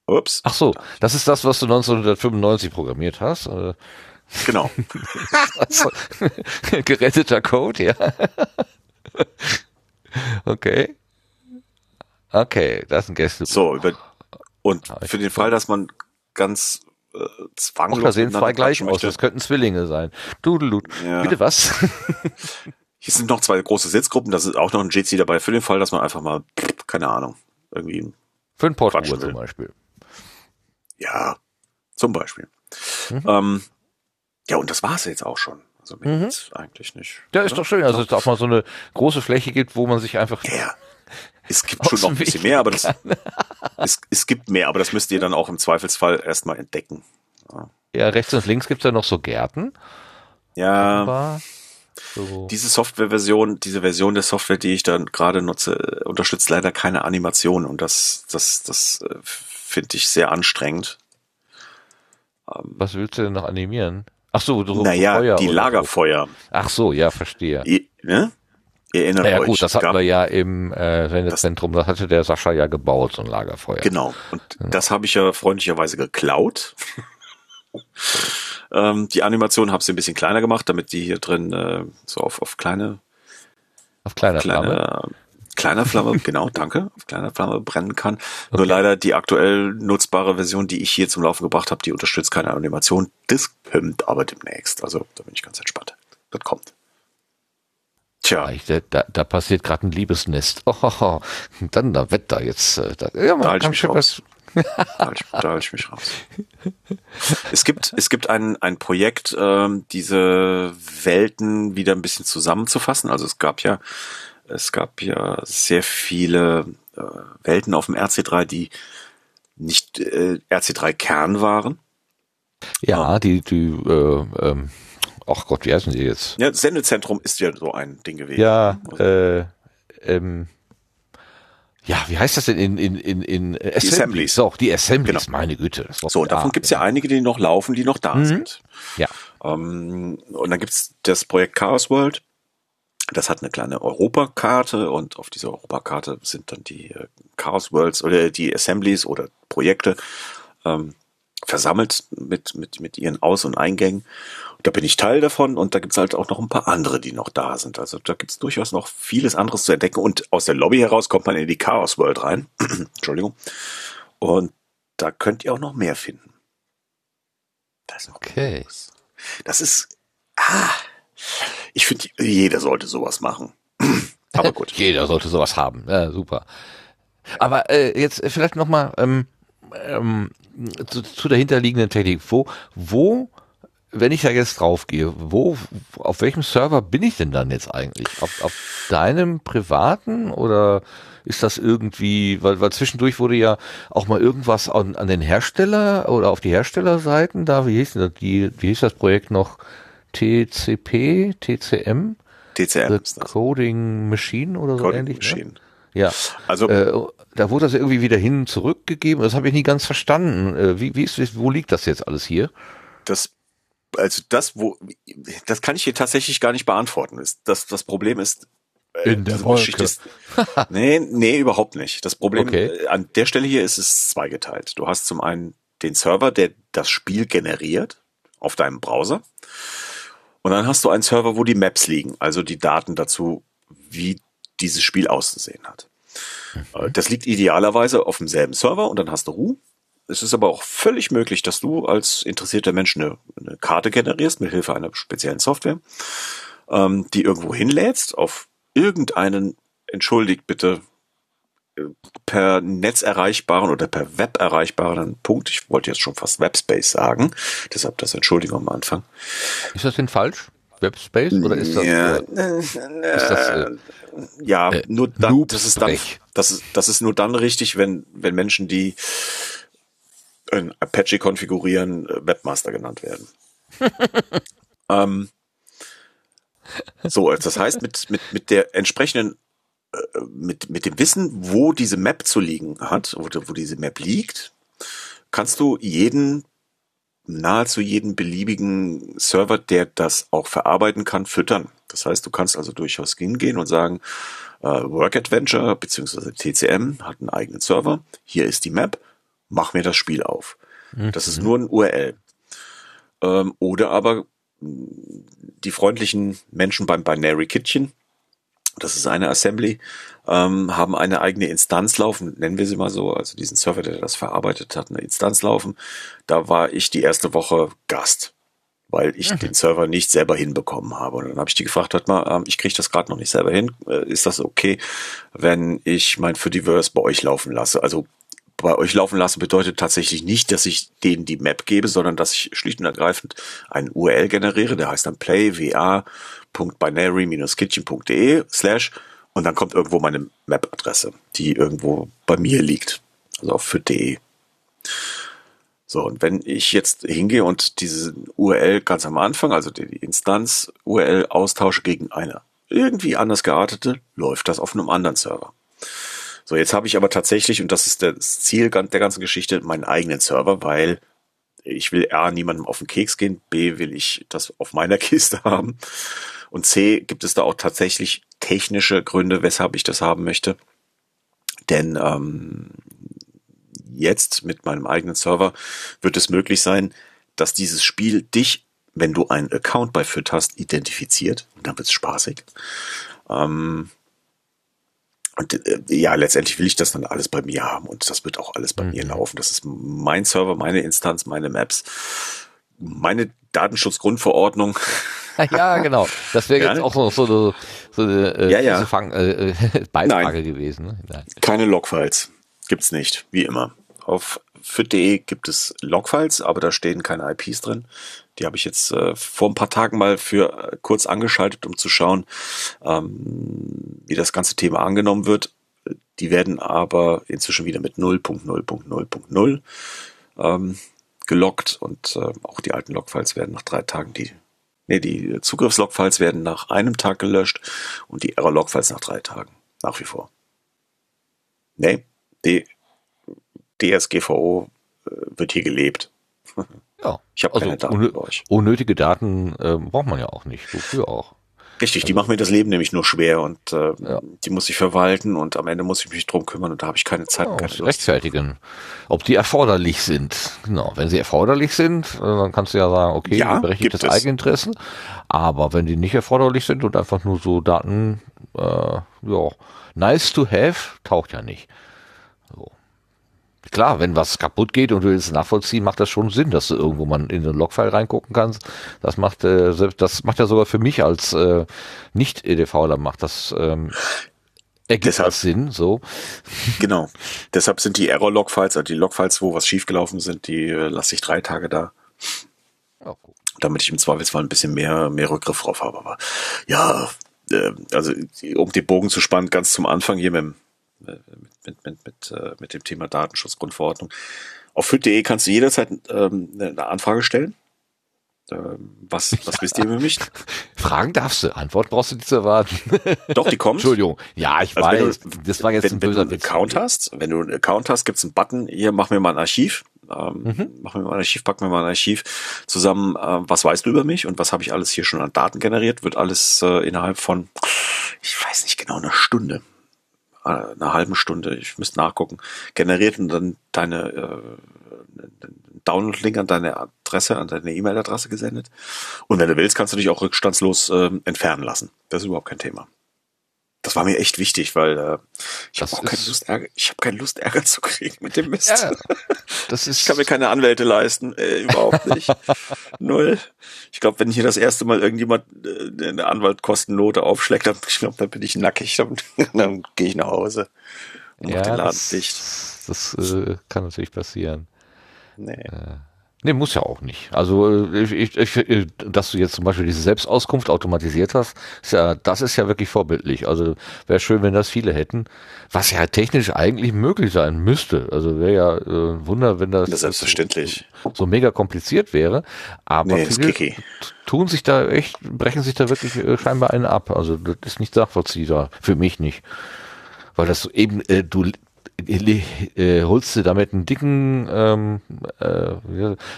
Ups. Ach so, das ist das, was du 1995 programmiert hast? Genau. also, geretteter Code, ja. okay. Okay, das ist ein Gästebuch. So, über, und für den Fall, dass man ganz äh, zwanglos. da sehen zwei gleich aus, das könnten Zwillinge sein. Dudelut. Ja. Bitte was? Hier sind noch zwei große Sitzgruppen, da ist auch noch ein JC dabei, für den Fall, dass man einfach mal, keine Ahnung, irgendwie. Für ein Portruhe zum Beispiel. Ja, zum Beispiel. Mhm. Ähm, ja, und das war es jetzt auch schon. Also mehr mhm. eigentlich nicht. Ja, ist doch schön, also es auch mal so eine große Fläche gibt, wo man sich einfach. Ja. Es gibt schon noch ein bisschen mehr, aber das, es, es gibt mehr, aber das müsst ihr dann auch im Zweifelsfall erstmal entdecken. Ja. ja, rechts und links gibt's ja noch so Gärten. Ja. So. Diese Softwareversion, diese Version der Software, die ich dann gerade nutze, unterstützt leider keine Animation und das, das, das äh, finde ich sehr anstrengend. Ähm, Was willst du denn noch animieren? Ach so, du naja, Feuer die Lagerfeuer. So. Ach so, ja, verstehe. Ihr, ne? Erinnert ja, euch. gut, das hatten wir ja im äh, Sendezentrum, das, das hatte der Sascha ja gebaut, so ein Lagerfeuer. Genau, und ja. das habe ich ja freundlicherweise geklaut. ähm, die Animation habe ich ein bisschen kleiner gemacht, damit die hier drin äh, so auf, auf kleine auf kleine, kleine Flamme kleiner Flamme, genau, danke, auf kleiner Flamme brennen kann. Okay. Nur leider die aktuell nutzbare Version, die ich hier zum Laufen gebracht habe, die unterstützt keine Animation. Das kommt aber demnächst. Also da bin ich ganz entspannt. Das kommt. Tja. Da, da passiert gerade ein Liebesnest. Oh, oh, oh. Dann da Wetter jetzt. Äh, da, ja, man da kann schon was. da halte ich mich raus. Es gibt, es gibt ein, ein Projekt, ähm, diese Welten wieder ein bisschen zusammenzufassen. Also es gab ja es gab ja sehr viele äh, Welten auf dem RC3, die nicht äh, RC3-Kern waren. Ja, ähm, die, die, äh, ähm, ach Gott, wie heißen die jetzt? Ja, Sendezentrum ist ja so ein Ding gewesen. Ja, äh, ähm, ja, wie heißt das denn in, in, in, in Assemblies? Die Assemblies. Doch, die Assemblies, genau. meine Güte. so, davon gibt's ja einige, die noch laufen, die noch da mhm. sind. Ja. Ähm, und dann gibt's das Projekt Chaos World. Das hat eine kleine Europakarte und auf dieser Europakarte sind dann die äh, Chaos Worlds oder die Assemblies oder Projekte ähm, versammelt mit, mit, mit ihren Aus- und Eingängen. Und da bin ich Teil davon und da gibt's halt auch noch ein paar andere, die noch da sind. Also da gibt's durchaus noch vieles anderes zu entdecken und aus der Lobby heraus kommt man in die Chaos World rein. Entschuldigung. Und da könnt ihr auch noch mehr finden. Das ist okay. Das ist, ah, ich finde, jeder sollte sowas machen. Aber gut. jeder sollte sowas haben. Ja, super. Aber äh, jetzt vielleicht nochmal ähm, ähm, zu, zu der hinterliegenden Technik. Wo, wo, wenn ich da jetzt draufgehe, wo, auf welchem Server bin ich denn dann jetzt eigentlich? Auf, auf deinem privaten oder ist das irgendwie, weil, weil zwischendurch wurde ja auch mal irgendwas an, an den Hersteller oder auf die Herstellerseiten da, wie hieß das, die, wie hieß das Projekt noch? TCP, TCM? TCM. The Coding Machine oder so Coding ähnlich. Machine. Ne? Ja. Also äh, da wurde das irgendwie wieder hin zurückgegeben. Das habe ich nie ganz verstanden. Äh, wie, wie ist, wo liegt das jetzt alles hier? Das also das, wo das kann ich hier tatsächlich gar nicht beantworten. Das, das Problem ist, äh, in der Wolke. Ist, nee, nee, überhaupt nicht. Das Problem Okay. äh, an der Stelle hier ist es zweigeteilt. Du hast zum einen den Server, der das Spiel generiert auf deinem Browser. Und dann hast du einen Server, wo die Maps liegen, also die Daten dazu, wie dieses Spiel auszusehen hat. Äh, Das liegt idealerweise auf demselben Server und dann hast du Ruhe. Es ist aber auch völlig möglich, dass du als interessierter Mensch eine, eine Karte generierst mit Hilfe einer speziellen Software, ähm, die irgendwo hinlädst auf irgendeinen, entschuldigt bitte, per Netz erreichbaren oder per Web erreichbaren Punkt. Ich wollte jetzt schon fast Webspace sagen, deshalb das Entschuldigung am Anfang. Ist das denn falsch? Webspace oder ist das? ja, äh, ist das äh, ja, äh, nur dann, das ist dann, das ist, das ist nur dann richtig, wenn, wenn Menschen, die in Apache konfigurieren, äh, Webmaster genannt werden. ähm, so, also das heißt, mit, mit, mit der entsprechenden, mit, mit dem Wissen, wo diese Map zu liegen hat, wo, wo diese Map liegt, kannst du jeden, nahezu jeden beliebigen Server, der das auch verarbeiten kann, füttern. Das heißt, du kannst also durchaus hingehen und sagen, äh, Work Adventure bzw. TCM hat einen eigenen Server. Hier ist die Map. Mach mir das Spiel auf. Das ist nur ein URL. Ähm, oder aber die freundlichen Menschen beim Binary Kitchen, das ist eine Assembly, ähm, haben eine eigene Instanz laufen, nennen wir sie mal so, also diesen Server, der das verarbeitet hat, eine Instanz laufen. Da war ich die erste Woche Gast, weil ich den Server nicht selber hinbekommen habe. Und dann habe ich die gefragt, hört mal, ähm, ich kriege das gerade noch nicht selber hin. Äh, ist das okay, wenn ich mein Fediverse bei euch laufen lasse? Also bei euch laufen lassen bedeutet tatsächlich nicht, dass ich denen die Map gebe, sondern dass ich schlicht und ergreifend einen URL generiere, der heißt dann play.va.binary-kitchen.de slash und dann kommt irgendwo meine Map-Adresse, die irgendwo bei mir liegt, also auf für de. So, und wenn ich jetzt hingehe und diese URL ganz am Anfang, also die Instanz URL austausche gegen eine irgendwie anders geartete, läuft das auf einem anderen Server. So, jetzt habe ich aber tatsächlich, und das ist das Ziel der ganzen Geschichte, meinen eigenen Server, weil ich will A, niemandem auf den Keks gehen, B, will ich das auf meiner Kiste haben und C, gibt es da auch tatsächlich technische Gründe, weshalb ich das haben möchte. Denn ähm, jetzt mit meinem eigenen Server wird es möglich sein, dass dieses Spiel dich, wenn du einen Account bei FIT hast, identifiziert. Und dann wird's spaßig. Ähm, und äh, ja, letztendlich will ich das dann alles bei mir haben und das wird auch alles bei mir laufen. Das ist mein Server, meine Instanz, meine Maps, meine Datenschutzgrundverordnung. ja, genau. Das wäre Ja, jetzt auch so, so eine, so eine äh, Ja, ja. Fang, äh, äh, Beifrage gewesen. Ne? Nein. Keine Logfiles. Gibt's nicht, wie immer. Auf fit.de gibt es Logfiles, aber da stehen keine IPs drin. Die habe ich jetzt äh, vor ein paar Tagen mal für äh, kurz angeschaltet, um zu schauen, ähm, wie das ganze Thema angenommen wird. Die werden aber inzwischen wieder mit 0.0.0.0 ähm, gelockt und äh, auch die alten Logfiles werden nach drei Tagen die Nee, die Zugriffslogfiles werden nach einem Tag gelöscht und die Error-Logfiles nach drei Tagen. Nach wie vor. Nee, die DSGVO äh, wird hier gelebt. Ja. Ich habe also keine Daten bei euch. unnötige Daten äh, braucht man ja auch nicht. Wofür auch? Richtig, die machen mir das Leben nämlich nur schwer und äh, Ja. die muss ich verwalten und am Ende muss ich mich drum kümmern und da habe ich keine Zeit und keine Lust. rechtfertigen. Ob die erforderlich sind. Genau. Wenn sie erforderlich sind, äh, dann kannst du ja sagen, okay, Ja, berechtigtes es. Eigeninteresse. Aber wenn die nicht erforderlich sind und einfach nur so Daten, äh, ja, nice to have, taucht ja nicht. Klar, wenn was kaputt geht und du willst es nachvollziehen, macht das schon Sinn, dass du irgendwo mal in den Logfile reingucken kannst. Das macht, äh, das macht ja sogar für mich als äh, Nicht-EDVler macht das ähm, ergibt Deshalb- Sinn, so. Genau. Deshalb sind die Error-Log-Files, also die Log-Files, wo was schiefgelaufen sind, die äh, lasse ich drei Tage da, Ja, gut. damit ich im Zweifelsfall ein bisschen mehr, mehr Rückgriff drauf habe. Aber ja, äh, also um den Bogen zu spannen, ganz zum Anfang hier mit, dem, äh, mit, mit, mit, mit, äh, mit dem Thema Datenschutzgrundverordnung. Auf fit.de kannst du jederzeit ähm, eine Anfrage stellen. Ähm, was, was wisst ihr über mich? Fragen darfst du, Antwort brauchst du nicht zu erwarten. Doch, die kommt. Entschuldigung. Ja, ich Also weiß. du- das war jetzt wenn, ein wenn du böser einen Witz. Account hast, wenn du einen Account hast, gibt's einen Button, hier mach mir mal ein Archiv, ähm, Mhm. mach mir mal ein Archiv, pack mir mal ein Archiv zusammen, äh, was weißt du über mich und was habe ich alles hier schon an Daten generiert, wird alles äh, innerhalb von, ich weiß nicht genau, einer Stunde, einer halben Stunde, ich müsste nachgucken, generiert und dann deine äh, Download-Link an deine Adresse, an deine E-Mail-Adresse gesendet. Und wenn du willst, kannst du dich auch rückstandslos ähm, entfernen lassen. Das ist überhaupt kein Thema. Das war mir echt wichtig, weil äh, ich habe auch keine Lust, Ärger, ich habe keine Lust, Ärger zu kriegen mit dem Mist. Ja, das ist. Ich kann mir keine Anwälte leisten, äh, überhaupt nicht. Null. Ich glaube, wenn hier das erste Mal irgendjemand äh, eine Anwaltkostennote aufschlägt, dann, ich glaub, dann bin ich nackig, dann, dann gehe ich nach Hause und mach ja, den Laden das, dicht. Das äh, kann natürlich passieren. Nee. Nee, muss ja auch nicht. Also äh, ich, ich, ich, äh, dass du jetzt zum Beispiel diese Selbstauskunft automatisiert hast, ist ja, das ist ja wirklich vorbildlich. Also wäre schön, wenn das viele hätten, was ja technisch eigentlich möglich sein müsste. Also wäre ja äh, ein Wunder, wenn das Das selbstverständlich. so, so mega kompliziert wäre. Aber Nee, viele tun sich da echt, brechen sich da wirklich äh, scheinbar einen ab. Also das ist nicht nachvollziehbar, für mich nicht. Weil das so eben, äh, du äh, äh, holst dir damit einen dicken, ähm, äh,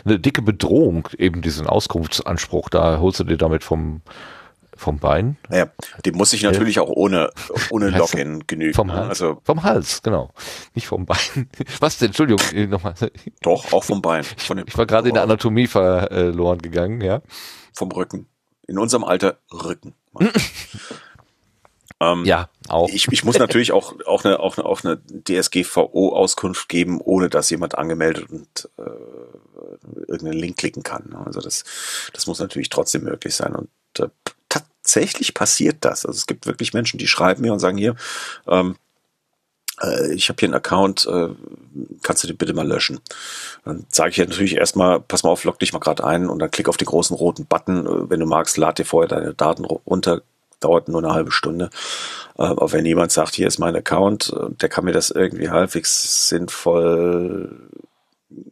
eine dicke Bedrohung, eben diesen Auskunftsanspruch, da holst du dir damit vom, vom Bein, Naja, dem muss ich natürlich auch ohne, ohne Login genügen. vom ne? Hals, Also vom Hals, genau, nicht vom Bein. Was denn, Entschuldigung, äh, nochmal, doch, auch vom Bein. Von ich war gerade in der Anatomie verloren gegangen, ja. vom Rücken. In unserem Alter Rücken. ähm, Ja, auch. Ich, ich muss natürlich auch, auch eine, auch eine, auch eine DSGVO-Auskunft geben, ohne dass jemand angemeldet und äh, irgendeinen Link klicken kann. ne? Also das, das muss natürlich trotzdem möglich sein. Und äh, tatsächlich passiert das. Also es gibt wirklich Menschen, die schreiben mir und sagen hier, ähm, äh, ich habe hier einen Account, äh, kannst du den bitte mal löschen? Dann sage ich ja natürlich erstmal, pass mal auf, log dich mal gerade ein und dann klick auf den großen roten Button. Äh, Wenn du magst, lad dir vorher deine Daten ru- runter. Dauert nur eine halbe Stunde. Äh, Aber wenn jemand sagt, hier ist mein Account, äh, der kann mir das irgendwie halbwegs sinnvoll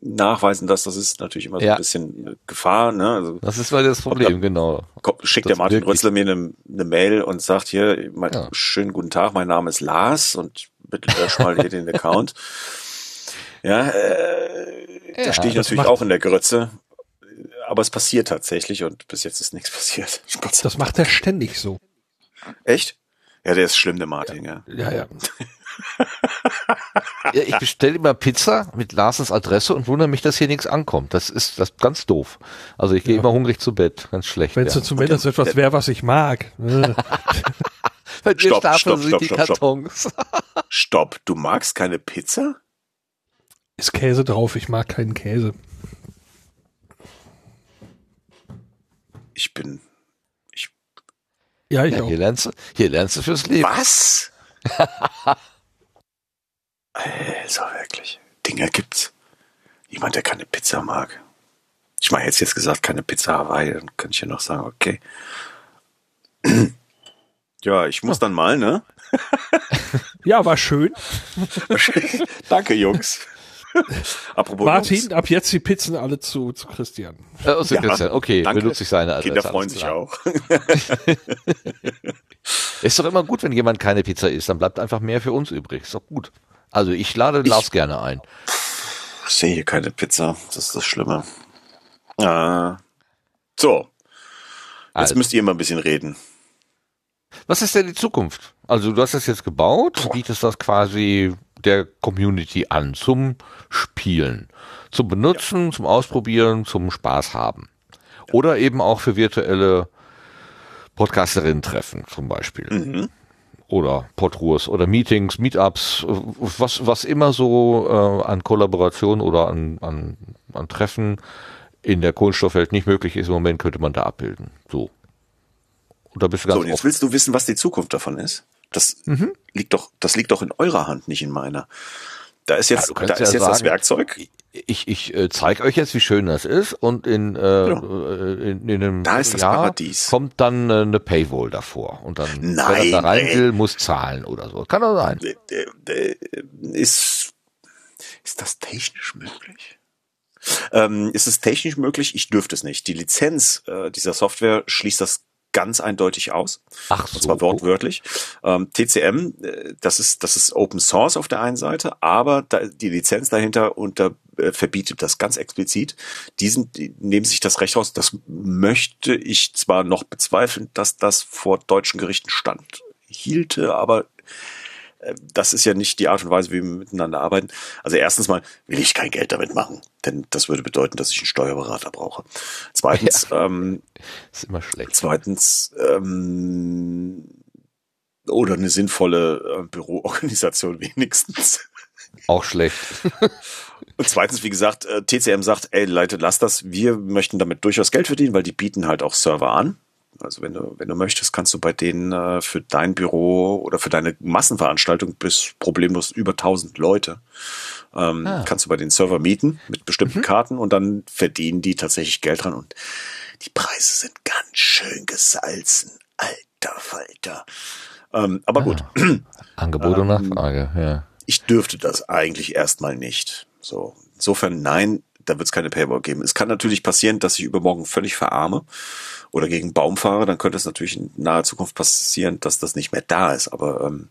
nachweisen, dass das ist natürlich immer so Ja. ein bisschen äh, Gefahr. Ne? Also Das ist mal das Problem, genau. Kommt- schickt Das der Martin. Rützler mir eine, eine Mail und sagt hier, mein, Ja. schönen guten Tag, mein Name ist Lars und bitte lösch mal hier den Account. Ja, äh, Ja, da stehe ich natürlich macht- auch in der Grütze. Aber es passiert tatsächlich und bis jetzt ist nichts passiert. Gott Das macht er ständig so. Echt? Ja, der ist schlimm, der Martin, ja. Ja, ja. Ja, ich bestelle immer Pizza mit Larsens Adresse und wundere mich, dass hier nichts ankommt. Das ist das ist ganz doof. Also ich gehe Ja. immer hungrig zu Bett. Ganz schlecht. Wenn es ja. zumindest etwas wäre, was ich mag. Bei mir Stopp, stapeln stopp, sich stopp, die stopp, stopp. Kartons. Stopp, du magst keine Pizza? Ist Käse drauf, ich mag keinen Käse. Ich bin. Ja, ich Ja, auch. hier, lernst du, hier lernst du fürs Leben. Was? also wirklich. Dinge gibt's. Jemand, der keine Pizza mag. Ich meine, jetzt jetzt gesagt, keine Pizza Hawaii, dann könnte ich ja noch sagen, okay. Ja, ich muss dann mal, ne? Ja, war schön. Danke, Jungs. Apropos Martin, Jungs. ab jetzt die Pizzen alle zu, zu Christian. Äh, also Ja, Christian, okay, danke. benutze ich seine Adresse. Kinder freuen sich auch. Ist doch immer gut, wenn jemand keine Pizza isst, dann bleibt einfach mehr für uns übrig. Ist doch gut. Also ich lade Lars gerne ein. Ich sehe hier keine Pizza. Das ist das Schlimme. Ah. So. Jetzt also. müsst ihr mal ein bisschen reden. Was ist denn die Zukunft? Also du hast das jetzt gebaut, bietest das quasi der Community an zum Spielen, zum Benutzen, ja. zum Ausprobieren, zum Spaß haben. Oder eben auch für virtuelle Podcasterinnen treffen zum Beispiel. Mhm. Oder Podruhes oder Meetings, Meetups, was, was immer so äh, an Kollaboration oder an, an, an Treffen in der Kohlenstoffwelt nicht möglich ist im Moment, könnte man da abbilden. So. Und da bist du ganz so, und jetzt willst du wissen, was die Zukunft davon ist? Das mhm. liegt doch, das liegt doch in eurer Hand, nicht in meiner. Da ist jetzt, ja, da ist ja jetzt sagen, das Werkzeug. Ich, ich äh, zeige euch jetzt, wie schön das ist und in, äh, genau. in, in einem da ist das Jahr Paradies. kommt dann äh, eine Paywall davor und dann Nein, wer da rein will, muss zahlen oder so. Kann doch sein. Ist, ist das technisch möglich? Ähm, ist es technisch möglich? Ich dürfte es nicht. Die Lizenz äh, dieser Software schließt das ganz eindeutig aus. Ach so. Und zwar wortwörtlich. Ähm, TCM, äh, das ist, das ist Open Source auf der einen Seite, aber da, die Lizenz dahinter unter äh, verbietet das ganz explizit. Diesen die nehmen sich das Recht raus. Das möchte ich zwar noch bezweifeln, dass das vor deutschen Gerichten stand hielte, aber das ist ja nicht die Art und Weise, wie wir miteinander arbeiten. Also erstens mal will ich kein Geld damit machen, denn das würde bedeuten, dass ich einen Steuerberater brauche. Zweitens, ja, ähm, ist immer schlecht. Zweitens, ähm, oder eine sinnvolle äh, Büroorganisation wenigstens. Auch schlecht. Und zweitens, wie gesagt, äh, TCM sagt, ey Leute, lass das. Wir möchten damit durchaus Geld verdienen, weil die bieten halt auch Server an. Also wenn du, wenn du möchtest, kannst du bei denen äh, für dein Büro oder für deine Massenveranstaltung bis problemlos über 1000 Leute ähm, ah. kannst du bei den Server mieten mit bestimmten mhm. Karten und dann verdienen die tatsächlich Geld dran und die Preise sind ganz schön gesalzen. Alter Falter. Ähm, aber ah. gut. Angebot und ähm, Nachfrage, ja. Ich dürfte das eigentlich erstmal nicht. So. Insofern, nein, da wird es keine Paywall geben. Es kann natürlich passieren, dass ich übermorgen völlig verarme oder gegen Baum fahre, dann könnte es natürlich in naher Zukunft passieren, dass das nicht mehr da ist. Aber ähm,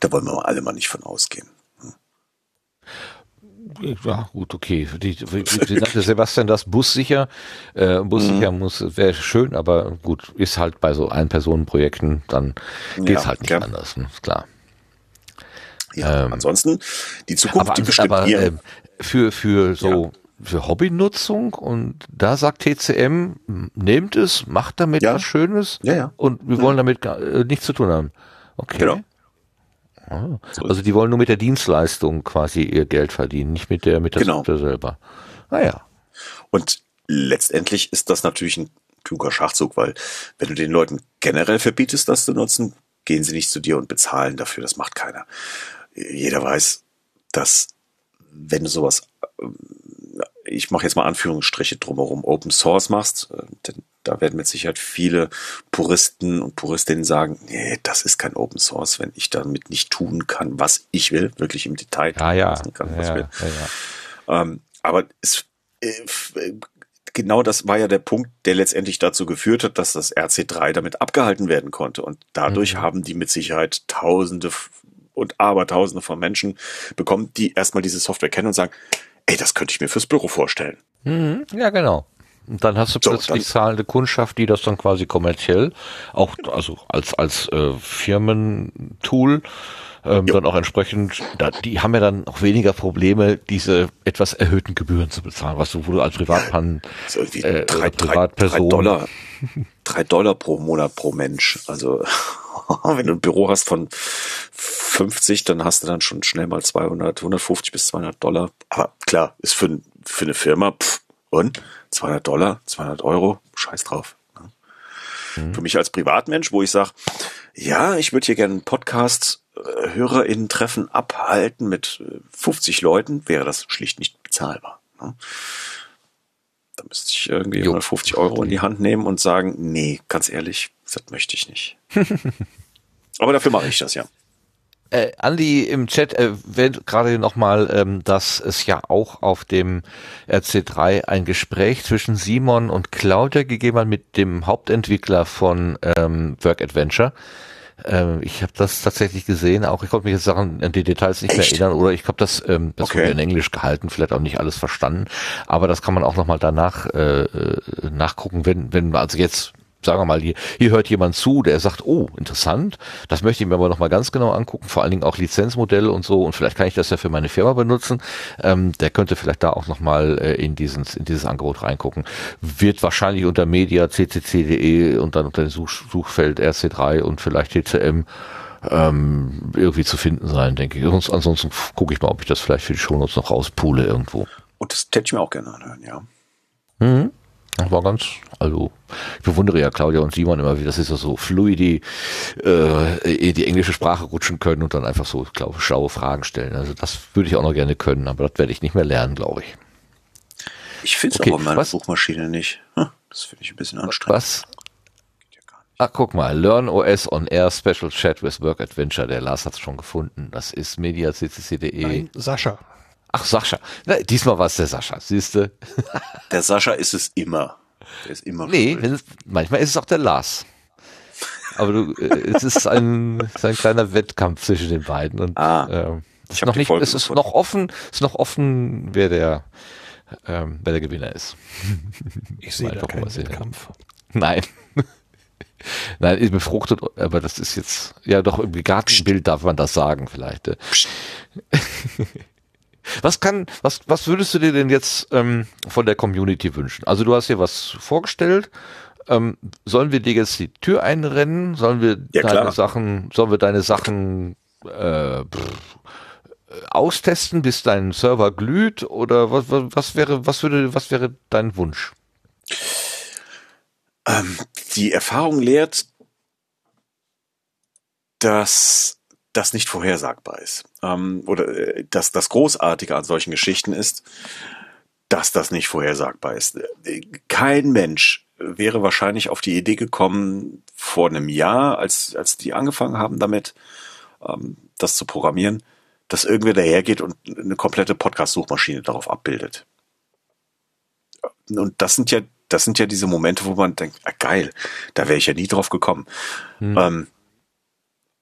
da wollen wir alle mal nicht von ausgehen. Hm. Ja, gut, okay. Die, wie, wie sagte Sebastian, das bussicher, äh, bussicher mhm. muss, wäre schön, aber gut, ist halt bei so Ein-Personen-Projekten, dann geht's ja, halt nicht ja. anders, ne? ist klar. Ja, ähm, ansonsten, die Zukunft, aber, die bestimmt aber, ihr. Äh, für, für so, ja für Hobbynutzung und da sagt TCM, nehmt es, macht damit ja. was Schönes ja, ja. und wir wollen damit gar, äh, nichts zu tun haben. Okay. Genau. Ah, also die wollen nur mit der Dienstleistung quasi ihr Geld verdienen, nicht mit der mit der genau. Software selber. Naja. Ah, und letztendlich ist das natürlich ein kluger Schachzug, weil wenn du den Leuten generell verbietest, das zu nutzen, gehen sie nicht zu dir und bezahlen dafür. Das macht keiner. Jeder weiß, dass wenn du sowas ich mache jetzt mal Anführungsstriche drumherum, Open Source machst, äh, denn da werden mit Sicherheit viele Puristen und Puristinnen sagen, nee, das ist kein Open Source, wenn ich damit nicht tun kann, was ich will, wirklich im Detail ah, ja. kann, was ja, will. Ja, ja. Ähm, aber es, äh, genau das war ja der Punkt, der letztendlich dazu geführt hat, dass das RC3 damit abgehalten werden konnte. Und dadurch mhm. haben die mit Sicherheit Tausende und Abertausende von Menschen bekommen, die erstmal diese Software kennen und sagen, ey, das könnte ich mir fürs Büro vorstellen. Mhm, ja, genau. Und dann hast du so, plötzlich zahlende Kundschaft, die das dann quasi kommerziell auch, also als, als äh, Firmentool ähm, dann auch entsprechend, da, die haben ja dann auch weniger Probleme, diese etwas erhöhten Gebühren zu bezahlen, was du, wo du als Privatmann, ja, äh, drei, Privatperson. Drei, Dollar, drei Dollar pro Monat pro Mensch. Also wenn du ein Büro hast von 50, dann hast du dann schon schnell mal 200, 150 bis 200 Dollar. Aber klar, ist für, für eine Firma, pff, und 200 Dollar, 200 Euro, scheiß drauf. Ne? Mhm. Für mich als Privatmensch, wo ich sage, ja, ich würde hier gerne einen Podcast äh, HörerInnen-Treffen abhalten mit 50 äh, Leuten, wäre das schlicht nicht bezahlbar. Ne? Da müsste ich irgendwie jo. 150 Euro in die Hand nehmen und sagen, nee, ganz ehrlich, das möchte ich nicht. Aber dafür mache ich das ja. Äh, Andi im Chat erwähnt gerade nochmal, ähm, dass es ja auch auf dem RC3 ein Gespräch zwischen Simon und Claudia gegeben hat mit dem Hauptentwickler von ähm, Work Adventure. Ähm, ich habe das tatsächlich gesehen, auch ich konnte mich jetzt an die Details nicht Echt? mehr erinnern oder ich habe das, ähm, das okay. wurde in Englisch gehalten, vielleicht auch nicht alles verstanden, aber das kann man auch nochmal danach äh, äh, nachgucken, wenn, wenn also jetzt sagen wir mal, hier, hier hört jemand zu, der sagt, oh, interessant, das möchte ich mir aber nochmal ganz genau angucken, vor allen Dingen auch Lizenzmodelle und so und vielleicht kann ich das ja für meine Firma benutzen, ähm, der könnte vielleicht da auch nochmal äh, in, diesen, in dieses Angebot reingucken. Wird wahrscheinlich unter media ccc.de und dann unter dem Such Suchfeld RC3 und vielleicht TCM ähm, irgendwie zu finden sein, denke ich. Sonst, ansonsten gucke ich mal, ob ich das vielleicht für die Shownotes noch rauspule irgendwo. Und das hätte ich mir auch gerne anhören, ja. Mhm. Das war ganz, also ich bewundere ja Claudia und Simon immer, wie das ist so fluidi äh, die englische Sprache rutschen können und dann einfach so, glaube schlaue Fragen stellen. Also das würde ich auch noch gerne können, aber das werde ich nicht mehr lernen, glaube ich. Ich finde es okay, aber in meiner was? Suchmaschine nicht. Hm, das finde ich ein bisschen anstrengend. Was? Ah, guck mal, Learn OS on Air Special Chat with Work Adventure. Der Lars hat es schon gefunden. Das ist mediaccc.de. Sascha. Ach, Sascha. Na, diesmal war es der Sascha, siehst du? Der Sascha ist es immer. Der ist immer Nee, es, manchmal ist es auch der Lars. Aber du, äh, es ist ein, ist ein kleiner Wettkampf zwischen den beiden. Und, ah, äh, ist noch nicht, es ist noch offen, ist noch offen, wer der, ähm, wer der Gewinner ist. Ich sehe da keinen Wettkampf. Nein. Nein, ist befruchtet, aber das ist jetzt, ja doch, im Gartenbild darf man das sagen vielleicht. Was kann, was, was würdest du dir denn jetzt ähm, von der Community wünschen? Also du hast hier was vorgestellt. Ähm, sollen wir dir jetzt die Tür einrennen? Sollen wir ja, deine klar. Sachen, sollen wir deine Sachen äh, austesten, bis dein Server glüht? Oder was, was, was wäre, was würde, was wäre dein Wunsch? Ähm, die Erfahrung lehrt, dass das nicht vorhersagbar ist. Ähm, oder äh, dass das Großartige an solchen Geschichten ist, dass das nicht vorhersagbar ist. Kein Mensch wäre wahrscheinlich auf die Idee gekommen, vor einem Jahr, als, als die angefangen haben damit, ähm, das zu programmieren, dass irgendwer dahergeht und eine komplette Podcast-Suchmaschine darauf abbildet. Und das sind ja, das sind ja diese Momente, wo man denkt, ah, geil, da wäre ich ja nie drauf gekommen. Hm. Ähm,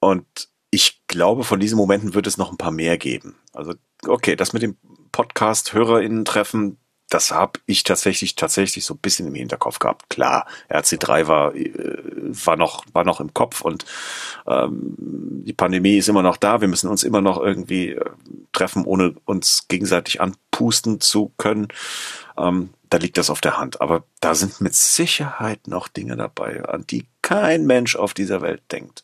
und ich glaube, von diesen Momenten wird es noch ein paar mehr geben. Also, okay, das mit dem Podcast-HörerInnen-Treffen, das habe ich tatsächlich tatsächlich so ein bisschen im Hinterkopf gehabt. Klar, RC3 war äh, war noch war noch im Kopf und ähm, die Pandemie ist immer noch da. Wir müssen uns immer noch irgendwie äh, treffen, ohne uns gegenseitig anpusten zu können. Ähm, da liegt das auf der Hand. Aber da sind mit Sicherheit noch Dinge dabei, an die kein Mensch auf dieser Welt denkt.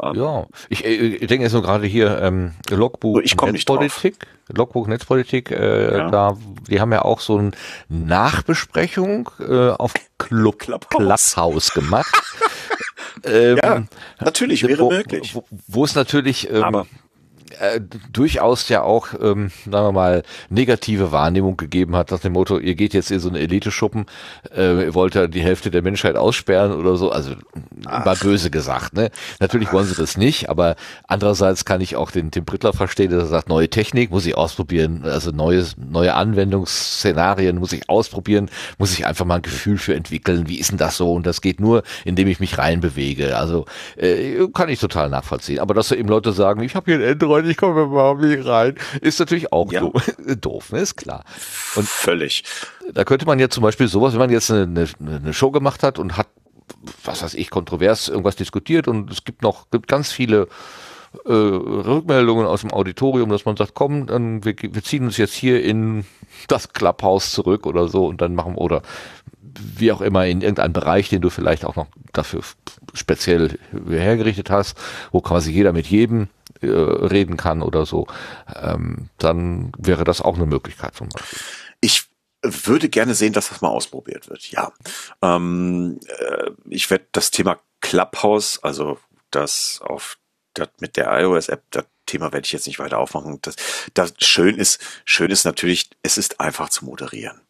Ähm, ja, ich, äh, ich denke jetzt nur gerade hier ähm, Logbuch Netzpolitik, Logbuch Netzpolitik, äh, ja. da die haben ja auch so eine Nachbesprechung äh, auf Club Clubhouse, Clubhouse gemacht. ähm, ja, natürlich wäre wo, möglich. Wo, wo es natürlich ähm, Aber äh, durchaus ja auch, ähm, sagen wir mal, negative Wahrnehmung gegeben hat, nach dem Motto, ihr geht jetzt in so eine Elite-Schuppen, äh, ihr wollt ja die Hälfte der Menschheit aussperren oder so, also Ach. war böse gesagt, ne? Natürlich wollen sie das nicht, aber andererseits kann ich auch den Tim Brittler verstehen, der sagt, neue Technik muss ich ausprobieren, also neue, neue Anwendungsszenarien muss ich ausprobieren, muss ich einfach mal ein Gefühl für entwickeln, wie ist denn das so? Und das geht nur, indem ich mich reinbewege. Also äh, kann ich total nachvollziehen. Aber dass eben Leute sagen, ich habe hier ein Android, ich komme überhaupt nicht rein, ist natürlich auch ja. doof, doof, ne, ist klar. Und völlig. Da könnte man ja zum Beispiel sowas, wenn man jetzt eine, eine Show gemacht hat und hat, was weiß ich, kontrovers irgendwas diskutiert und es gibt noch, gibt ganz viele äh, Rückmeldungen aus dem Auditorium, dass man sagt, komm, dann wir, wir ziehen uns jetzt hier in das Clubhouse zurück oder so und dann machen oder wie auch immer in irgendeinem Bereich, den du vielleicht auch noch dafür speziell hergerichtet hast, wo quasi jeder mit jedem äh, reden kann oder so, ähm, dann wäre das auch eine Möglichkeit zum Beispiel. Ich würde gerne sehen, dass das mal ausprobiert wird, ja. Ähm, äh, ich werde das Thema Clubhouse, also das auf das mit der iOS-App, das Thema werde ich jetzt nicht weiter aufmachen. Das, das schön ist, schön ist natürlich, es ist einfach zu moderieren.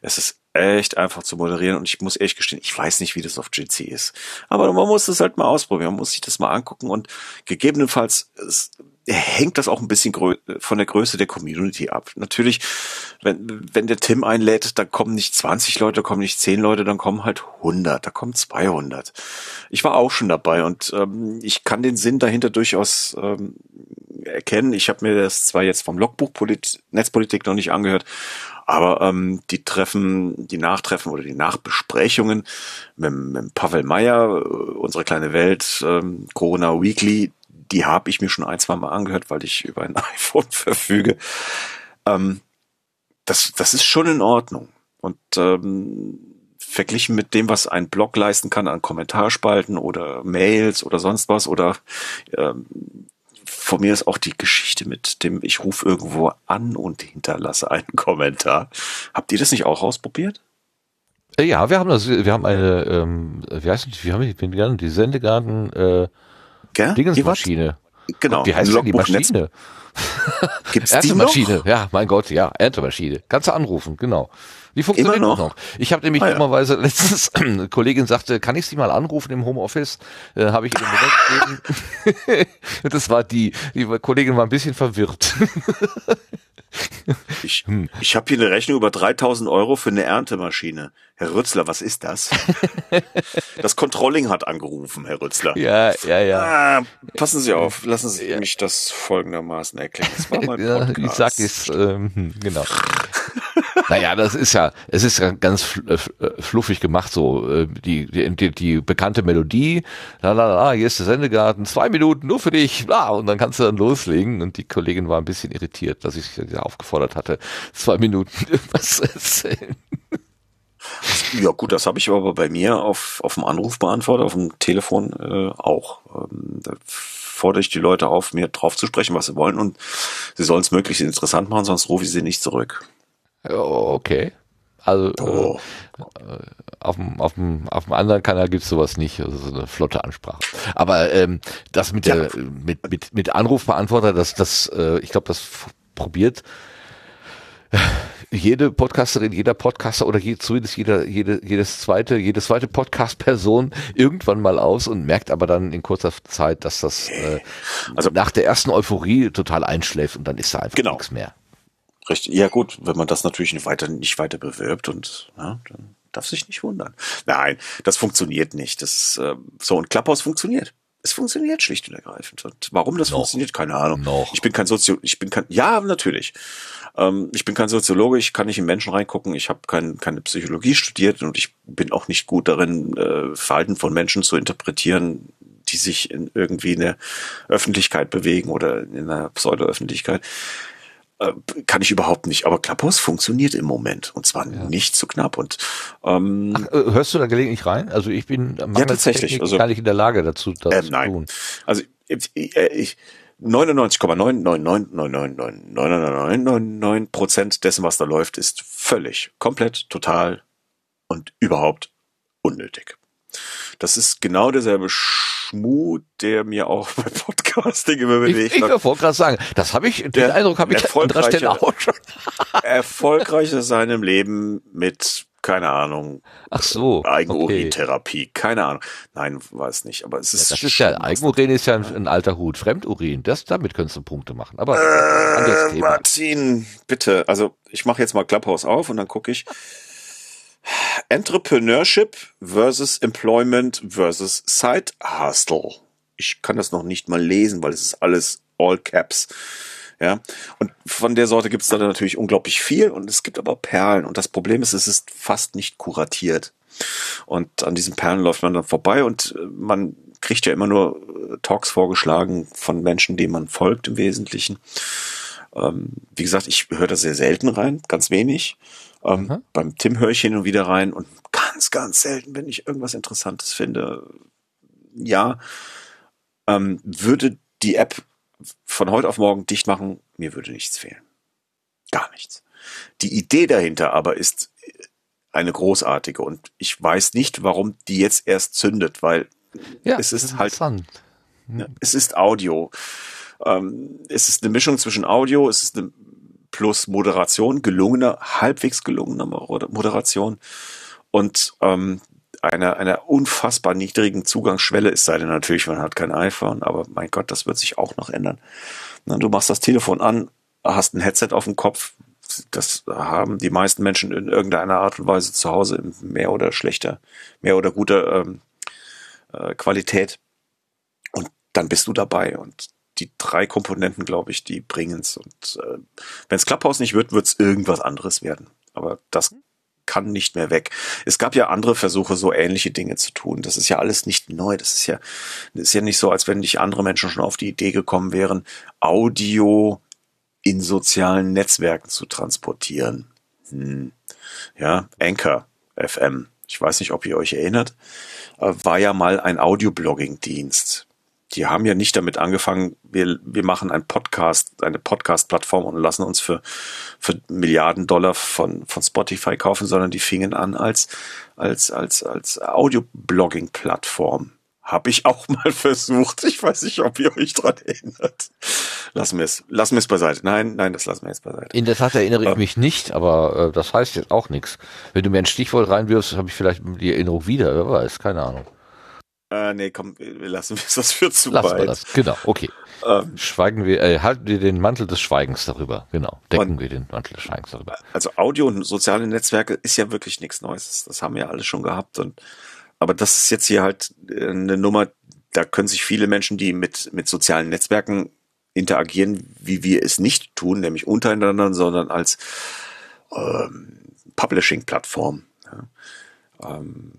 Es ist echt einfach zu moderieren und ich muss ehrlich gestehen, ich weiß nicht, wie das auf Jitsi ist. Aber man muss es halt mal ausprobieren, man muss sich das mal angucken und gegebenenfalls hängt das auch ein bisschen von der Größe der Community ab. Natürlich, wenn, wenn der Tim einlädt, dann kommen nicht 20 Leute, da kommen nicht 10 Leute, dann kommen halt 100, da kommen 200. Ich war auch schon dabei und ähm, ich kann den Sinn dahinter durchaus ähm, erkennen. Ich habe mir das zwar jetzt vom Logbuch Polit Netzpolitik noch nicht angehört, aber ähm, die Treffen, die Nachtreffen oder die Nachbesprechungen mit, mit Pavel Meyer, äh, unsere kleine Welt, ähm, Corona Weekly, die habe ich mir schon ein, zwei Mal angehört, weil ich über ein iPhone verfüge. Ähm, das, das ist schon in Ordnung. Und ähm, verglichen mit dem, was ein Blog leisten kann an Kommentarspalten oder Mails oder sonst was oder ähm, von mir ist auch die Geschichte mit dem, ich rufe irgendwo an und hinterlasse einen Kommentar. Habt ihr das nicht auch ausprobiert? Äh, ja, wir haben das, wir haben eine, ähm, wie heißt das, wir haben die, die Sendegarten, äh, Gell? Dingensmaschine. Genau. Wie heißt denn die Maschine? Gibt's Erntemaschine, ja, mein Gott, ja, Erntemaschine. Kannst du anrufen, genau. Die funktioniert immer noch. noch. Ich habe nämlich ah, ja. dummerweise letztens, eine Kollegin sagte, kann ich sie mal anrufen im Homeoffice? Äh, habe ich ihr gegeben. das war die, die Kollegin war ein bisschen verwirrt. Ich, ich habe hier eine Rechnung über 3000 Euro für eine Erntemaschine. Herr Rützler, was ist das? das Controlling hat angerufen, Herr Rützler. Ja, ja, ja. Ah, passen Sie auf, lassen Sie mich das folgendermaßen erklären. Das war mein ja, ich sag es, ähm, hm, genau. Naja, das ist ja, es ist ja ganz äh, fluffig gemacht, so äh, die, die, die bekannte Melodie, la la la, hier ist der Sendegarten, zwei Minuten nur für dich, bla, und dann kannst du dann loslegen. Und die Kollegin war ein bisschen irritiert, dass ich sie aufgefordert hatte, zwei Minuten irgendwas zu erzählen. Ja gut, das habe ich aber bei mir auf, auf dem Anrufbeantworter, auf dem Telefon äh, auch. Ähm, da fordere ich die Leute auf, mir drauf zu sprechen, was sie wollen und sie sollen es möglichst interessant machen, sonst rufe ich sie nicht zurück. Okay. Also oh. äh, auf, dem, auf, dem, auf dem anderen Kanal gibt's sowas nicht, also so eine flotte Ansprache. Aber ähm, das mit der mit, mit, mit Anrufbeantworter, das, das, äh, ich glaube, das probiert jede Podcasterin, jeder Podcaster oder je, zumindest jeder, jede, jedes zweite, jede zweite Podcast-Person irgendwann mal aus und merkt aber dann in kurzer Zeit, dass das äh, also nach der ersten Euphorie total einschläft und dann ist da einfach genau. nichts mehr. Richtig, ja gut, wenn man das natürlich nicht weiter, nicht weiter bewirbt und ja, dann darf sich nicht wundern. Nein, das funktioniert nicht. Das äh, so und Klapphaus funktioniert. Es funktioniert schlicht und ergreifend. Und warum das Noch. funktioniert, keine Ahnung. Noch. Ich bin kein Sozio, ich bin kein, ja natürlich. Ähm, ich bin kein Soziologe, ich kann nicht in Menschen reingucken. Ich habe kein, keine Psychologie studiert und ich bin auch nicht gut darin, äh, Verhalten von Menschen zu interpretieren, die sich in irgendwie in der Öffentlichkeit bewegen oder in einer Pseudo-Öffentlichkeit. Äh, kann ich überhaupt nicht. Aber Clubhouse funktioniert im Moment und zwar ja. nicht zu knapp. Und ähm, Ach, äh, hörst du da gelegentlich rein? Also ich bin ja, tatsächlich also, gar nicht in der Lage dazu, das äh, zu nein. tun. Also ich, ich 99,999999999 Prozent dessen, was da läuft, ist völlig, komplett, total und überhaupt unnötig. Das ist genau derselbe Schmuh, der mir auch bei Podcasting immer bewegt. Ich, ich wollte gerade sagen, das habe ich, den der Eindruck habe ich an anderer Stelle auch schon. erfolgreich in seinem Leben mit keine Ahnung. Ach so. Eigenurintherapie, okay. keine Ahnung. Nein, weiß nicht, aber es ist. Ja, das ist ja, Eigenurin ist ja ein, ein, alter Hut. Fremdurin, das, damit könntest du Punkte machen. Aber äh, Martin, bitte. Also ich mache jetzt mal Clubhouse auf und dann gucke ich. Entrepreneurship versus Employment versus Side Hustle. Ich kann das noch nicht mal lesen, weil es ist alles All Caps. Ja, und von der Sorte gibt es da natürlich unglaublich viel und es gibt aber Perlen. Und das Problem ist, es ist fast nicht kuratiert. Und an diesen Perlen läuft man dann vorbei und äh, man kriegt ja immer nur äh, Talks vorgeschlagen von Menschen, denen man folgt im Wesentlichen. Ähm, wie gesagt, ich höre da sehr selten rein, ganz wenig. Ähm. Beim Tim höre ich hin und wieder rein und ganz, ganz selten, wenn ich irgendwas Interessantes finde, ja, ähm, würde die App von heute auf morgen dicht machen, mir würde nichts fehlen. Gar nichts. Die Idee dahinter aber ist eine großartige und ich weiß nicht, warum die jetzt erst zündet, weil ja, es ist halt, ja, es ist Audio. Ähm, es ist eine Mischung zwischen Audio, es ist eine plus Moderation, gelungener, halbwegs gelungener Moderation und ähm, einer, einer unfassbar niedrigen Zugangsschwelle, es sei denn natürlich, man hat kein iPhone, aber mein Gott, das wird sich auch noch ändern. Du machst das Telefon an, hast ein Headset auf dem Kopf. Das haben die meisten Menschen in irgendeiner Art und Weise zu Hause mehr oder schlechter, mehr oder guter ähm, äh, Qualität. Und dann bist du dabei. Und die drei Komponenten, glaube ich, die bringen's. Und äh, wenn es Clubhouse nicht wird, wird es irgendwas anderes werden. Aber das kann nicht mehr weg. Es gab ja andere Versuche, so ähnliche Dinge zu tun. Das ist ja alles nicht neu. Das ist ja, das ist ja nicht so, als wenn nicht andere Menschen schon auf die Idee gekommen wären, Audio in sozialen Netzwerken zu transportieren. Hm. Ja, Anchor FM. Ich weiß nicht, ob ihr euch erinnert, äh, war ja mal ein Audio-Blogging-Dienst die haben ja nicht damit angefangen, wir, wir machen ein Podcast, eine Podcast-Plattform und lassen uns für, für Milliarden Dollar von, von Spotify kaufen, sondern die fingen an als, als, als, als Audio-Blogging-Plattform. Habe ich auch mal versucht. Ich weiß nicht, ob ihr euch dran erinnert. Lassen wir es, lassen wir es beiseite. Nein, nein, das lassen wir jetzt beiseite. In der Tat erinnere ich mich nicht, aber äh, das heißt jetzt auch nichts. Wenn du mir ein Stichwort reinwirfst, habe ich vielleicht die Erinnerung wieder. Wer weiß, keine Ahnung. Äh, nee, komm, wir lassen es, das für zu Lassen weit. Wir das. Genau, okay. Ähm, Schweigen wir, äh, halten wir den Mantel des Schweigens darüber. Genau, decken wir den Mantel des Schweigens darüber. Also Audio und soziale Netzwerke ist ja wirklich nichts Neues. Das haben wir alle schon gehabt. Und aber das ist jetzt hier halt äh, eine Nummer, da können sich viele Menschen, die mit mit sozialen Netzwerken interagieren, wie wir es nicht tun, nämlich untereinander, sondern als ähm, Publishing-Plattform. Ja ähm,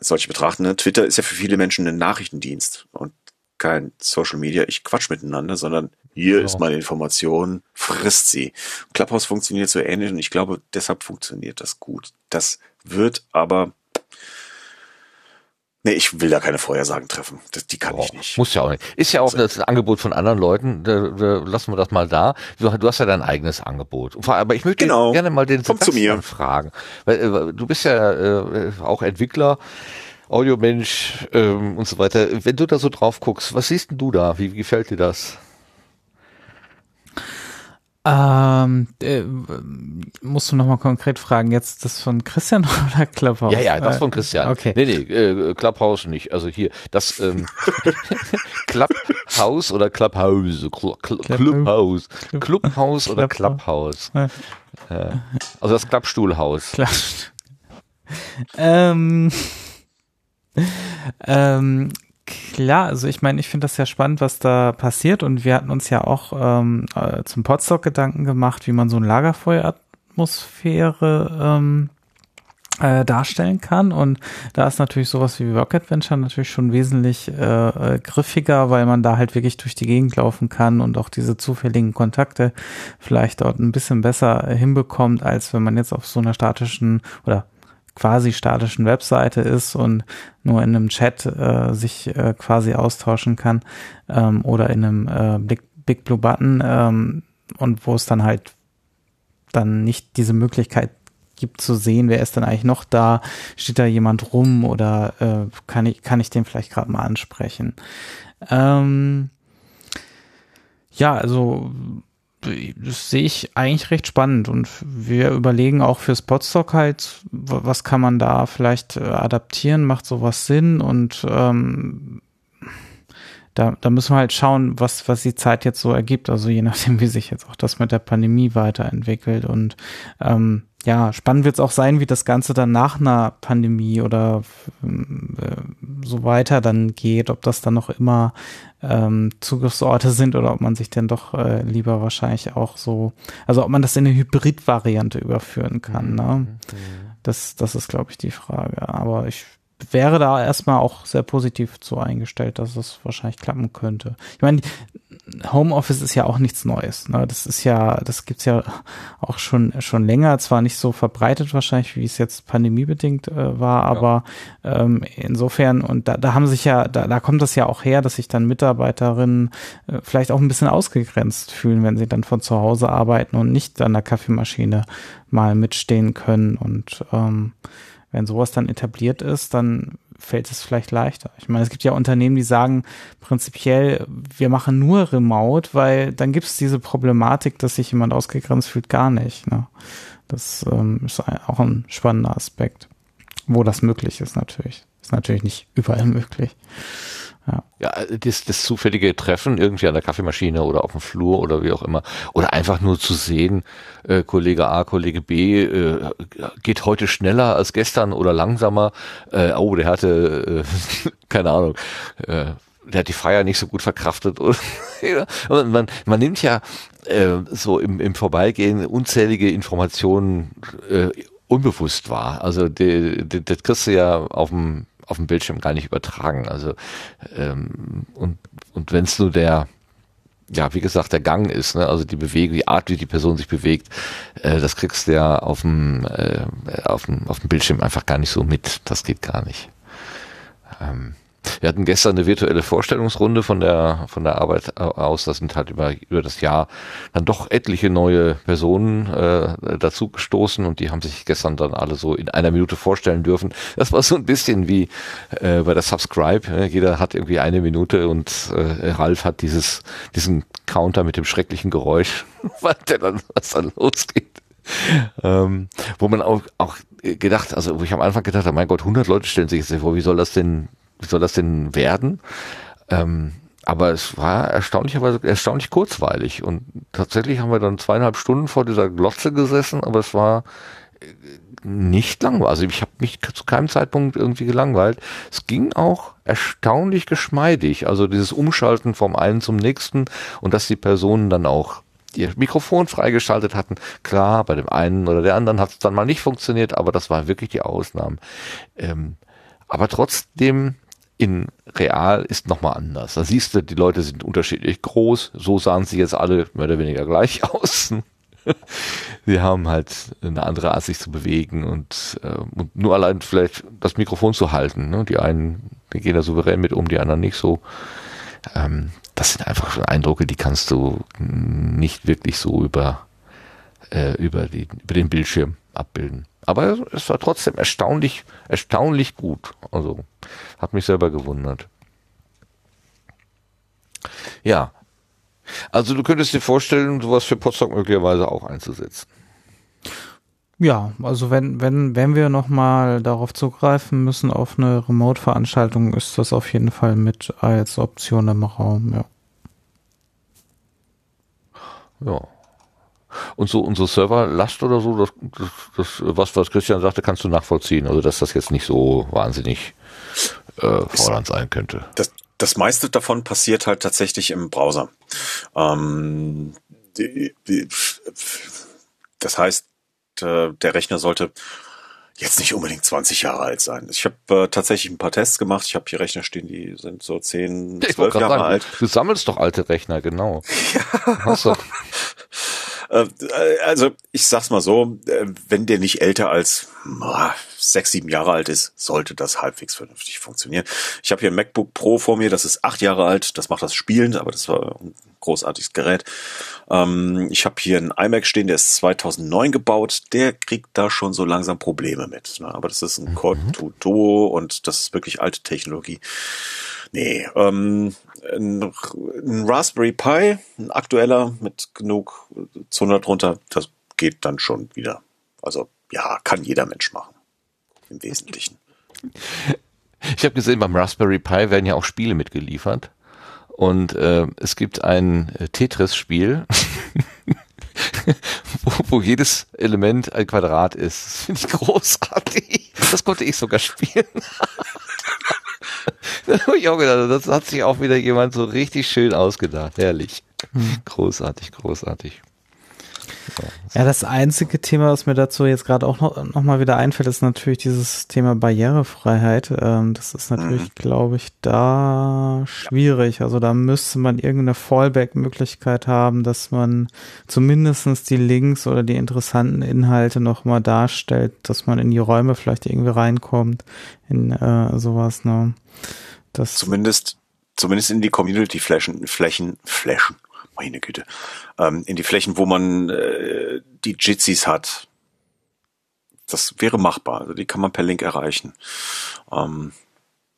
solche betrachten. Ne? Twitter ist ja für viele Menschen ein Nachrichtendienst und kein Social Media, ich quatsch miteinander, sondern hier genau. ist meine Information, frisst sie. Clubhouse funktioniert so ähnlich und ich glaube, deshalb funktioniert das gut. Das wird aber Nee, ich will da keine Vorhersagen treffen. Das, die kann oh, ich nicht. Muss ja auch nicht. Ist ja auch also, das Angebot von anderen Leuten. Da, da lassen wir das mal da. Du, du, hast ja dein eigenes Angebot. Aber ich möchte genau. gerne mal den Komm Sebastian fragen. Weil, äh, du bist ja äh, auch Entwickler. Audiomensch ähm, und so weiter. Wenn du da so drauf guckst, was siehst denn du da? Wie, wie gefällt dir das? Ähm, äh, musst du nochmal konkret fragen, jetzt das von Christian oder Clubhouse? Ja, ja, das von Christian. Okay. Nee, nee, äh, Clubhouse nicht. Also hier, das ähm, Clubhouse oder Clubhouse, Cl Cl Clubhouse, Clubhouse oder Clubhouse. Ja. Also das Klappstuhlhaus. ähm, ähm, klar, also ich meine, ich finde das ja spannend, was da passiert. Und wir hatten uns ja auch ähm, äh, zum Podstock Gedanken gemacht, wie man so eine Lagerfeueratmosphäre ähm, äh, darstellen kann. Und da ist natürlich sowas wie Work Adventure natürlich schon wesentlich äh, äh, griffiger, weil man da halt wirklich durch die Gegend laufen kann und auch diese zufälligen Kontakte vielleicht dort ein bisschen besser hinbekommt, als wenn man jetzt auf so einer statischen oder quasi statischen Webseite ist und nur in einem Chat äh, sich äh, quasi austauschen kann ähm, oder in einem äh, Big, Big Blue Button ähm, und wo es dann halt dann nicht diese Möglichkeit gibt zu sehen, wer ist denn eigentlich noch da, steht da jemand rum oder äh, kann ich kann ich den vielleicht gerade mal ansprechen. Ähm, ja, also das sehe ich eigentlich recht spannend und wir überlegen auch für Spotstock halt, was kann man da vielleicht äh, adaptieren, macht sowas Sinn? Und ähm, da, da müssen wir halt schauen, was, was die Zeit jetzt so ergibt, also je nachdem, wie sich jetzt auch das mit der Pandemie weiterentwickelt und ähm, ja, spannend wird es auch sein, wie das Ganze dann nach einer Pandemie oder äh, so weiter dann geht, ob das dann noch immer ähm, Zugriffsorte sind oder ob man sich denn doch äh, lieber wahrscheinlich auch so, also ob man das in eine Hybrid-Variante überführen kann. Ne? Mhm. Das, das ist, glaube ich, die Frage. Aber ich wäre da erstmal auch sehr positiv zu eingestellt, dass es wahrscheinlich klappen könnte. Ich meine, Homeoffice ist ja auch nichts Neues. Ne? Das ist ja, das gibt's ja auch schon schon länger. Zwar nicht so verbreitet wahrscheinlich, wie es jetzt pandemiebedingt äh, war, ja. aber ähm, insofern und da, da haben sich ja, da, da kommt das ja auch her, dass sich dann Mitarbeiterinnen äh, vielleicht auch ein bisschen ausgegrenzt fühlen, wenn sie dann von zu Hause arbeiten und nicht an der Kaffeemaschine mal mitstehen können und ähm, wenn sowas dann etabliert ist, dann fällt es vielleicht leichter. Ich meine, es gibt ja Unternehmen, die sagen prinzipiell, wir machen nur Remote, weil dann gibt es diese Problematik, dass sich jemand ausgegrenzt fühlt, gar nicht. Ne? Das ähm, ist auch ein spannender Aspekt. wo das möglich ist natürlich. Ist natürlich nicht überall möglich. Ja, ja das, das zufällige Treffen irgendwie an der Kaffeemaschine oder auf dem Flur oder wie auch immer. Oder einfach nur zu sehen, äh, Kollege A, Kollege B äh, geht heute schneller als gestern oder langsamer. Äh, oh, der hatte, äh, keine Ahnung, äh, der hat die Feier nicht so gut verkraftet. und man, man nimmt ja äh, so im, im Vorbeigehen unzählige Informationen äh, unbewusst wahr. Also die, die, das kriegst du ja auf dem auf dem Bildschirm gar nicht übertragen. Also ähm, und und wenn es nur der ja, wie gesagt, der Gang ist, ne? also die Bewegung, die Art, wie die Person sich bewegt, äh, das kriegst du ja auf dem, äh, auf dem, auf dem Bildschirm einfach gar nicht so mit. Das geht gar nicht. Ähm, wir hatten gestern eine virtuelle Vorstellungsrunde von der von der Arbeit aus. Da sind halt über über das Jahr dann doch etliche neue Personen äh, dazu gestoßen und die haben sich gestern dann alle so in einer Minute vorstellen dürfen. Das war so ein bisschen wie äh, bei der Subscribe. Ne? Jeder hat irgendwie eine Minute und äh, Ralf hat dieses diesen Counter mit dem schrecklichen Geräusch, was der dann was dann losgeht. Ähm, wo man auch, auch gedacht, also wo ich am Anfang gedacht habe, mein Gott, 100 Leute stellen sich jetzt vor, wie soll das denn wie soll das denn werden? Ähm, aber es war erstaunlicherweise erstaunlich kurzweilig und tatsächlich haben wir dann zweieinhalb Stunden vor dieser Glotze gesessen, aber es war äh, nicht langweilig. Also ich habe mich zu keinem Zeitpunkt irgendwie gelangweilt. Es ging auch erstaunlich geschmeidig. Also dieses Umschalten vom einen zum nächsten und dass die Personen dann auch ihr Mikrofon freigeschaltet hatten. Klar, bei dem einen oder der anderen hat es dann mal nicht funktioniert, aber das war wirklich die Ausnahme. Ähm, aber trotzdem in real ist nochmal anders. Da siehst du, die Leute sind unterschiedlich groß. So sahen sie jetzt alle mehr oder weniger gleich aus. sie haben halt eine andere Art, sich zu bewegen und, äh, und nur allein vielleicht das Mikrofon zu halten. Ne? Die einen, die gehen da souverän mit um, die anderen nicht so. Ähm, das sind einfach schon Eindrücke, die kannst du nicht wirklich so über, äh, über, die, über den Bildschirm abbilden. Aber es war trotzdem erstaunlich, erstaunlich gut. Also hat mich selber gewundert. Ja. Also du könntest dir vorstellen, sowas für Potsdam möglicherweise auch einzusetzen. Ja, also wenn, wenn, wenn wir nochmal darauf zugreifen müssen auf eine Remote-Veranstaltung, ist das auf jeden Fall mit als Option im Raum, ja. Ja. Und so unsere Serverlast oder so, das, das, das, was, was Christian sagte, kannst du nachvollziehen. Also dass das jetzt nicht so wahnsinnig äh, fordernd sein könnte. Das, das meiste davon passiert halt tatsächlich im Browser. Ähm, die, die, das heißt, äh, der Rechner sollte jetzt nicht unbedingt 20 Jahre alt sein. Ich habe äh, tatsächlich ein paar Tests gemacht. Ich habe hier Rechner stehen, die sind so 10, 12 Jahre sagen, alt. Du sammelst doch alte Rechner, genau. Ja. Hast du. Äh, also ich sag's mal so, äh, wenn der nicht älter als sechs, sieben Jahre alt ist, sollte das halbwegs vernünftig funktionieren. Ich habe hier ein MacBook Pro vor mir, das ist acht Jahre alt, das macht das spielend, aber das war ein großartiges Gerät. Ähm, ich habe hier einen iMac stehen, der ist 2009 gebaut, der kriegt da schon so langsam Probleme mit. Ne? Aber das ist ein mhm. Core 2 Duo und das ist wirklich alte Technologie. Nee, ähm, ein, ein Raspberry Pi, ein aktueller mit genug Zunder drunter, das geht dann schon wieder. Also ja, kann jeder Mensch machen. Im Wesentlichen. Ich habe gesehen, beim Raspberry Pi werden ja auch Spiele mitgeliefert. Und äh, es gibt ein äh, Tetris-Spiel, wo, wo jedes Element ein Quadrat ist. Das finde ich großartig. Das konnte ich sogar spielen. das hat sich auch wieder jemand so richtig schön ausgedacht. Herrlich. Hm. Großartig, großartig. Ja, das einzige Thema, was mir dazu jetzt gerade auch noch, noch mal wieder einfällt, ist natürlich dieses Thema Barrierefreiheit. Ähm, das ist natürlich, mhm. glaube ich, da schwierig. Also da müsste man irgendeine Fallback-Möglichkeit haben, dass man zumindestens die Links oder die interessanten Inhalte noch mal darstellt, dass man in die Räume vielleicht irgendwie reinkommt, in äh, sowas. Ne? Das zumindest, zumindest in die Community-Flächen, Flächen, Flächen meine Güte, ähm, in die Flächen, wo man äh, die Jitsis hat. Das wäre machbar. Also die kann man per Link erreichen. Ähm,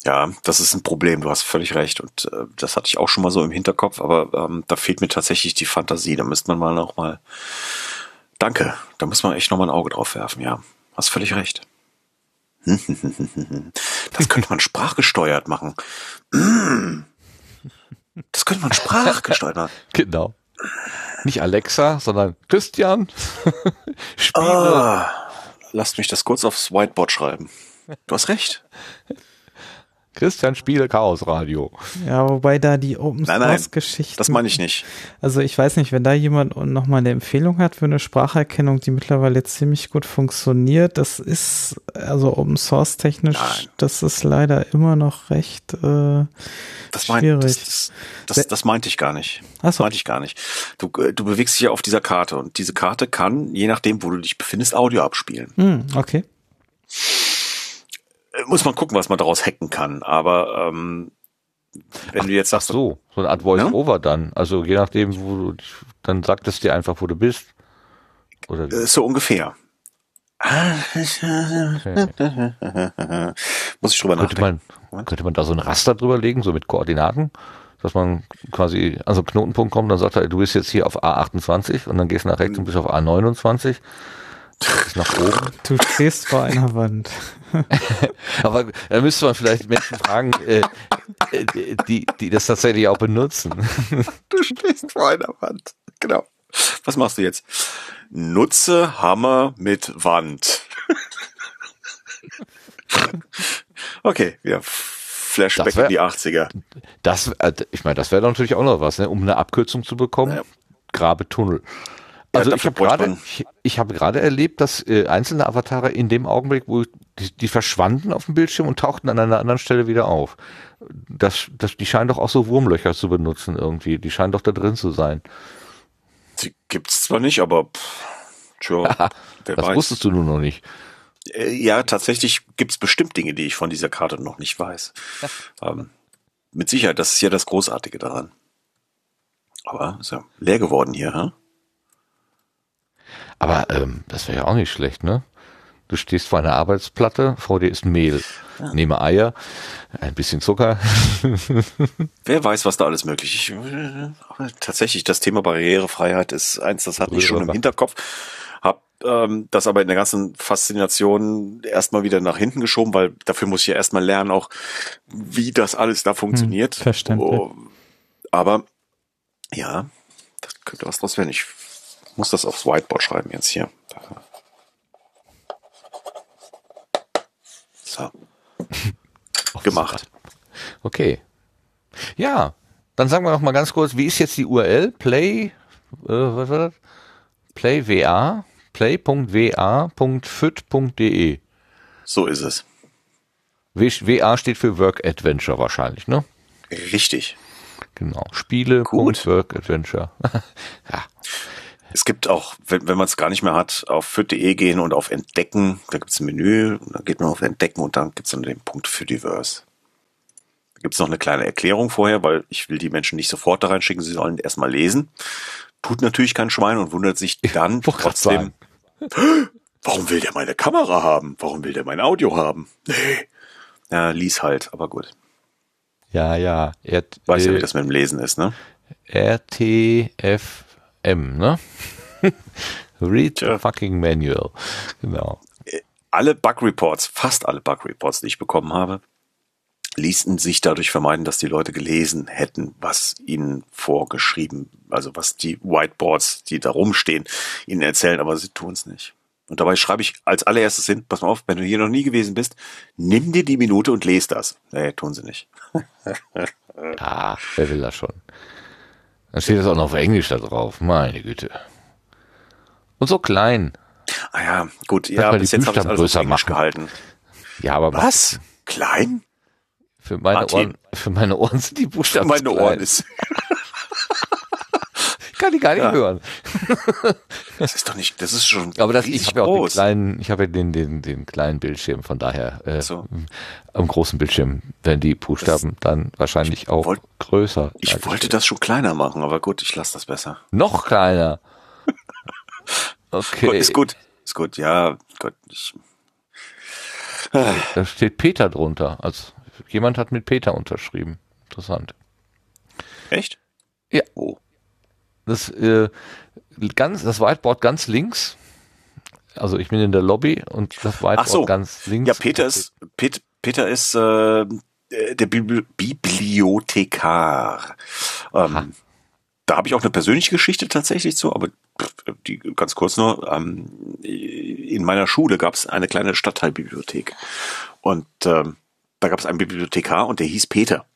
ja, das ist ein Problem. Du hast völlig recht. Und äh, das hatte ich auch schon mal so im Hinterkopf, aber ähm, da fehlt mir tatsächlich die Fantasie. Da müsste man mal noch mal. Danke. Da muss man echt noch mal ein Auge drauf werfen. Ja, hast völlig recht. Das könnte man sprachgesteuert machen. Das könnte man sprachgesteuert. Genau. Nicht Alexa, sondern Christian. Spiele. Ah, lasst mich das kurz aufs Whiteboard schreiben. Du hast recht. Christian Spiele Chaos Radio. Ja, wobei da die Open Source Geschichte. Das meine ich nicht. Also ich weiß nicht, wenn da jemand nochmal eine Empfehlung hat für eine Spracherkennung, die mittlerweile ziemlich gut funktioniert, das ist also Open Source technisch, Nein. das ist leider immer noch recht äh, das mein, schwierig. Das, das, das, das meinte ich gar nicht. Das meinte ich gar nicht. Du, äh, du bewegst dich ja auf dieser Karte und diese Karte kann, je nachdem, wo du dich befindest, Audio abspielen. Hm, okay muss man gucken, was man daraus hacken kann. Aber ähm, wenn ach, du jetzt sagst. Ach so, so eine Art Voice-Over ja? dann. Also je nachdem, wo du, dann sagt es dir einfach, wo du bist. Oder äh, so ungefähr. Okay. Muss ich drüber könnte nachdenken. Man, könnte man da so ein Raster drüber legen, so mit Koordinaten? Dass man quasi an so einen Knotenpunkt kommt, dann sagt er, du bist jetzt hier auf A28 und dann gehst du nach rechts und bist auf A29 nach oben. Du stehst vor einer Wand. Aber da müsste man vielleicht Menschen fragen, äh, äh, die, die das tatsächlich auch benutzen. Du stehst vor einer Wand. Genau. Was machst du jetzt? Nutze Hammer mit Wand. Okay, wir Flashback wär, in die 80er. Das, äh, ich meine, das wäre natürlich auch noch was, ne? um eine Abkürzung zu bekommen. Ja. Grabe Tunnel. Also ja, ich habe gerade ich, ich gerade erlebt, dass äh, einzelne Avatare in dem Augenblick, wo die, die verschwanden auf dem Bildschirm und tauchten an einer anderen Stelle wieder auf. Das, das, die scheinen doch auch so Wurmlöcher zu benutzen irgendwie. Die scheinen doch da drin zu sein. Die gibt's zwar nicht, aber pff, tja, wer das weiß. wusstest du nur noch nicht. Äh, ja, tatsächlich gibt's bestimmt Dinge, die ich von dieser Karte noch nicht weiß. ähm, mit Sicherheit, das ist ja das Großartige daran. Aber ist ja leer geworden hier, ha? Aber ähm, das wäre ja auch nicht schlecht, ne? Du stehst vor einer Arbeitsplatte, vor dir ist Mehl. Ja. Nehme Eier, ein bisschen Zucker. Wer weiß, was da alles möglich ist. Tatsächlich, das Thema Barrierefreiheit ist eins, das hatte ich schon im Hinterkopf. Hab ähm, das aber in der ganzen Faszination erstmal wieder nach hinten geschoben, weil dafür muss ich ja erstmal lernen, auch wie das alles da funktioniert. Hm, verständlich. Oh, aber ja, das könnte was draus werden. Ich muss das aufs Whiteboard schreiben jetzt hier. So. Gemacht. Okay. Ja, dann sagen wir noch mal ganz kurz, wie ist jetzt die URL? Play, äh, was war das? Play.wa, play.wa.fit.de. So ist es. WA steht für Work Adventure wahrscheinlich, ne? Richtig. Genau. Spiele. Work Adventure. ja. Es gibt auch, wenn, wenn man es gar nicht mehr hat, auf fit.de gehen und auf Entdecken, da gibt es ein Menü, dann geht man auf Entdecken und dann gibt es dann den Punkt für Diverse. Da gibt es noch eine kleine Erklärung vorher, weil ich will die Menschen nicht sofort da reinschicken, sie sollen erstmal lesen. Tut natürlich kein Schwein und wundert sich dann trotzdem, warum will der meine Kamera haben? Warum will der mein Audio haben? Nee. Ja, lies halt, aber gut. Ja, ja. Er, Weiß ja, wie das mit dem Lesen ist, ne? RTF M, ne? Read the fucking manual. Genau. Alle Bug Reports, fast alle Bug Reports, die ich bekommen habe, ließen sich dadurch vermeiden, dass die Leute gelesen hätten, was ihnen vorgeschrieben, also was die Whiteboards, die da rumstehen, ihnen erzählen, aber sie tun es nicht. Und dabei schreibe ich als allererstes hin, pass mal auf, wenn du hier noch nie gewesen bist, nimm dir die Minute und lese das. Nee, tun sie nicht. ah, wer will das schon? Dann steht das auch noch auf Englisch da drauf. Meine Güte. Und so klein. Ah ja, gut. Ja, bis jetzt habe ich alles auf Englisch gehalten. Ja, aber was? Klein? Für meine Martin. Ohren, für meine Ohren sind die Buchstaben Für meine klein. Ohren ist. kann ich gar nicht ja. hören. das ist doch nicht, das ist schon. Aber das, ich habe ja auch den kleinen, ich habe ja den, den, den kleinen Bildschirm, von daher äh, so. am großen Bildschirm werden die Buchstaben das, dann wahrscheinlich auch wollt, größer. Ich wollte das schon kleiner machen, aber gut, ich lasse das besser. Noch kleiner. Okay. Ist gut, ist gut, ja, Gott, ich. Da steht Peter drunter. Also jemand hat mit Peter unterschrieben. Interessant. Echt? Ja. Oh das, äh, ganz, das Whiteboard ganz links Also ich bin in der Lobby und das Whiteboard so. ganz links. Ja, Peter ist, Pet, Peter ist äh, der Bibli Bibliothekar. Ähm, da habe ich auch eine persönliche Geschichte tatsächlich zu, aber die ganz kurz nur. Ähm, in meiner Schule gab es eine kleine Stadtteilbibliothek und ähm, da gab es einen Bibliothekar und der hieß Peter.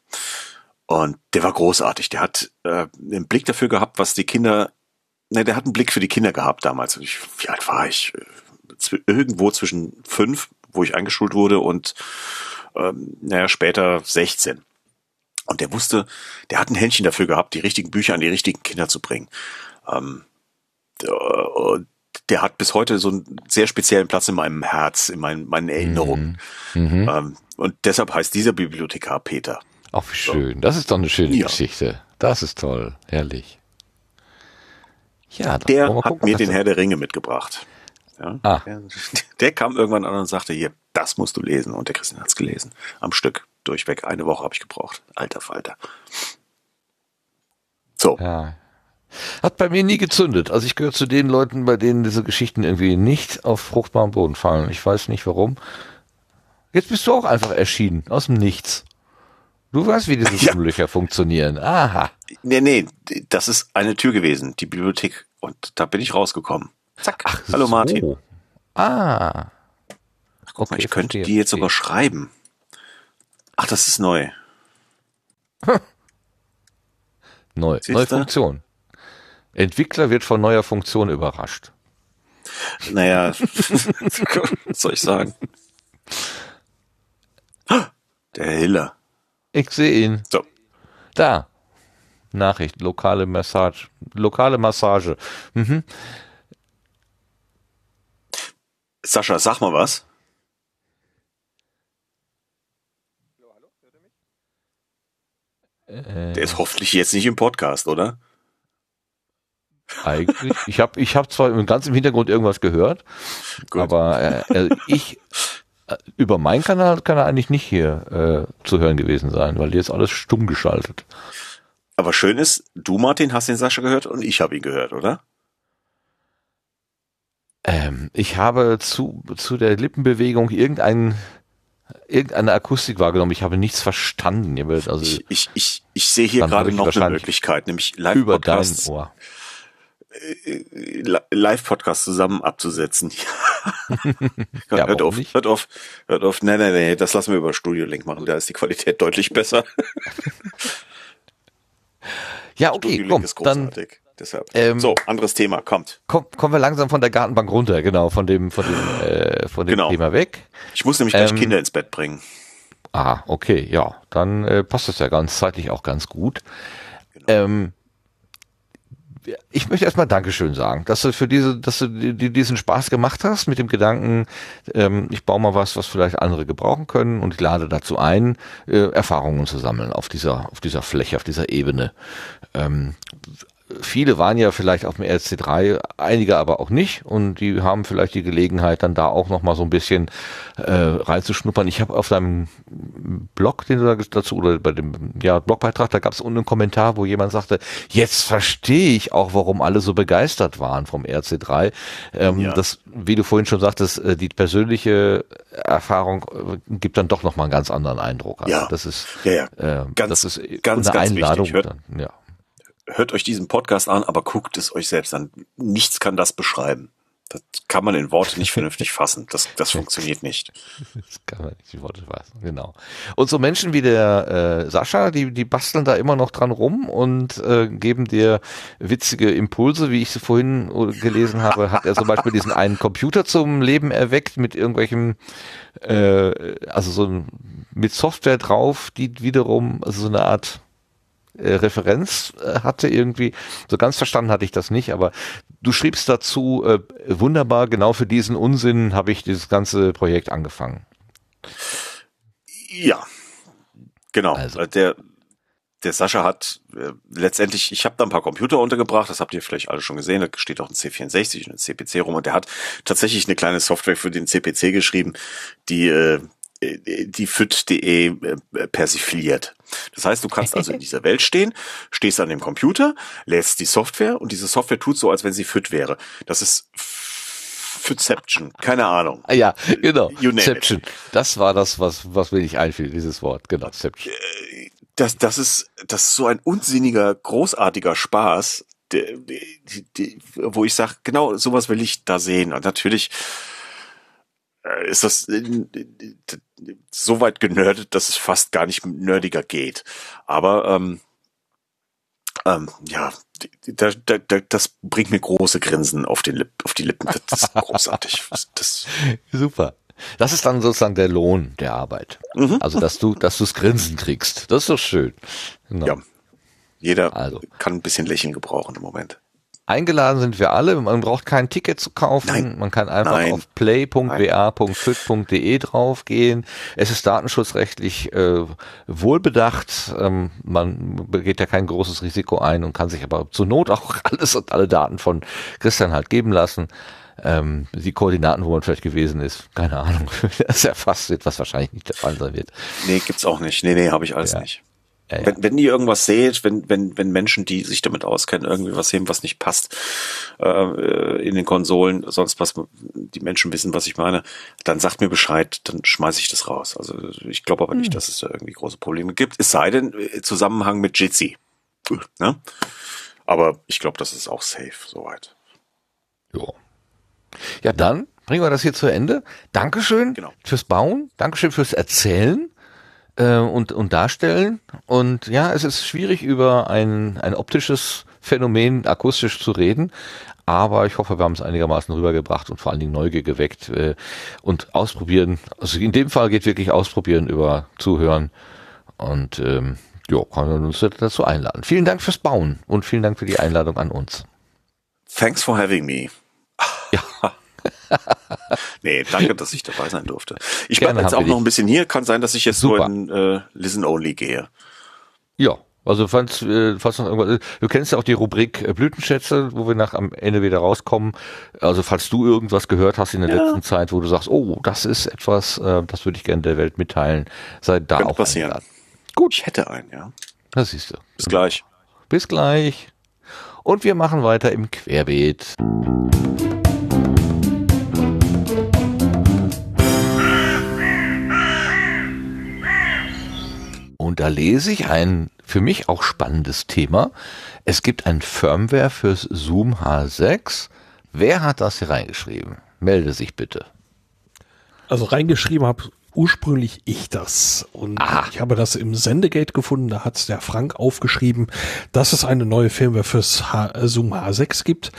Und der war großartig. Der hat äh, einen Blick dafür gehabt, was die Kinder, ne, der hat einen Blick für die Kinder gehabt damals. Ich, wie alt war ich? Irgendwo zwischen fünf, wo ich eingeschult wurde, und ähm, naja, später 16. Und der wusste, der hat ein Händchen dafür gehabt, die richtigen Bücher an die richtigen Kinder zu bringen. Ähm, der, der hat bis heute so einen sehr speziellen Platz in meinem Herz, in meinen, meinen Erinnerungen. Mhm. Ähm, und deshalb heißt dieser Bibliothekar Peter. Ach, wie schön. Das ist doch eine schöne ja. Geschichte. Das ist toll. Herrlich. Ja, der hat gucken, mir den Herr der Ringe mitgebracht. Ja, ah. der, der, kam irgendwann an und sagte, hier, das musst du lesen. Und der Christian hat's gelesen. Am Stück. Durchweg. Eine Woche habe ich gebraucht. Alter Falter. So. Ja. Hat bei mir nie gezündet. Also ich gehöre zu den Leuten, bei denen diese Geschichten irgendwie nicht auf fruchtbaren Boden fallen. Ich weiß nicht warum. Jetzt bist du auch einfach erschienen, aus dem Nichts. Du weißt, wie diese ja. Löcher funktionieren. Aha. Nee, nee, das ist eine Tür gewesen, die Bibliothek. Und da bin ich rausgekommen. Zack. Ach, Hallo so. Martin. Ah. Ach, guck okay, mal, ich könnte die jetzt sogar schreiben. Ach, das ist neu. neu. Neue Funktion. Entwickler wird von neuer Funktion überrascht. Naja, was soll ich sagen? Der Hiller. Ich sehe ihn. So. Da. Nachricht, lokale Massage. Lokale Massage. Mhm. Sascha, sag mal was. Der ist hoffentlich jetzt nicht im Podcast, oder? Eigentlich. Ich habe ich hab zwar ganz im Hintergrund irgendwas gehört, Gut. aber äh, ich äh, über meinen Kanal kann er eigentlich nicht hier äh, zu hören gewesen sein, weil hier ist alles stumm geschaltet. Aber schön ist, du Martin hast den Sascha gehört und ich habe ihn gehört, oder? Ähm, ich habe zu, zu der Lippenbewegung irgendein, irgendeine Akustik wahrgenommen. Ich habe nichts verstanden. Also, ich, ich, ich, ich sehe hier gerade noch eine Möglichkeit, nämlich Live-Podcasts. Über dein Ohr. Äh, Live-Podcast zusammen abzusetzen. ja, hört auf, hört auf, hört auf. Nein, nein, nein, das lassen wir über Studio Link machen. Da ist die Qualität deutlich besser. ja, okay, Studio komm, ist großartig. Dann, Deshalb. Ähm, so, anderes Thema, kommt. Komm, kommen wir langsam von der Gartenbank runter, genau, von dem, von dem, äh, von dem genau. Thema weg. Ich muss nämlich gleich ähm, Kinder ins Bett bringen. Ah, okay, ja, dann äh, passt das ja ganz zeitlich auch ganz gut. Genau. Ähm, ich möchte erstmal Dankeschön sagen, dass du für diese, dass du die, diesen Spaß gemacht hast mit dem Gedanken, ähm, ich baue mal was, was vielleicht andere gebrauchen können und ich lade dazu ein, äh, Erfahrungen zu sammeln auf dieser, auf dieser Fläche, auf dieser Ebene. Ähm, viele waren ja vielleicht auf dem RC3, einige aber auch nicht und die haben vielleicht die Gelegenheit, dann da auch nochmal so ein bisschen äh, reinzuschnuppern. Ich habe auf deinem Blog, den du dazu, oder bei dem ja, Blogbeitrag, da gab es unten einen Kommentar, wo jemand sagte, jetzt verstehe ich auch, warum alle so begeistert waren vom RC3. Ähm, ja. Das, wie du vorhin schon sagtest, äh, die persönliche Erfahrung äh, gibt dann doch nochmal einen ganz anderen Eindruck. Also ja. Das ist, ja, ja. Äh, ganz, das ist ganz, eine ganz Einladung. Wichtig. Dann, ja hört euch diesen Podcast an, aber guckt es euch selbst an. Nichts kann das beschreiben. Das kann man in Worte nicht vernünftig fassen. Das, das funktioniert nicht. Das kann man nicht in Worte fassen, genau. Und so Menschen wie der äh, Sascha, die, die basteln da immer noch dran rum und äh, geben dir witzige Impulse, wie ich sie vorhin gelesen habe, hat er zum Beispiel diesen einen Computer zum Leben erweckt mit irgendwelchem, äh, also so mit Software drauf, die wiederum, also so eine Art äh, Referenz äh, hatte irgendwie. So ganz verstanden hatte ich das nicht, aber du schriebst dazu, äh, wunderbar, genau für diesen Unsinn habe ich dieses ganze Projekt angefangen. Ja, genau. Also. Der, der Sascha hat äh, letztendlich, ich habe da ein paar Computer untergebracht, das habt ihr vielleicht alle schon gesehen, da steht auch ein C64 und ein CPC rum und der hat tatsächlich eine kleine Software für den CPC geschrieben, die äh, die FIT.de äh, persifliert. Das heißt, du kannst also in dieser Welt stehen, stehst an dem Computer, lädst die Software und diese Software tut so, als wenn sie FIT wäre. Das ist Fürception, keine Ahnung. Ah, ja, genau. Ception. Das war das, was, was mir nicht einfiel, dieses Wort. Genau, Ception. Äh, das, das ist, das ist so ein unsinniger, großartiger Spaß, die, die, die, wo ich sage, genau, sowas will ich da sehen. Und natürlich ist das äh, so weit genördet, dass es fast gar nicht nerdiger geht. Aber ähm, ähm, ja, da, da, da, das bringt mir große Grinsen auf, den Lip, auf die Lippen. Das ist großartig. Das, Super. Das ist dann sozusagen der Lohn der Arbeit. Mhm. Also, dass du, dass du das Grinsen kriegst. Das ist doch schön. Genau. Ja. Jeder also. kann ein bisschen Lächeln gebrauchen im Moment. Eingeladen sind wir alle. Man braucht kein Ticket zu kaufen. Nein. Man kann einfach Nein. auf play.wa.fit.de draufgehen. Es ist datenschutzrechtlich äh, wohlbedacht. Ähm, man geht ja kein großes Risiko ein und kann sich aber zur Not auch alles und alle Daten von Christian halt geben lassen. Ähm, die Koordinaten, wo man vielleicht gewesen ist, keine Ahnung. das erfasst wird, was wahrscheinlich nicht der Fall sein wird. Nee, gibt's auch nicht. Nee, nee, habe ich alles ja. nicht. Ja, ja. Wenn, wenn ihr irgendwas seht, wenn, wenn, wenn Menschen, die sich damit auskennen, irgendwie was sehen, was nicht passt äh, in den Konsolen, sonst was die Menschen wissen, was ich meine, dann sagt mir Bescheid, dann schmeiße ich das raus. Also ich glaube aber nicht, hm. dass es da irgendwie große Probleme gibt. Es sei denn, im Zusammenhang mit Jitsi. Ne? Aber ich glaube, das ist auch safe soweit. Ja. Ja, dann bringen wir das hier zu Ende. Dankeschön genau. fürs Bauen, Dankeschön fürs Erzählen äh, und, und darstellen. Und ja, es ist schwierig über ein, ein optisches Phänomen akustisch zu reden, aber ich hoffe, wir haben es einigermaßen rübergebracht und vor allen Dingen Neugier geweckt äh, und ausprobieren. Also in dem Fall geht wirklich ausprobieren über Zuhören und ähm, ja, kann man uns dazu einladen. Vielen Dank fürs Bauen und vielen Dank für die Einladung an uns. Thanks for having me. Ja. nee, danke, dass ich dabei sein durfte. Ich bleibe jetzt auch noch ein bisschen hier. Kann sein, dass ich jetzt Super. nur in äh, Listen Only gehe. Ja, also falls, äh, falls noch irgendwas, du kennst ja auch die Rubrik äh, Blütenschätze, wo wir nach am Ende wieder rauskommen. Also falls du irgendwas gehört hast in der ja. letzten Zeit, wo du sagst, oh, das ist etwas, äh, das würde ich gerne der Welt mitteilen, sei da Könnte auch passieren. Eingeladen. Gut. Ich hätte einen, ja. Das siehst du. Bis gleich. Bis gleich. Und wir machen weiter im Querbeet. Und da lese ich ein für mich auch spannendes Thema. Es gibt ein Firmware fürs Zoom H6. Wer hat das hier reingeschrieben? Melde sich bitte. Also reingeschrieben habe ursprünglich ich das. Und Aha. ich habe das im Sendegate gefunden, da hat es der Frank aufgeschrieben, dass es eine neue Firmware fürs H Zoom H6 gibt.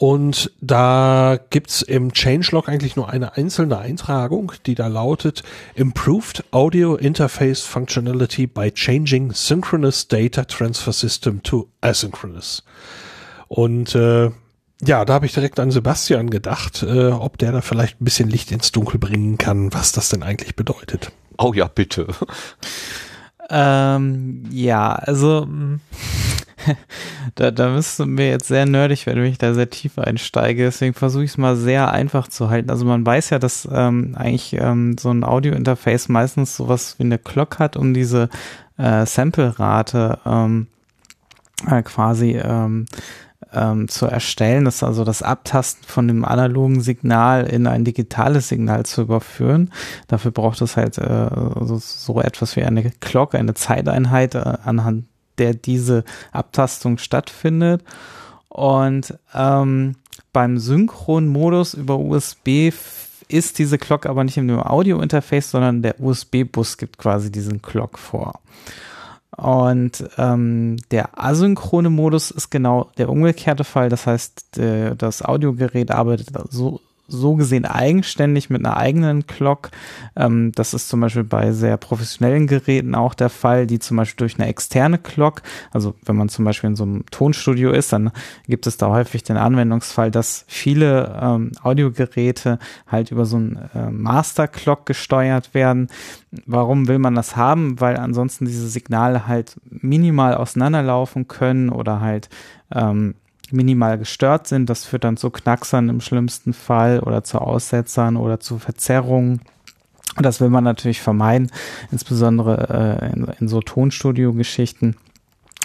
Und da gibt's im Changelog eigentlich nur eine einzelne Eintragung, die da lautet Improved Audio Interface Functionality by Changing Synchronous Data Transfer System to Asynchronous. Und äh, ja, da habe ich direkt an Sebastian gedacht, äh, ob der da vielleicht ein bisschen Licht ins Dunkel bringen kann, was das denn eigentlich bedeutet. Oh ja, bitte. ähm, ja, also da, da müssten wir jetzt sehr nerdig werden, wenn ich da sehr tief einsteige. Deswegen versuche ich es mal sehr einfach zu halten. Also man weiß ja, dass ähm, eigentlich ähm, so ein Audio-Interface meistens sowas wie eine Clock hat, um diese äh, Sample-Rate ähm, äh, quasi ähm, ähm, zu erstellen, das ist also das Abtasten von dem analogen Signal in ein digitales Signal zu überführen. Dafür braucht es halt äh, so, so etwas wie eine Clock, eine Zeiteinheit, äh, anhand der diese Abtastung stattfindet. Und ähm, beim Synchronmodus über USB ist diese Clock aber nicht im Audio-Interface, sondern der USB-Bus gibt quasi diesen Clock vor. Und ähm, der asynchrone Modus ist genau der umgekehrte Fall. Das heißt, das Audiogerät arbeitet so, so gesehen eigenständig mit einer eigenen Clock. Ähm, das ist zum Beispiel bei sehr professionellen Geräten auch der Fall, die zum Beispiel durch eine externe Clock, also wenn man zum Beispiel in so einem Tonstudio ist, dann gibt es da häufig den Anwendungsfall, dass viele ähm, Audiogeräte halt über so einen äh, Master Clock gesteuert werden. Warum will man das haben? Weil ansonsten diese Signale halt minimal auseinanderlaufen können oder halt ähm, minimal gestört sind. Das führt dann zu Knacksern im schlimmsten Fall oder zu Aussetzern oder zu Verzerrungen. Und das will man natürlich vermeiden, insbesondere äh, in, in so Tonstudio-Geschichten.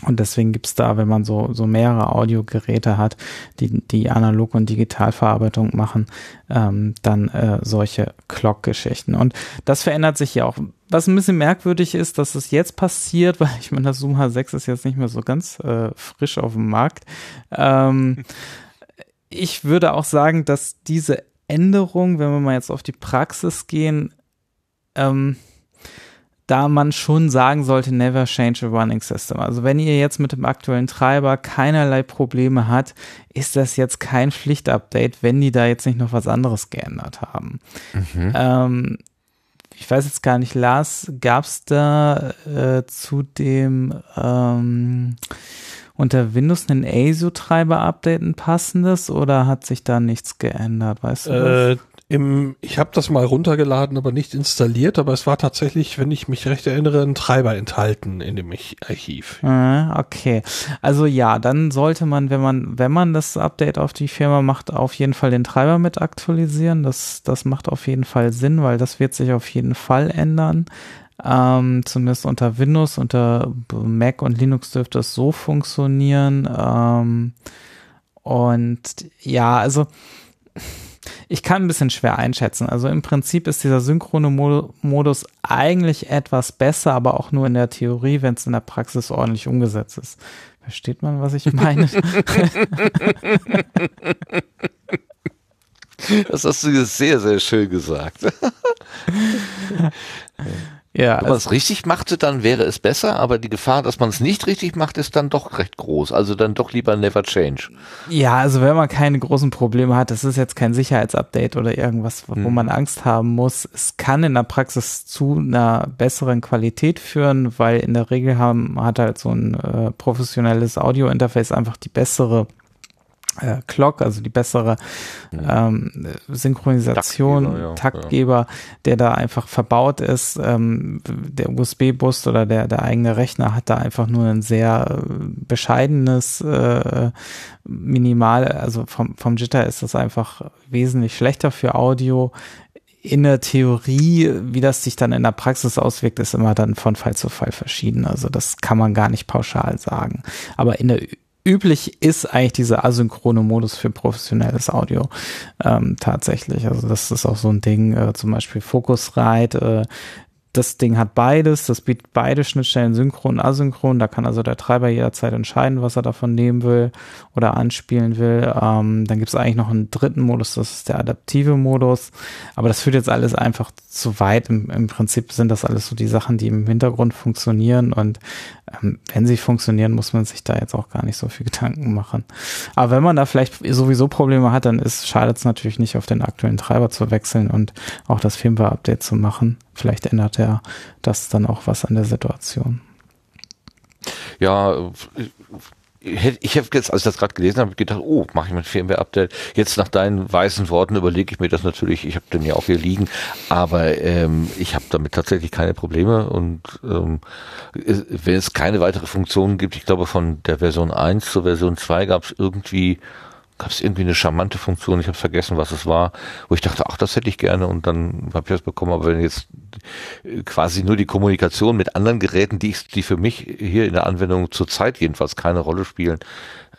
Und deswegen gibt's da, wenn man so, so mehrere Audiogeräte hat, die die Analog- und Digitalverarbeitung machen, ähm, dann äh, solche Clock-Geschichten. Und das verändert sich ja auch. Was ein bisschen merkwürdig ist, dass es jetzt passiert, weil ich meine, das Zoom H6 ist jetzt nicht mehr so ganz äh, frisch auf dem Markt. Ähm, ich würde auch sagen, dass diese Änderung, wenn wir mal jetzt auf die Praxis gehen, ähm, da man schon sagen sollte, never change a running system. Also wenn ihr jetzt mit dem aktuellen Treiber keinerlei Probleme hat, ist das jetzt kein Pflichtupdate, wenn die da jetzt nicht noch was anderes geändert haben. Mhm. Ähm, ich weiß jetzt gar nicht, Lars, gab es da äh, zu dem ähm, unter Windows einen ASIO-Treiber-Update ein passendes oder hat sich da nichts geändert? Weißt du äh, im, ich habe das mal runtergeladen, aber nicht installiert, aber es war tatsächlich, wenn ich mich recht erinnere, ein Treiber enthalten in dem Archiv. Ah, okay. Also ja, dann sollte man, wenn man, wenn man das Update auf die Firma macht, auf jeden Fall den Treiber mit aktualisieren. Das, das macht auf jeden Fall Sinn, weil das wird sich auf jeden Fall ändern. Ähm, zumindest unter Windows, unter Mac und Linux dürfte es so funktionieren. Ähm, und ja, also ich kann ein bisschen schwer einschätzen. Also im Prinzip ist dieser synchrone Modus eigentlich etwas besser, aber auch nur in der Theorie, wenn es in der Praxis ordentlich umgesetzt ist. Versteht man, was ich meine? das hast du sehr, sehr schön gesagt. Ja, Wenn man es also, richtig machte, dann wäre es besser, aber die Gefahr, dass man es nicht richtig macht, ist dann doch recht groß. Also dann doch lieber never change. Ja, also wenn man keine großen Probleme hat, das ist jetzt kein Sicherheitsupdate oder irgendwas, wo hm. man Angst haben muss. Es kann in der Praxis zu einer besseren Qualität führen, weil in der Regel haben, hat halt so ein äh, professionelles Audio-Interface einfach die bessere äh, Clock, also die bessere ähm, Synchronisation, Taktgeber, ja, Taktgeber ja. der da einfach verbaut ist. Ähm, der USB-Bus oder der, der eigene Rechner hat da einfach nur ein sehr äh, bescheidenes äh, Minimal, also vom, vom Jitter ist das einfach wesentlich schlechter für Audio. In der Theorie, wie das sich dann in der Praxis auswirkt, ist immer dann von Fall zu Fall verschieden. Also das kann man gar nicht pauschal sagen. Aber in der üblich ist eigentlich dieser asynchrone Modus für professionelles Audio ähm, tatsächlich. Also das ist auch so ein Ding, äh, zum Beispiel Focusrite, äh, das Ding hat beides, das bietet beide Schnittstellen synchron und asynchron. Da kann also der Treiber jederzeit entscheiden, was er davon nehmen will oder anspielen will. Ähm, dann gibt es eigentlich noch einen dritten Modus, das ist der adaptive Modus. Aber das führt jetzt alles einfach zu weit. Im, im Prinzip sind das alles so die Sachen, die im Hintergrund funktionieren. Und wenn sie funktionieren, muss man sich da jetzt auch gar nicht so viel Gedanken machen. Aber wenn man da vielleicht sowieso Probleme hat, dann schadet es natürlich nicht, auf den aktuellen Treiber zu wechseln und auch das Firmware-Update zu machen. Vielleicht ändert er das dann auch was an der Situation. Ja, ich habe jetzt, als ich das gerade gelesen habe, gedacht, oh, mache ich mein Firmware-Update. Jetzt nach deinen weißen Worten überlege ich mir das natürlich. Ich habe den ja auch hier liegen, aber ähm, ich habe damit tatsächlich keine Probleme. Und ähm, wenn es keine weitere Funktionen gibt, ich glaube von der Version 1 zur Version 2 gab es irgendwie gab es irgendwie eine charmante Funktion, ich habe vergessen, was es war, wo ich dachte, ach, das hätte ich gerne und dann habe ich das bekommen. Aber wenn jetzt quasi nur die Kommunikation mit anderen Geräten, die, ich, die für mich hier in der Anwendung zurzeit jedenfalls keine Rolle spielen,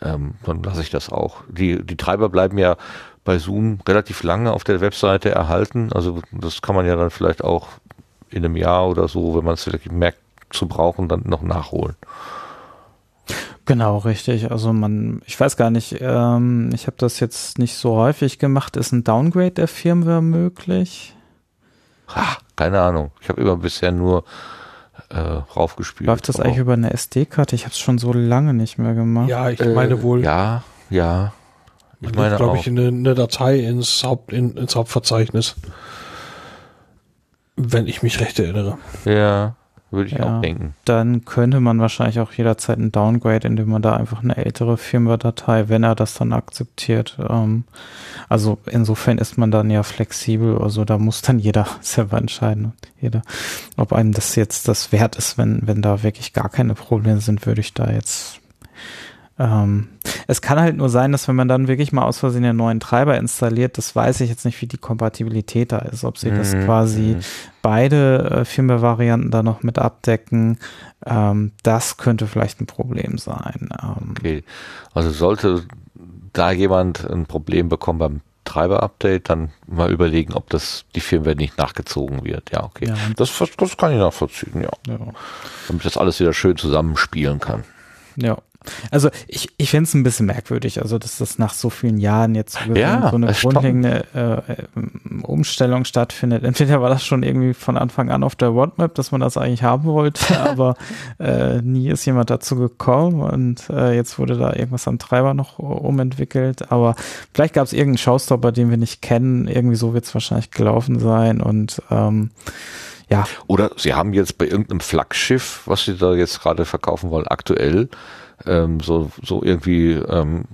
ähm, dann lasse ich das auch. Die, die Treiber bleiben ja bei Zoom relativ lange auf der Webseite erhalten. Also das kann man ja dann vielleicht auch in einem Jahr oder so, wenn man es wirklich merkt zu brauchen, dann noch nachholen. Genau, richtig. Also man, ich weiß gar nicht, ähm, ich habe das jetzt nicht so häufig gemacht. Ist ein Downgrade der Firmware möglich? Ha, keine Ahnung. Ich habe immer bisher nur äh, raufgespielt. Läuft das eigentlich über eine SD-Karte? Ich habe es schon so lange nicht mehr gemacht. Ja, ich äh, meine wohl. Ja, ja. Ich meine, glaube ich, eine, eine Datei ins, Haupt, in, ins Hauptverzeichnis. Wenn ich mich recht erinnere. Ja. Würde ich ja, auch denken. Dann könnte man wahrscheinlich auch jederzeit ein Downgrade, indem man da einfach eine ältere Firmware-Datei, wenn er das dann akzeptiert. Ähm, also insofern ist man dann ja flexibel. Also da muss dann jeder selber entscheiden. Jeder, ob einem das jetzt das wert ist, wenn, wenn da wirklich gar keine Probleme sind, würde ich da jetzt Ähm, es kann halt nur sein, dass wenn man dann wirklich mal aus Versehen einen neuen Treiber installiert, das weiß ich jetzt nicht, wie die Kompatibilität da ist, ob sie mhm. das quasi mhm. beide äh, Firmware-Varianten da noch mit abdecken. Ähm, das könnte vielleicht ein Problem sein. Ähm, okay, also sollte da jemand ein Problem bekommen beim Treiber-Update, dann mal überlegen, ob das die Firmware nicht nachgezogen wird. Ja, okay. Ja, das, das kann ich nachvollziehen, ja. ja. Damit das alles wieder schön zusammenspielen kann. Ja. Also ich, ich finde es ein bisschen merkwürdig, also dass das nach so vielen Jahren jetzt so, ja, so eine grundlegende äh, Umstellung stattfindet. Entweder war das schon irgendwie von Anfang an auf der Roadmap, dass man das eigentlich haben wollte, aber äh, nie ist jemand dazu gekommen und äh, jetzt wurde da irgendwas am Treiber noch umentwickelt. Aber vielleicht gab es irgendeinen Showstopper, den wir nicht kennen. Irgendwie so wird es wahrscheinlich gelaufen sein und ähm, ja. Oder sie haben jetzt bei irgendeinem Flaggschiff, was sie da jetzt gerade verkaufen wollen, aktuell ähm, so, so irgendwie ähm,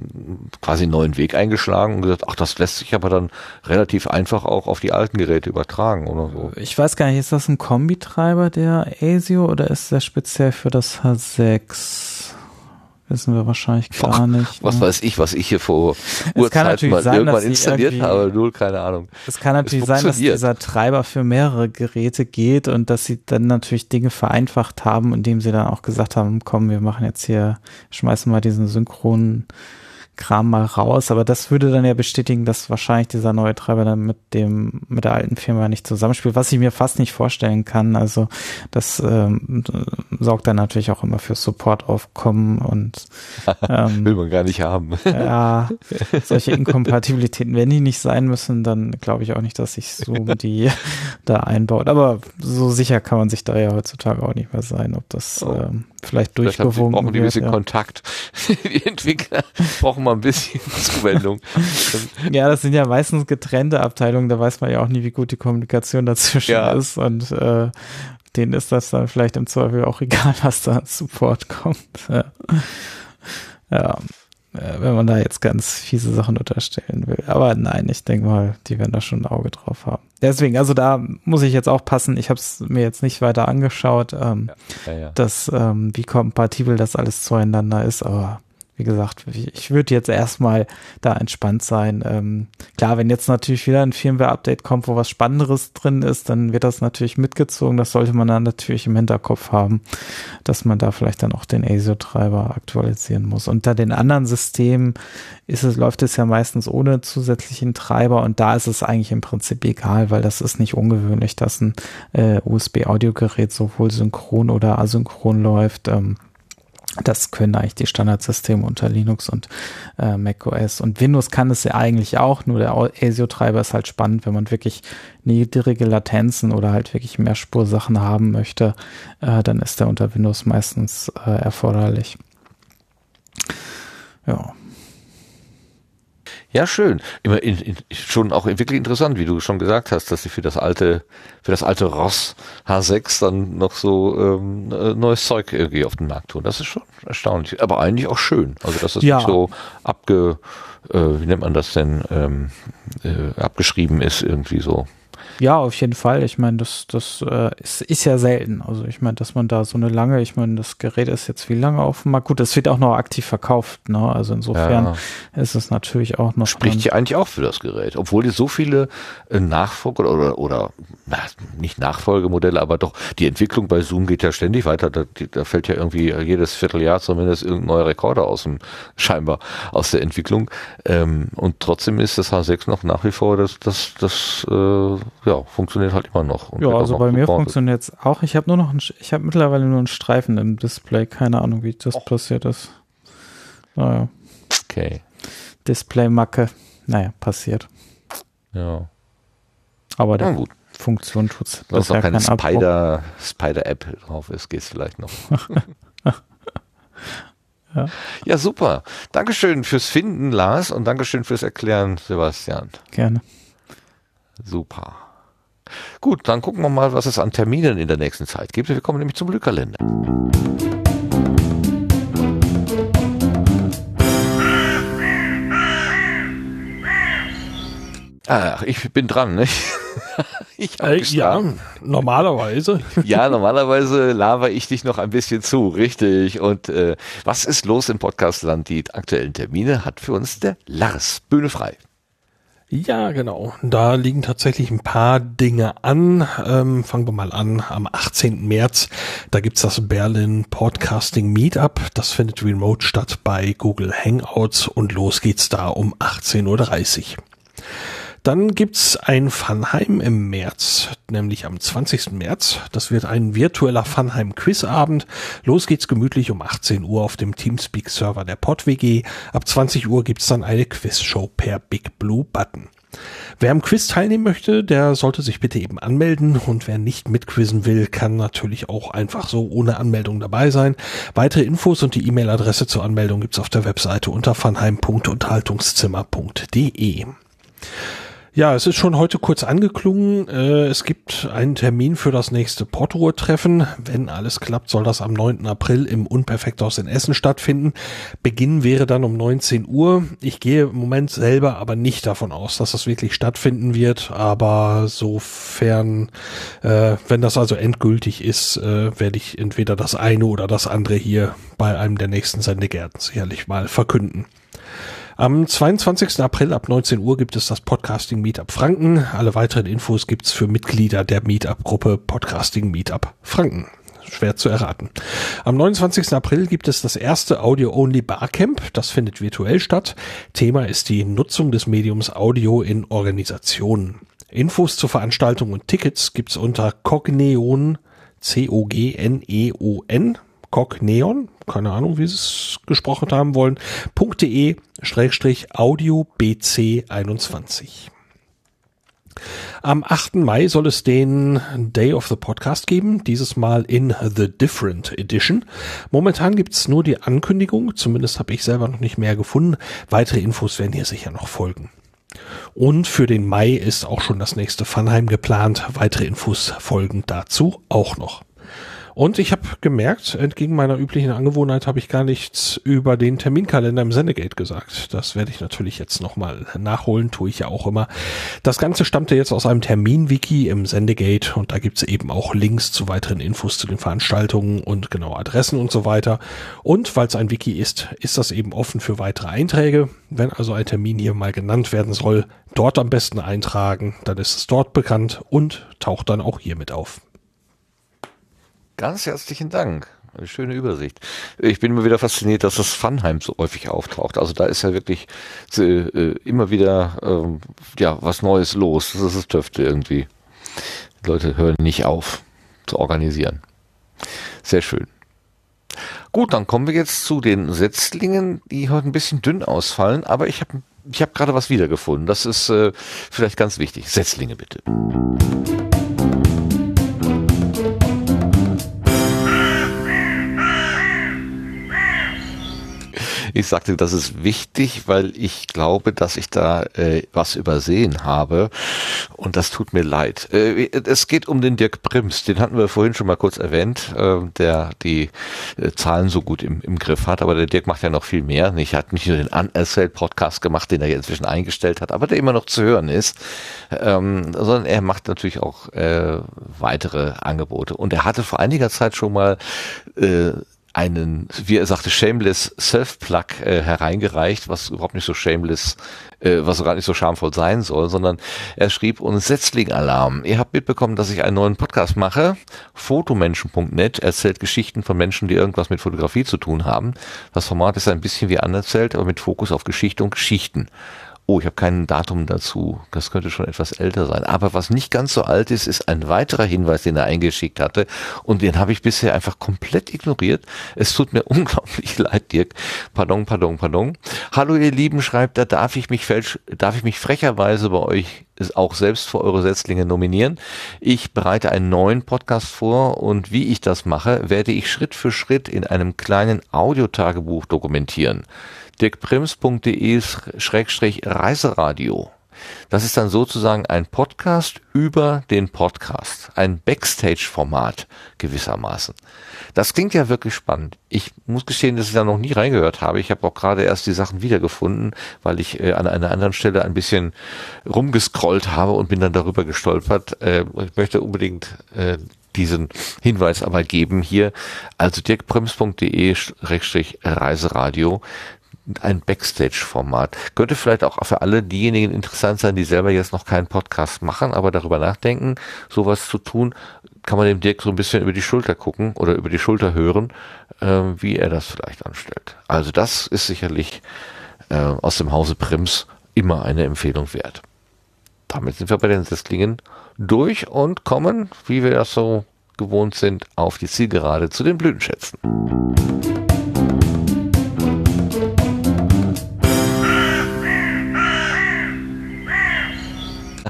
quasi einen neuen Weg eingeschlagen und gesagt, ach, das lässt sich aber dann relativ einfach auch auf die alten Geräte übertragen oder so. Ich weiß gar nicht, ist das ein Kombitreiber der ASIO oder ist der speziell für das H6? Wissen wir wahrscheinlich gar Boah, nicht. Was ne? weiß ich, was ich hier vor Urzeiten mal sein, irgendwann installiert habe, null, keine Ahnung. Es kann natürlich sein, dass dieser Treiber für mehrere Geräte geht und dass sie dann natürlich Dinge vereinfacht haben, indem sie dann auch gesagt haben, komm, wir machen jetzt hier, schmeißen mal diesen synchronen Kram mal raus, aber das würde dann ja bestätigen, dass wahrscheinlich dieser neue Treiber dann mit dem, mit der alten Firma nicht zusammenspielt, was ich mir fast nicht vorstellen kann. Also das ähm, sorgt dann natürlich auch immer für Supportaufkommen und ähm, will man gar nicht haben. ja, solche Inkompatibilitäten, wenn die nicht sein müssen, dann glaube ich auch nicht, dass sich Zoom die da einbaut. Aber so sicher kann man sich da ja heutzutage auch nicht mehr sein, ob das oh. ähm, vielleicht durchgewunken vielleicht brauchen die ein bisschen ja. Kontakt. die Entwickler brauchen mal ein bisschen Zuwendung. ja, das sind ja meistens getrennte Abteilungen, da weiß man ja auch nie, wie gut die Kommunikation dazwischen ja. ist und äh, denen ist das dann vielleicht im Zweifel auch egal, was da an Support kommt. ja. ja. Äh, wenn man da jetzt ganz fiese Sachen unterstellen will. Aber nein, ich denke mal, die werden da schon ein Auge drauf haben. Deswegen, also da muss ich jetzt auch passen. Ich habe es mir jetzt nicht weiter angeschaut, ähm, ja, ja, ja. dass ähm, wie kompatibel das alles zueinander ist, aber wie gesagt, ich würde jetzt erstmal da entspannt sein. Ähm, klar, wenn jetzt natürlich wieder ein Firmware-Update kommt, wo was Spannenderes drin ist, dann wird das natürlich mitgezogen. Das sollte man dann natürlich im Hinterkopf haben, dass man da vielleicht dann auch den ASIO-Treiber aktualisieren muss. Unter den anderen Systemen ist es, läuft es ja meistens ohne zusätzlichen Treiber und da ist es eigentlich im Prinzip egal, weil das ist nicht ungewöhnlich, dass ein äh, USB-Audiogerät sowohl synchron oder asynchron läuft. Ähm, das können eigentlich die Standardsysteme unter Linux und äh, macOS. Und Windows kann es ja eigentlich auch, nur der ASIO-Treiber ist halt spannend, wenn man wirklich niedrige Latenzen oder halt wirklich mehr Spursachen haben möchte, äh, dann ist der unter Windows meistens äh, erforderlich. Ja. Ja, schön. Immer in, in, schon auch wirklich interessant, wie du schon gesagt hast, dass sie für das alte, für das alte Ross H6 dann noch so ähm, äh, neues Zeug irgendwie auf den Markt tun. Das ist schon erstaunlich, aber eigentlich auch schön. Also dass es ja. nicht so abge, äh, wie nennt man das denn, ähm, äh, abgeschrieben ist irgendwie so. Ja, auf jeden Fall. Ich meine, das, das äh, ist, ist ja selten. Also ich meine, dass man da so eine lange, ich meine, das Gerät ist jetzt wie lange auf dem Markt? Gut, es wird auch noch aktiv verkauft, ne? Also insofern ja. ist es natürlich auch noch. Spricht ja eigentlich auch für das Gerät, obwohl die so viele äh, Nachfolger oder, oder na, nicht Nachfolgemodelle, aber doch die Entwicklung bei Zoom geht ja ständig weiter. Da, da fällt ja irgendwie jedes Vierteljahr zumindest irgendein neuer Rekorde aus dem, scheinbar aus der Entwicklung. Ähm, und trotzdem ist das H6 noch nach wie vor das, das, das äh, ja, ja, funktioniert halt immer noch. ja, also bei mir funktioniert es auch. Ich habe nur noch, ein, ich habe mittlerweile nur einen Streifen im Display. Keine Ahnung, wie das oh. passiert ist. Naja. Okay. Display-Macke. Naja, passiert. Ja. Aber der gut. Funktion tut es. Wenn noch keine Spider, Spider-App drauf ist, geht es vielleicht noch. ja. ja, super. Dankeschön fürs Finden, Lars, und Dankeschön fürs Erklären, Sebastian. Gerne. Super. Gut, dann gucken wir mal, was es an Terminen in der nächsten Zeit gibt. Wir kommen nämlich zum Glückkalender. Ach, ich bin dran, nicht? ich äh, ja, normalerweise. ja, normalerweise laber ich dich noch ein bisschen zu, richtig. Und äh, was ist los im Podcastland? Die aktuellen Termine hat für uns der Lars. Bühne frei. Ja, genau. Da liegen tatsächlich ein paar Dinge an. Ähm, fangen wir mal an. Am 18. März, da gibt's das Berlin Podcasting Meetup. Das findet remote statt bei Google Hangouts und los geht's da um 18.30 Uhr. Dann gibt's ein Funheim im März, nämlich am 20. März. Das wird ein virtueller Funheim Quizabend. Los geht's gemütlich um 18 Uhr auf dem Teamspeak Server der PodWG. Ab 20 Uhr gibt's dann eine Quizshow per Big Blue Button. Wer am Quiz teilnehmen möchte, der sollte sich bitte eben anmelden und wer nicht mitquizzen will, kann natürlich auch einfach so ohne Anmeldung dabei sein. Weitere Infos und die E-Mail-Adresse zur Anmeldung gibt's auf der Webseite unter funheim.unterhaltungszimmer.de. Ja, es ist schon heute kurz angeklungen. Äh, es gibt einen Termin für das nächste Portruhe-Treffen. Wenn alles klappt, soll das am 9. April im Unperfekthaus in Essen stattfinden. Beginn wäre dann um 19 Uhr. Ich gehe im Moment selber aber nicht davon aus, dass das wirklich stattfinden wird. Aber sofern, äh, wenn das also endgültig ist, äh, werde ich entweder das eine oder das andere hier bei einem der nächsten Sendegärten sicherlich mal verkünden. Am 22. April ab 19 Uhr gibt es das Podcasting Meetup Franken. Alle weiteren Infos gibt's für Mitglieder der Meetup-Gruppe Podcasting Meetup Franken schwer zu erraten. Am 29. April gibt es das erste Audio-Only Barcamp. Das findet virtuell statt. Thema ist die Nutzung des Mediums Audio in Organisationen. Infos zur Veranstaltung und Tickets gibt's unter cogneon, C-O-G-N-E-O-N, cogneon, keine Ahnung, wie sie es gesprochen haben wollen, .de Schrägstrich Audio BC 21. Am 8. Mai soll es den Day of the Podcast geben, dieses Mal in The Different Edition. Momentan gibt's nur die Ankündigung, zumindest habe ich selber noch nicht mehr gefunden. Weitere Infos werden hier sicher noch folgen. Und für den Mai ist auch schon das nächste Funheim geplant. Weitere Infos folgen dazu auch noch. Und ich habe gemerkt, entgegen meiner üblichen Angewohnheit habe ich gar nichts über den Terminkalender im Sendegate gesagt. Das werde ich natürlich jetzt nochmal nachholen, tue ich ja auch immer. Das Ganze stammte jetzt aus einem Terminwiki im Sendegate und da gibt's eben auch Links zu weiteren Infos zu den Veranstaltungen und genau Adressen und so weiter. Und weil es ein Wiki ist, ist das eben offen für weitere Einträge. Wenn also ein Termin hier mal genannt werden soll, dort am besten eintragen, dann ist es dort bekannt und taucht dann auch hier mit auf. Ganz herzlichen Dank. Eine schöne Übersicht. Ich bin immer wieder fasziniert, dass das Funheim so häufig auftaucht. Also da ist ja wirklich äh, immer wieder ähm, ja was Neues los. Das ist Töfte irgendwie. Die Leute hören nicht auf zu organisieren. Sehr schön. Gut, dann kommen wir jetzt zu den Setzlingen, die heute ein bisschen dünn ausfallen, aber ich habe ich hab gerade was wiedergefunden. Das ist äh, vielleicht ganz wichtig. Setzlinge bitte. Ich sagte, das ist wichtig, weil ich glaube, dass ich da äh, was übersehen habe. Und das tut mir leid. Äh, es geht um den Dirk Prims. Den hatten wir vorhin schon mal kurz erwähnt, äh, der die äh, Zahlen so gut im, im Griff hat. Aber der Dirk macht ja noch viel mehr. Ich hat nicht nur den Unerzählt Podcast gemacht, den er inzwischen eingestellt hat, aber der immer noch zu hören ist, ähm, sondern er macht natürlich auch äh, weitere Angebote. Und er hatte vor einiger Zeit schon mal äh, einen, wie er sagte, shameless Self-Plug äh, hereingereicht, was überhaupt nicht so shameless, äh, was gar nicht so schamvoll sein soll, sondern er schrieb uns Setzling-Alarm. Ihr habt mitbekommen, dass ich einen neuen Podcast mache. Fotomenschen.net erzählt Geschichten von Menschen, die irgendwas mit Fotografie zu tun haben. Das Format ist ein bisschen wie anerzählt, aber mit Fokus auf Geschichte und Geschichten. Oh, ich habe kein Datum dazu. Das könnte schon etwas älter sein. Aber was nicht ganz so alt ist, ist ein weiterer Hinweis, den er eingeschickt hatte. Und den habe ich bisher einfach komplett ignoriert. Es tut mir unglaublich leid, Dirk. Pardon, pardon, pardon. Hallo ihr Lieben, schreibt er, darf ich mich fälsch, darf ich mich frecherweise bei euch auch selbst für eure Setzlinge nominieren. Ich bereite einen neuen Podcast vor und wie ich das mache, werde ich Schritt für Schritt in einem kleinen Audiotagebuch dokumentieren dirkprims.de-reiseradio. Das ist dann sozusagen ein Podcast über den Podcast. Ein Backstage-Format gewissermaßen. Das klingt ja wirklich spannend. Ich muss gestehen, dass ich da noch nie reingehört habe. Ich habe auch gerade erst die Sachen wiedergefunden, weil ich äh, an einer anderen Stelle ein bisschen rumgescrollt habe und bin dann darüber gestolpert. Äh, ich möchte unbedingt äh, diesen Hinweis aber geben hier. Also dirkprems.de-reiseradio ein Backstage-Format. Könnte vielleicht auch für alle diejenigen interessant sein, die selber jetzt noch keinen Podcast machen, aber darüber nachdenken, sowas zu tun. Kann man dem Dirk so ein bisschen über die Schulter gucken oder über die Schulter hören, äh, wie er das vielleicht anstellt. Also das ist sicherlich äh, aus dem Hause Prims immer eine Empfehlung wert. Damit sind wir bei den Sesslingen durch und kommen, wie wir das so gewohnt sind, auf die Zielgerade zu den Blütenschätzen.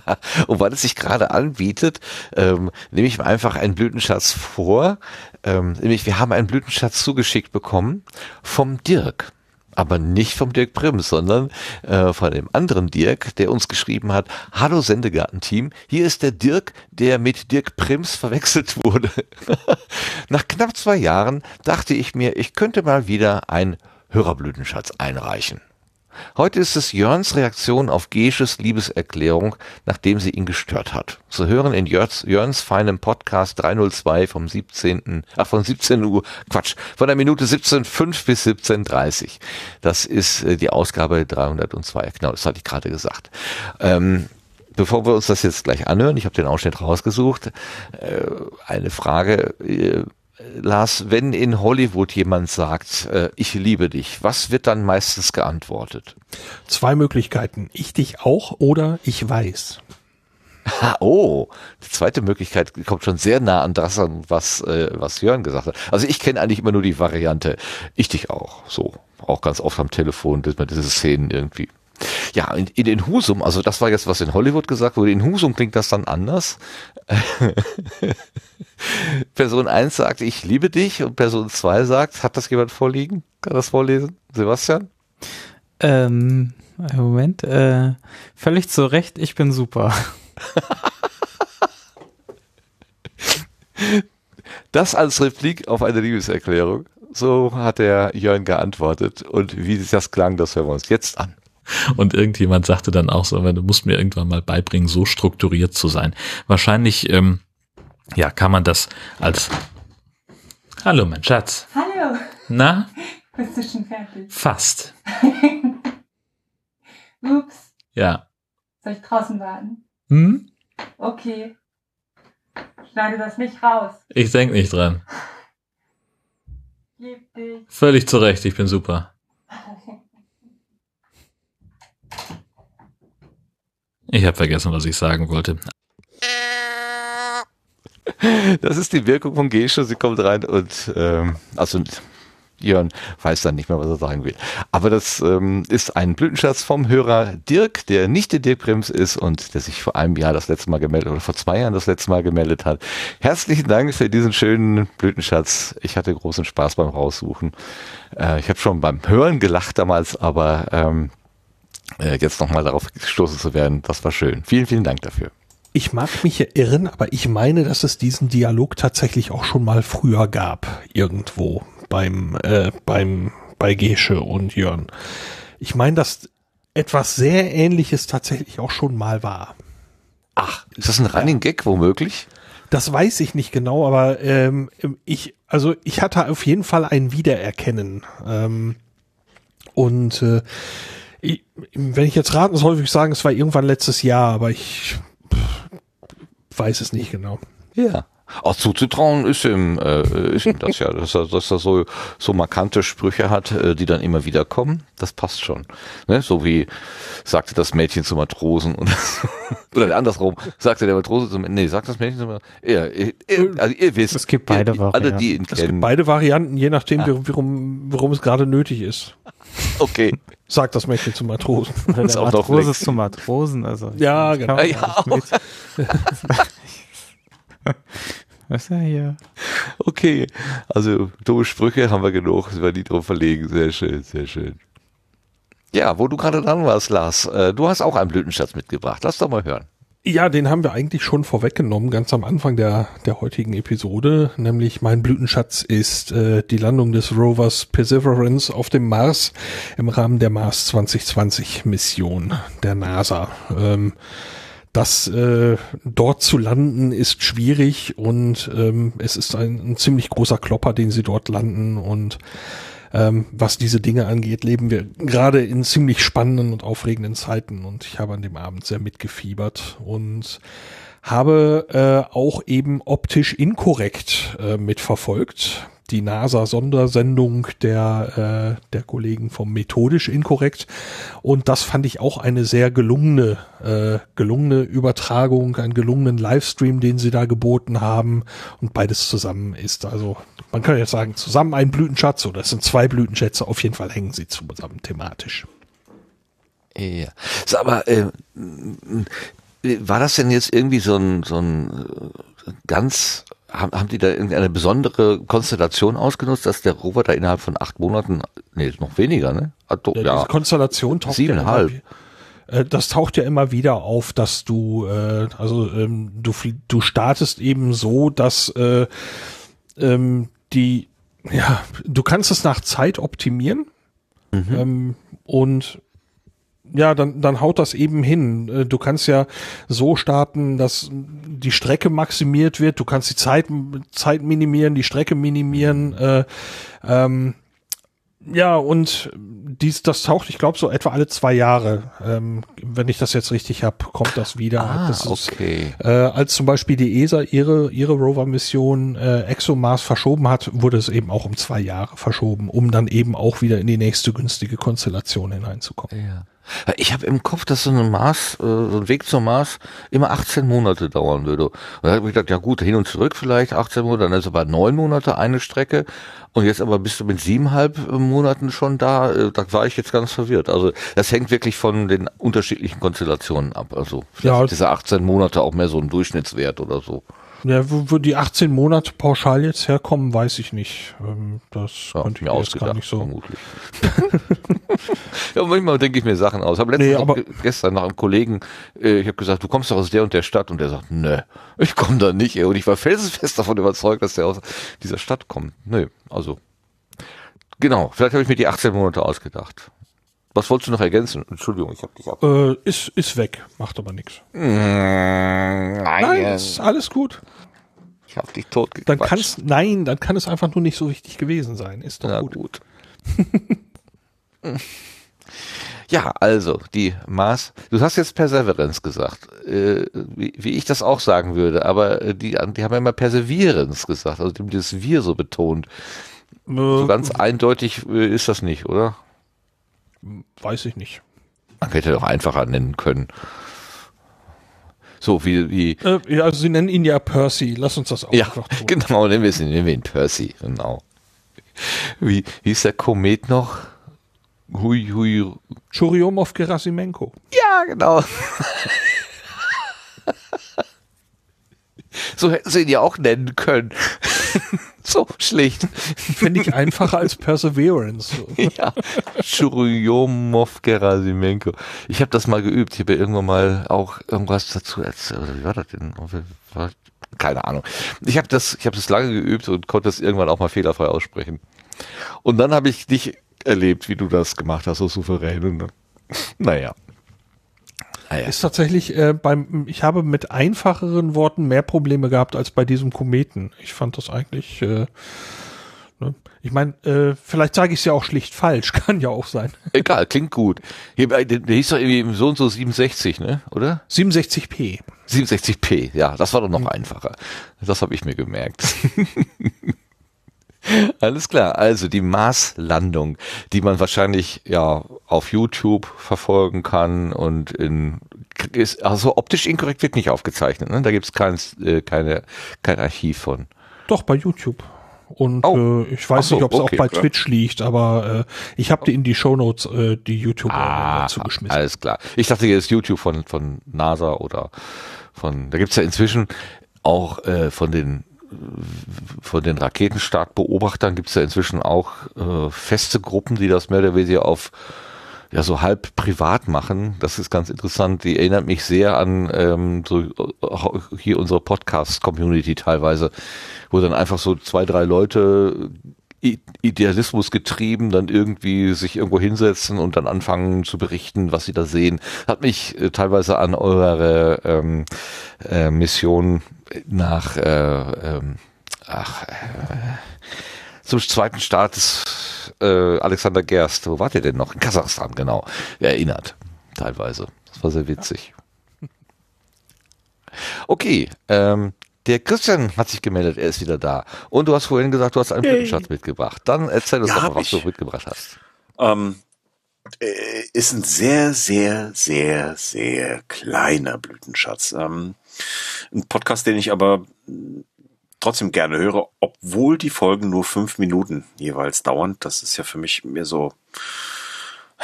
Und weil es sich gerade anbietet, ähm, nehme ich mir einfach einen Blütenschatz vor. Ähm, nämlich, wir haben einen Blütenschatz zugeschickt bekommen vom Dirk aber nicht vom Dirk Prims, sondern äh, von dem anderen Dirk, der uns geschrieben hat, Hallo Sendegarten-Team, hier ist der Dirk, der mit Dirk Prims verwechselt wurde. Nach knapp zwei Jahren dachte ich mir, ich könnte mal wieder ein Hörerblütenschatz einreichen. Heute ist es Jörns Reaktion auf Gesches Liebeserklärung, nachdem sie ihn gestört hat. Zu hören in Jörns, Jörns feinem Podcast 302 vom 17. Ach, von 17 Uhr, Quatsch, von der Minute 17.05 bis 17.30. Das ist äh, die Ausgabe 302. Genau, das hatte ich gerade gesagt. Ähm, bevor wir uns das jetzt gleich anhören, ich habe den Ausschnitt rausgesucht, äh, eine Frage, äh, Lars, wenn in Hollywood jemand sagt, äh, ich liebe dich, was wird dann meistens geantwortet? Zwei Möglichkeiten. Ich dich auch oder ich weiß. Ha, oh, die zweite Möglichkeit kommt schon sehr nah an das an, was, äh, was Jörn gesagt hat. Also ich kenne eigentlich immer nur die Variante, ich dich auch. So, auch ganz oft am Telefon, dass man diese Szenen irgendwie ja, in, in den Husum, also das war jetzt, was in Hollywood gesagt wurde, in Husum klingt das dann anders. Person 1 sagt, ich liebe dich und Person 2 sagt, hat das jemand vorliegen? Kann das vorlesen? Sebastian? Ähm, Moment, äh, völlig zu Recht, ich bin super. das als Replik auf eine Liebeserklärung. So hat der Jörn geantwortet und wie das klang, das hören wir uns jetzt an. Und irgendjemand sagte dann auch so, du musst mir irgendwann mal beibringen, so strukturiert zu sein. Wahrscheinlich, ähm, ja, kann man das als Hallo, mein Schatz. Hallo. Na? Bist du schon fertig? Fast. Ups. Ja. Soll ich draußen warten? Hm? Okay. Schneide das nicht raus. Ich denk nicht dran. Völlig zurecht, ich bin super. Ich habe vergessen, was ich sagen wollte. Das ist die Wirkung von Gesche. Sie kommt rein und ähm, also Jörn weiß dann nicht mehr, was er sagen will. Aber das ähm, ist ein Blütenschatz vom Hörer Dirk, der nicht der Dirk Brems ist und der sich vor einem Jahr das letzte Mal gemeldet oder vor zwei Jahren das letzte Mal gemeldet hat. Herzlichen Dank für diesen schönen Blütenschatz. Ich hatte großen Spaß beim Raussuchen. Äh, ich habe schon beim Hören gelacht damals, aber ähm, äh, jetzt nochmal darauf gestoßen zu werden, das war schön. Vielen, vielen Dank dafür. Ich mag mich irren, aber ich meine, dass es diesen Dialog tatsächlich auch schon mal früher gab, irgendwo beim, äh, beim, bei Gesche und Jörn. Ich meine, dass etwas sehr ähnliches tatsächlich auch schon mal war. Ach, ist das ein Running Gag womöglich? Das weiß ich nicht genau, aber ähm, ich, also ich hatte auf jeden Fall ein Wiedererkennen. Ähm, und äh, ich, wenn ich jetzt raten soll, würde ich sagen, es war irgendwann letztes Jahr, aber ich weiß es nicht genau. Ja. Auch zuzutrauen ist ihm, äh, ist ihm das ja, dass er, dass er so, so markante Sprüche hat, äh, die dann immer wieder kommen. Das passt schon. Ne? So wie sagte das Mädchen zum Matrosen und oder andersrum, sagte der Matrose zum nee, sagt das Mädchen zum Matrosen. Ja, ihr, also ihr wisst, es gibt beide ihr, alle, die ihn kennen. Es gibt beide Varianten, je nachdem, ah. warum, warum es gerade nötig ist. Okay. Sagt das Mädchen zum Matrosen. Oder der Matrose zum Matrosen, also. Ja, genau. Ja, Was ist ja hier? Okay, also dumme Sprüche haben wir genug, es war nie drum verlegen. Sehr schön, sehr schön. Ja, wo du gerade dran warst, Lars, äh, du hast auch einen Blütenschatz mitgebracht. Lass doch mal hören. Ja, den haben wir eigentlich schon vorweggenommen, ganz am Anfang der, der heutigen Episode. Nämlich mein Blütenschatz ist äh, die Landung des Rovers Perseverance auf dem Mars im Rahmen der Mars 2020 Mission der NASA. Ähm, das äh, dort zu landen ist schwierig und ähm, es ist ein, ein ziemlich großer Klopper, den sie dort landen und ähm, was diese Dinge angeht, leben wir gerade in ziemlich spannenden und aufregenden Zeiten und ich habe an dem Abend sehr mitgefiebert und habe äh, auch eben optisch inkorrekt äh, mitverfolgt die NASA-Sondersendung der, äh, der Kollegen vom Methodisch Inkorrekt. Und das fand ich auch eine sehr gelungene, äh, gelungene Übertragung, einen gelungenen Livestream, den sie da geboten haben. Und beides zusammen ist also, man kann jetzt sagen, zusammen ein Blütenschatz oder es sind zwei Blütenschätze, auf jeden Fall hängen sie zusammen thematisch. Ja, so, aber äh, war das denn jetzt irgendwie so ein, so ein äh, ganz haben, haben die da irgendeine besondere Konstellation ausgenutzt, dass der Rover da innerhalb von acht Monaten, nee, noch weniger, ne? Also, ja, ja, Konstellation taucht siebeneinhalb. Ja äh, das taucht ja immer wieder auf, dass du, äh, also ähm, du, du startest eben so, dass äh, ähm, die, ja, du kannst es nach Zeit optimieren mhm. ähm, und ja, dann, dann haut das eben hin. Äh, du kannst ja so starten, dass die Strecke maximiert wird. Du kannst die Zeit, Zeit minimieren, die Strecke minimieren. Äh, ähm, ja, und dies, das taucht, ich glaube, so etwa alle zwei Jahre, ähm, wenn ich das jetzt richtig habe, kommt das wieder. Ah, das okay. Ist, äh, als zum Beispiel die ESA ihre, ihre Rover-Mission äh, ExoMars verschoben hat, wurde es eben auch um zwei Jahre verschoben, um dann eben auch wieder in die nächste günstige Konstellation hineinzukommen. Ja. Ich habe im Kopf, dass so ein Mars, äh, so ein Weg zum Mars immer 18 Monate dauern würde. Und da habe ich gedacht, ja gut, hin und zurück vielleicht 18 Monate, dann ist aber neun Monate eine Strecke und jetzt aber bist du mit siebeneinhalb äh, Monaten schon da. Da war ich jetzt ganz verwirrt. Also das hängt wirklich von den unterschiedlichen Konstellationen ab. Also ja, diese 18 Monate auch mehr so ein Durchschnittswert oder so. Ja, wo, wo die 18 Monate pauschal jetzt herkommen, weiß ich nicht. Ähm, das ja, könnte ich mir jetzt gar nicht so. Vermutlich. ja, manchmal denke ich mir Sachen aus. Hab letztens nee, aber gestern nach einem Kollegen, äh, ich habe gesagt, du kommst doch aus der und der Stadt und der sagt, nö, ich komme da nicht. Und ich war felsenfest davon überzeugt, dass der aus dieser Stadt kommt. Nö, also genau. Vielleicht habe ich mir die 18 Monate ausgedacht. Was wolltest du noch ergänzen? Entschuldigung, ich habe dich ab. Äh, ist, ist weg, macht aber nichts. Mm, nein, nein ist alles gut. Ich habe dich tot Dann kann's, nein, dann kann es einfach nur nicht so wichtig gewesen sein. Ist doch Na, gut. gut. ja, also die Mars. Du hast jetzt Perseverance gesagt, äh, wie, wie, ich das auch sagen würde, aber äh, die, die haben ja immer Perseverance gesagt, also dieses Wir so betont. So ganz eindeutig äh, ist das nicht, oder? Weiß ich nicht. Man hätte doch einfacher nennen können. So wie, wie. Äh, ja, also sie nennen ihn ja Percy. Lass uns das auch ja, einfach tun. Genau, nennen wir, es, nennen wir ihn Percy, genau. Wie, wie ist der Komet noch? Hui, hui. Churyumov Gerasimenko. Ja, genau. so hätten sie ihn ja auch nennen können. So schlicht. Finde ich einfacher als Perseverance. ja. Churyomov Gerasimenko. Ich habe das mal geübt. Ich habe ja irgendwann mal auch irgendwas dazu erzählt. Wie war das denn? Keine Ahnung. Ich habe das, ich habe das lange geübt und konnte es irgendwann auch mal fehlerfrei aussprechen. Und dann habe ich dich erlebt, wie du das gemacht hast, so souverän. Und, naja. Ah, ja. Ist tatsächlich äh, beim, ich habe mit einfacheren Worten mehr Probleme gehabt als bei diesem Kometen. Ich fand das eigentlich, äh, ne? ich meine, äh, vielleicht sage ich es ja auch schlicht falsch, kann ja auch sein. Egal, klingt gut. Hier, der, der hieß doch irgendwie so und so 67, ne? Oder? 67p. 67p, ja, das war doch noch mhm. einfacher. Das habe ich mir gemerkt. Alles klar. Also die Marslandung, die man wahrscheinlich ja auf YouTube verfolgen kann und in ist also optisch inkorrekt wird nicht aufgezeichnet. Ne? Da gibt es kein, äh, keine kein Archiv von. Doch bei YouTube. Und oh. äh, ich weiß so, nicht, ob es okay, auch bei klar. Twitch liegt, aber äh, ich habe die in die Shownotes äh, die YouTube ah, dazu geschmissen. Alles klar. Ich dachte jetzt YouTube von von NASA oder von da gibt's ja inzwischen auch äh, von den von den Raketenstartbeobachtern gibt es ja inzwischen auch äh, feste Gruppen, die das mehr oder weniger auf ja so halb privat machen. Das ist ganz interessant. Die erinnert mich sehr an ähm, so hier unsere Podcast-Community teilweise, wo dann einfach so zwei, drei Leute Idealismus getrieben dann irgendwie sich irgendwo hinsetzen und dann anfangen zu berichten, was sie da sehen. Hat mich äh, teilweise an eure ähm, äh, Mission nach äh, ähm, ach, äh, zum zweiten Start des äh, Alexander Gerst. Wo wart ihr denn noch? In Kasachstan, genau. Erinnert. Teilweise. Das war sehr witzig. Okay, ähm, der Christian hat sich gemeldet, er ist wieder da. Und du hast vorhin gesagt, du hast einen Blütenschatz mitgebracht. Dann erzähl uns Ja, doch mal, was ich. du mitgebracht hast. Ähm, äh, ist ein sehr, sehr, sehr, sehr kleiner Blütenschatz. Ähm, ein Podcast, den ich aber trotzdem gerne höre, obwohl die Folgen nur fünf Minuten jeweils dauern. Das ist ja für mich mir so.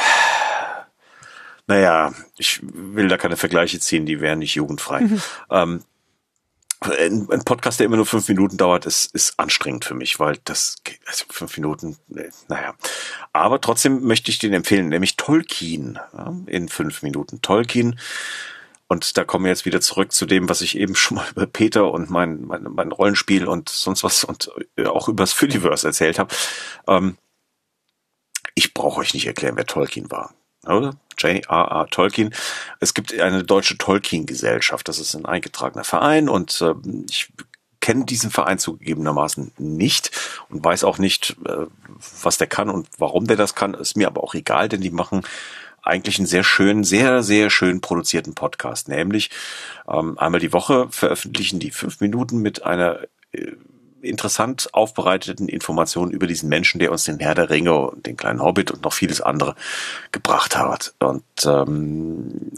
Naja, ich will da keine Vergleiche ziehen, die wären nicht jugendfrei. Ähm, ein, Podcast, der immer nur fünf Minuten dauert, ist, ist anstrengend für mich, weil das, also fünf Minuten, äh, naja. Aber trotzdem möchte ich den empfehlen, nämlich Tolkien ja, in fünf Minuten. Tolkien. Und da kommen wir jetzt wieder zurück zu dem, was ich eben schon mal über Peter und mein, mein, mein Rollenspiel und sonst was und äh, auch über das Fülliverse erzählt habe. Ähm, ich brauche euch nicht erklären, wer Tolkien war. Oder? J.R.R. Tolkien. Es gibt eine deutsche Tolkien-Gesellschaft. Das ist ein eingetragener Verein und äh, ich kenne diesen Verein zugegebenermaßen nicht und weiß auch nicht, äh, was der kann und warum der das kann. Ist mir aber auch egal, denn die machen eigentlich einen sehr schönen, sehr, sehr schön produzierten Podcast. Nämlich ähm, einmal die Woche veröffentlichen die fünf Minuten mit einer äh, interessant aufbereiteten Informationen über diesen Menschen, der uns den Herr der Ringe und den kleinen Hobbit und noch vieles andere gebracht hat. Und ähm,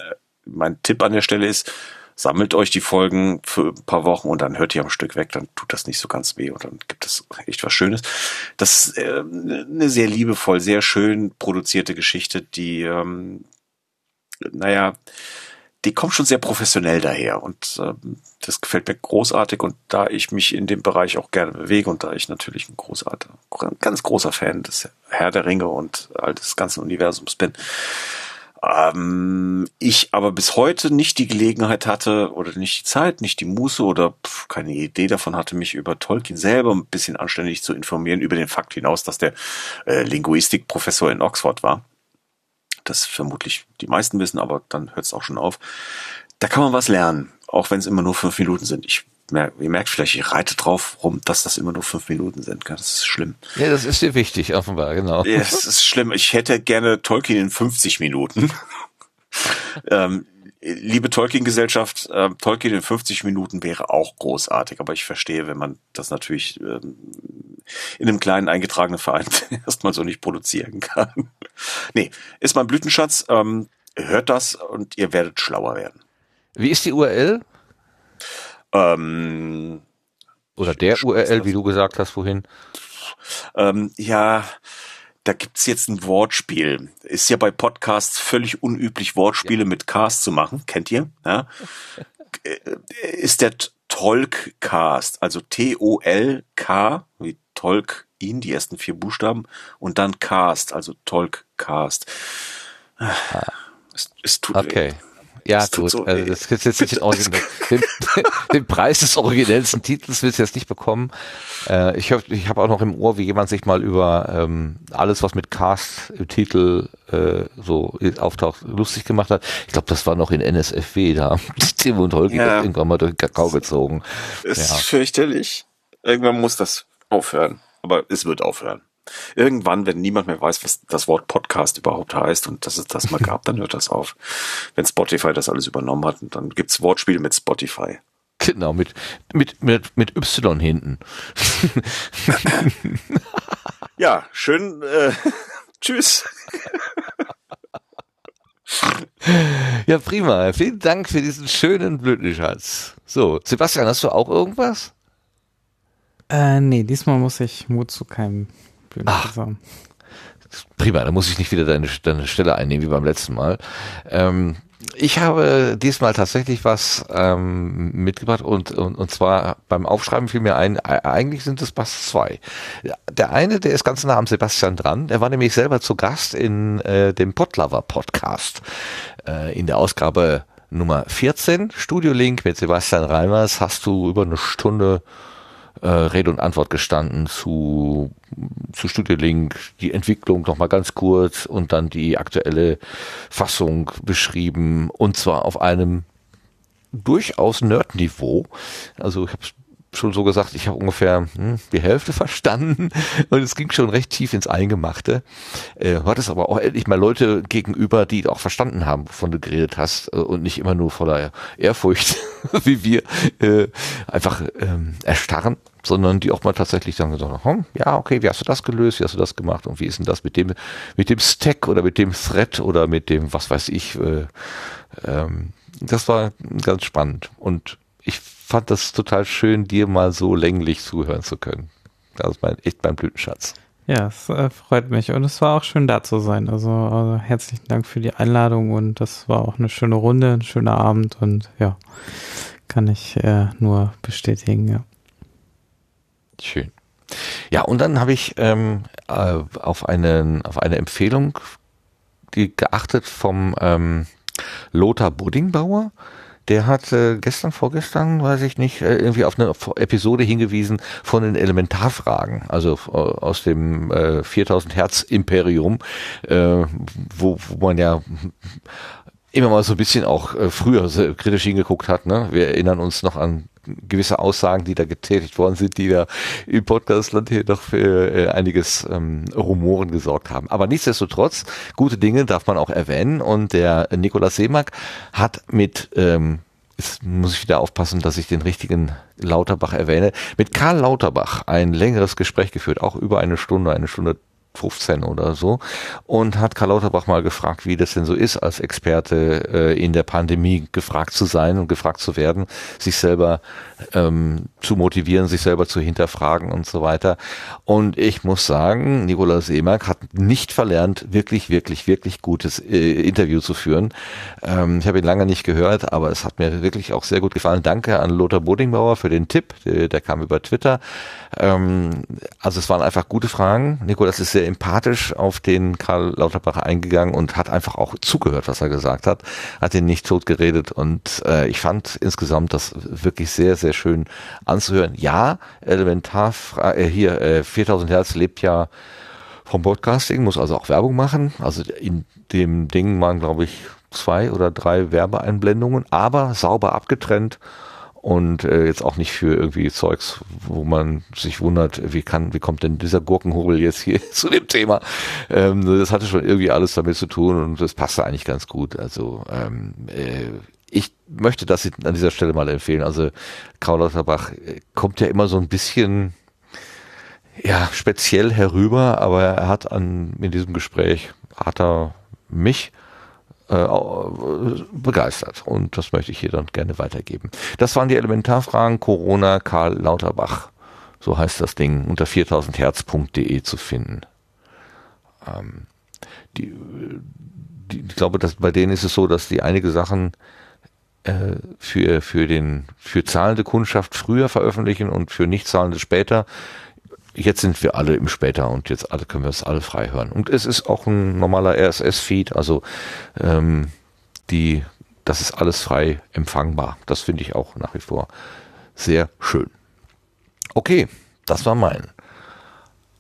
mein Tipp an der Stelle ist, sammelt euch die Folgen für ein paar Wochen und dann hört ihr am Stück weg, dann tut das nicht so ganz weh und dann gibt es echt was Schönes. Das ist äh, eine sehr liebevoll, sehr schön produzierte Geschichte, die, ähm, naja, die kommt schon sehr professionell daher und ähm, das gefällt mir großartig und da ich mich in dem Bereich auch gerne bewege und da ich natürlich ein großartiger, ganz großer Fan des Herr der Ringe und all des ganzen Universums bin, ähm, ich aber bis heute nicht die Gelegenheit hatte oder nicht die Zeit, nicht die Muße oder pf, keine Idee davon hatte, mich über Tolkien selber ein bisschen anständig zu informieren, über den Fakt hinaus, dass der äh, Linguistikprofessor in Oxford war. Das vermutlich die meisten wissen, aber dann hört es auch schon auf. Da kann man was lernen, auch wenn es immer nur fünf Minuten sind. Ich merk, ihr merkt vielleicht, ich reite drauf rum, dass das immer nur fünf Minuten sind. Das ist schlimm. Ja, das ist dir wichtig, offenbar, genau. Ja, es ist schlimm. Ich hätte gerne Tolkien in 50 Minuten. ähm, liebe Tolkien-Gesellschaft, ähm, Tolkien in 50 Minuten wäre auch großartig, aber ich verstehe, wenn man das natürlich ähm, in einem kleinen eingetragenen Verein erstmal so nicht produzieren kann. nee, ist mein Blütenschatz. Ähm, hört das und ihr werdet schlauer werden. Wie ist die URL? Ähm, Oder der URL, wie du gesagt hast vorhin? ähm, ja, da gibt's jetzt ein Wortspiel. Ist ja bei Podcasts völlig unüblich, Wortspiele mit Cast zu machen. Kennt ihr? Ja? Ist der Tolkcast, also T-O-L-K, wie Tolk ihn, die ersten vier Buchstaben, und dann Cast, also Tolkcast. Es, es tut Okay. weh. Ja, Das gut. so also das ist jetzt nicht den, Origin den, den Preis des originellsten Titels willst du jetzt nicht bekommen. Äh, ich hab, ich habe auch noch im Ohr, wie jemand sich mal über ähm, alles, was mit Cast im Titel äh, so auftaucht, lustig gemacht hat. Ich glaube, das war noch in NSFW, da haben Tim und Holgi Ja. irgendwann mal durch den Kakao gezogen. Es Ja. ist fürchterlich. Irgendwann muss das aufhören. Aber es wird aufhören. Irgendwann, wenn niemand mehr weiß, was das Wort Podcast überhaupt heißt und dass es das mal gab, dann hört das auf. Wenn Spotify das alles übernommen hat, dann gibt's Wortspiele mit Spotify. Genau, mit, mit, mit, mit Y hinten. Ja, schön. Äh, tschüss. Ja, prima. Vielen Dank für diesen schönen Blütenschatz. So, Sebastian, hast du auch irgendwas? Äh, nee, diesmal muss ich Mut zu keinem Ach. Prima, da muss ich nicht wieder deine, deine Stelle einnehmen wie beim letzten Mal. Ähm, ich habe diesmal tatsächlich was ähm, mitgebracht und, und, und zwar beim Aufschreiben fiel mir ein, eigentlich sind es fast zwei. Der eine, der ist ganz nah am Sebastian dran, der war nämlich selber zu Gast in äh, dem Podlover Podcast äh, in der Ausgabe Nummer 14, Studio Link mit Sebastian Reimers, hast du über eine Stunde äh, Rede und Antwort gestanden zu, zu Studio Link, die Entwicklung nochmal ganz kurz und dann die aktuelle Fassung beschrieben und zwar auf einem durchaus Nerd-Niveau. Also ich habe schon so gesagt, ich habe ungefähr hm, die Hälfte verstanden und es ging schon recht tief ins Eingemachte. Äh, hat es aber auch endlich mal Leute gegenüber, die auch verstanden haben, wovon du geredet hast äh, und nicht immer nur voller Ehrfurcht, wie wir, äh, einfach ähm, erstarren, sondern die auch mal tatsächlich sagen, so, hm, ja, okay, wie hast du das gelöst, wie hast du das gemacht und wie ist denn das mit dem, mit dem Stack oder mit dem Thread oder mit dem, was weiß ich, äh, ähm, das war ganz spannend und ich fand das total schön, dir mal so länglich zuhören zu können. Das ist mein, echt mein Blütenschatz. Ja, es äh, freut mich und es war auch schön da zu sein. Also, also, herzlichen Dank für die Einladung und das war auch eine schöne Runde, ein schöner Abend und ja, kann ich äh, nur bestätigen, ja. Schön. Ja, und dann habe ich ähm, äh, auf, einen, auf eine Empfehlung die geachtet vom ähm, Lothar Buddingbauer der hat äh, gestern, vorgestern, weiß ich nicht, äh, irgendwie auf eine Episode hingewiesen von den Elementarfragen, also äh, aus dem äh, 4000 Hertz Imperium, äh, wo, wo man ja immer mal so ein bisschen auch äh, früher kritisch hingeguckt hat. Ne? Wir erinnern uns noch an gewisse Aussagen, die da getätigt worden sind, die da im Podcastland hier doch für äh, einiges ähm, Rumoren gesorgt haben. Aber nichtsdestotrotz, gute Dinge darf man auch erwähnen und der Nikolaus Seemack hat mit ähm, Jetzt muss ich wieder aufpassen, dass ich den richtigen Lauterbach erwähne. Mit Karl Lauterbach ein längeres Gespräch geführt, auch über eine Stunde, eine Stunde 15 oder so und hat Karl Lauterbach mal gefragt, wie das denn so ist, als Experte äh, in der Pandemie gefragt zu sein und gefragt zu werden, sich selber ähm, zu motivieren, sich selber zu hinterfragen und so weiter. Und ich muss sagen, Nikola Seemark hat nicht verlernt, wirklich, wirklich, wirklich gutes äh, Interview zu führen. Ähm, ich habe ihn lange nicht gehört, aber es hat mir wirklich auch sehr gut gefallen. Danke an Lothar Bodingbauer für den Tipp, der, der kam über Twitter. Ähm, also es waren einfach gute Fragen. Nikolas ist sehr empathisch auf den Karl Lauterbach eingegangen und hat einfach auch zugehört, was er gesagt hat, hat ihn nicht tot geredet und äh, ich fand insgesamt das wirklich sehr, sehr schön anzuhören. Ja, elementar, äh, hier, äh, 4000 Hertz lebt ja vom Podcasting, muss also auch Werbung machen. Also in dem Ding waren, glaube ich, zwei oder drei Werbeeinblendungen, aber sauber abgetrennt und äh, jetzt auch nicht für irgendwie Zeugs, wo man sich wundert, wie kann, wie kommt denn dieser Gurkenhobel jetzt hier zu dem Thema? Ähm, das hatte schon irgendwie alles damit zu tun und das passte eigentlich ganz gut. Also ähm, äh, ich möchte das an dieser Stelle mal empfehlen. Also Karl Lauterbach äh, kommt ja immer so ein bisschen ja speziell herüber, aber er hat an in diesem Gespräch hat er mich begeistert. Und das möchte ich hier dann gerne weitergeben. Das waren die Elementarfragen Corona Karl Lauterbach. So heißt das Ding unter 4000herz.de zu finden. Ähm, die, die, ich glaube, dass bei denen ist es so, dass die einige Sachen äh, für, für, den, für zahlende Kundschaft früher veröffentlichen und für nicht zahlende später jetzt sind wir alle im Später und jetzt alle können wir es alle frei hören. Und es ist auch ein normaler RSS-Feed, also ähm, die, das ist alles frei empfangbar. Das finde ich auch nach wie vor sehr schön. Okay, das war mein.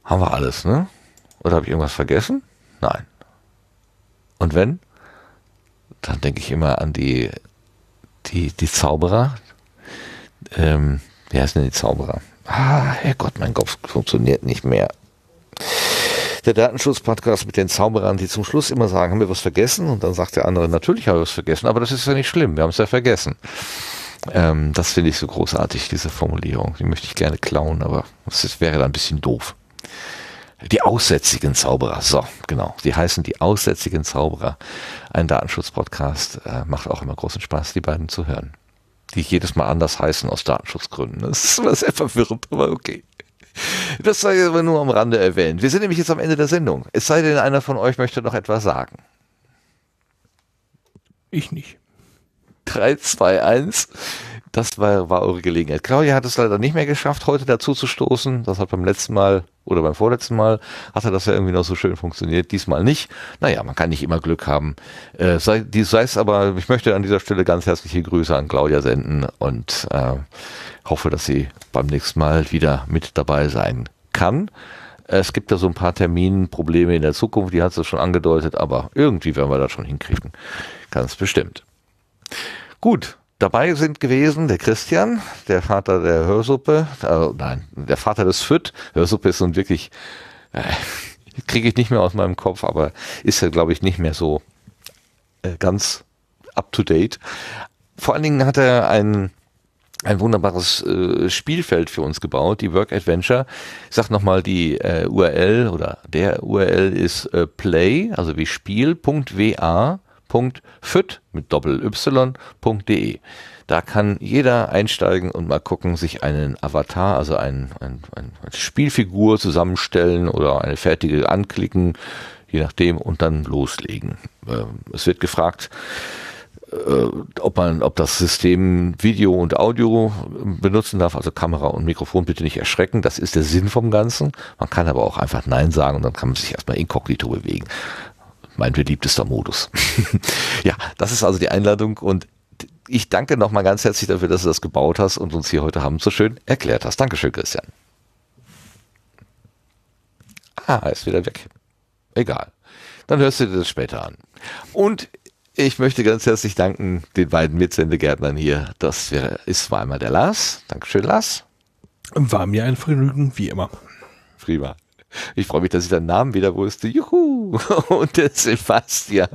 Haben wir alles, ne? Oder habe ich irgendwas vergessen? Nein. Und wenn? Dann denke ich immer an die, die, die Zauberer. Ähm, wie heißen denn die Zauberer? Ah, Herrgott, mein Kopf funktioniert nicht mehr. Der Datenschutz-Podcast mit den Zauberern, die zum Schluss immer sagen, haben wir was vergessen? Und dann sagt der andere, natürlich habe ich was vergessen, aber das ist ja nicht schlimm, wir haben es ja vergessen. Ähm, das finde ich so großartig, diese Formulierung. Die möchte ich gerne klauen, aber das wäre dann ein bisschen doof. Die aussätzigen Zauberer, so, genau. Die heißen die aussätzigen Zauberer. Ein Datenschutz-Podcast äh, macht auch immer großen Spaß, die beiden zu hören die jedes Mal anders heißen aus Datenschutzgründen. Das ist immer sehr verwirrend, aber okay. Das sei aber nur am Rande erwähnt. Wir sind nämlich jetzt am Ende der Sendung. Es sei denn, einer von euch möchte noch etwas sagen. Ich nicht. 3, 2, 1. Das war, war eure Gelegenheit. Claudia hat es leider nicht mehr geschafft, heute dazu zu stoßen. Das hat beim letzten Mal oder beim vorletzten Mal hatte das ja irgendwie noch so schön funktioniert. Diesmal nicht. Naja, man kann nicht immer Glück haben. Äh, sei, dies sei es aber, ich möchte an dieser Stelle ganz herzliche Grüße an Claudia senden und äh, hoffe, dass sie beim nächsten Mal wieder mit dabei sein kann. Es gibt da so ein paar Terminprobleme in der Zukunft, die hat sie schon angedeutet, aber irgendwie werden wir das schon hinkriegen. Ganz bestimmt. Gut, dabei sind gewesen der Christian, der Vater der Hörsuppe, äh, nein, der Vater des FÜD. Hörsuppe ist nun wirklich, äh, kriege ich nicht mehr aus meinem Kopf, aber ist ja, glaube ich, nicht mehr so äh, ganz up to date. Vor allen Dingen hat er ein ein wunderbares äh, Spielfeld für uns gebaut, die Work Adventure. Ich sag nochmal die äh, URL oder der URL ist äh, play, also wie Spiel.wa www.fit mit doppel y.de. Da kann jeder einsteigen und mal gucken, sich einen Avatar, also ein, ein, ein, eine Spielfigur zusammenstellen oder eine fertige anklicken, je nachdem, und dann loslegen. Ähm, es wird gefragt, äh, ob man, ob das System Video und Audio benutzen darf, also Kamera und Mikrofon bitte nicht erschrecken. Das ist der Sinn vom Ganzen. Man kann aber auch einfach Nein sagen und dann kann man sich erstmal inkognito bewegen mein beliebtester Modus. ja, das ist also die Einladung und ich danke nochmal ganz herzlich dafür, dass du das gebaut hast und uns hier heute Abend so schön erklärt hast. Dankeschön, Christian. Ah, ist wieder weg. Egal. Dann hörst du dir das später an. Und ich möchte ganz herzlich danken den beiden Mitsendegärtnern hier. Das ist war einmal der Lars. Dankeschön, Lars. War mir ein Vergnügen, wie immer. Prima. Ich freue mich, dass ich deinen Namen wieder wusste. Juhu! Und der Sebastian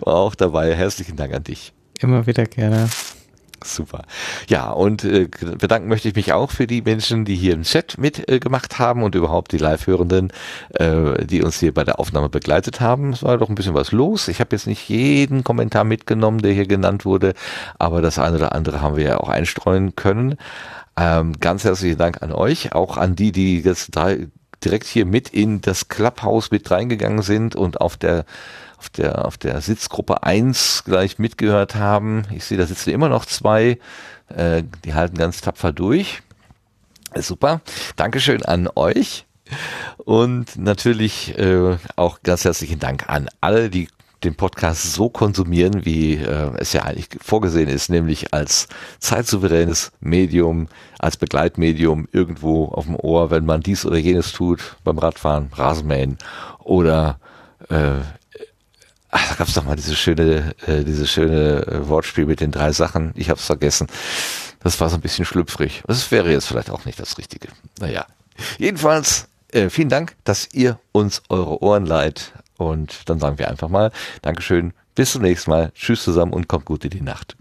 war auch dabei. Herzlichen Dank an dich. Immer wieder gerne. Super. Ja, und äh, bedanken möchte ich mich auch für die Menschen, die hier im Chat mitgemacht äh, haben und überhaupt die Live-Hörenden, äh, die uns hier bei der Aufnahme begleitet haben. Es war doch ein bisschen was los. Ich habe jetzt nicht jeden Kommentar mitgenommen, der hier genannt wurde, aber das eine oder andere haben wir ja auch einstreuen können. Ähm, ganz herzlichen Dank an euch, auch an die, die jetzt drei, direkt hier mit in das Clubhouse mit reingegangen sind und auf der auf der auf der Sitzgruppe eins gleich mitgehört haben. Ich sehe, da sitzen immer noch zwei, äh, die halten ganz tapfer durch. Super. Dankeschön an euch. Und natürlich äh, auch ganz herzlichen Dank an alle, die den Podcast so konsumieren, wie äh, es ja eigentlich vorgesehen ist, nämlich als zeitsouveränes Medium, als Begleitmedium irgendwo auf dem Ohr, wenn man dies oder jenes tut, beim Radfahren, Rasenmähen oder äh, ach, da gab es doch mal diese schöne, äh, diese schöne äh, Wortspiel mit den drei Sachen. Ich habe es vergessen. Das war so ein bisschen schlüpfrig. Das wäre jetzt vielleicht auch nicht das Richtige. Naja. Jedenfalls, äh, vielen Dank, dass ihr uns eure Ohren leiht und dann sagen wir einfach mal Dankeschön, bis zum nächsten Mal. Tschüss zusammen und kommt gut in die Nacht.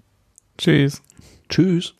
Tschüss. Tschüss.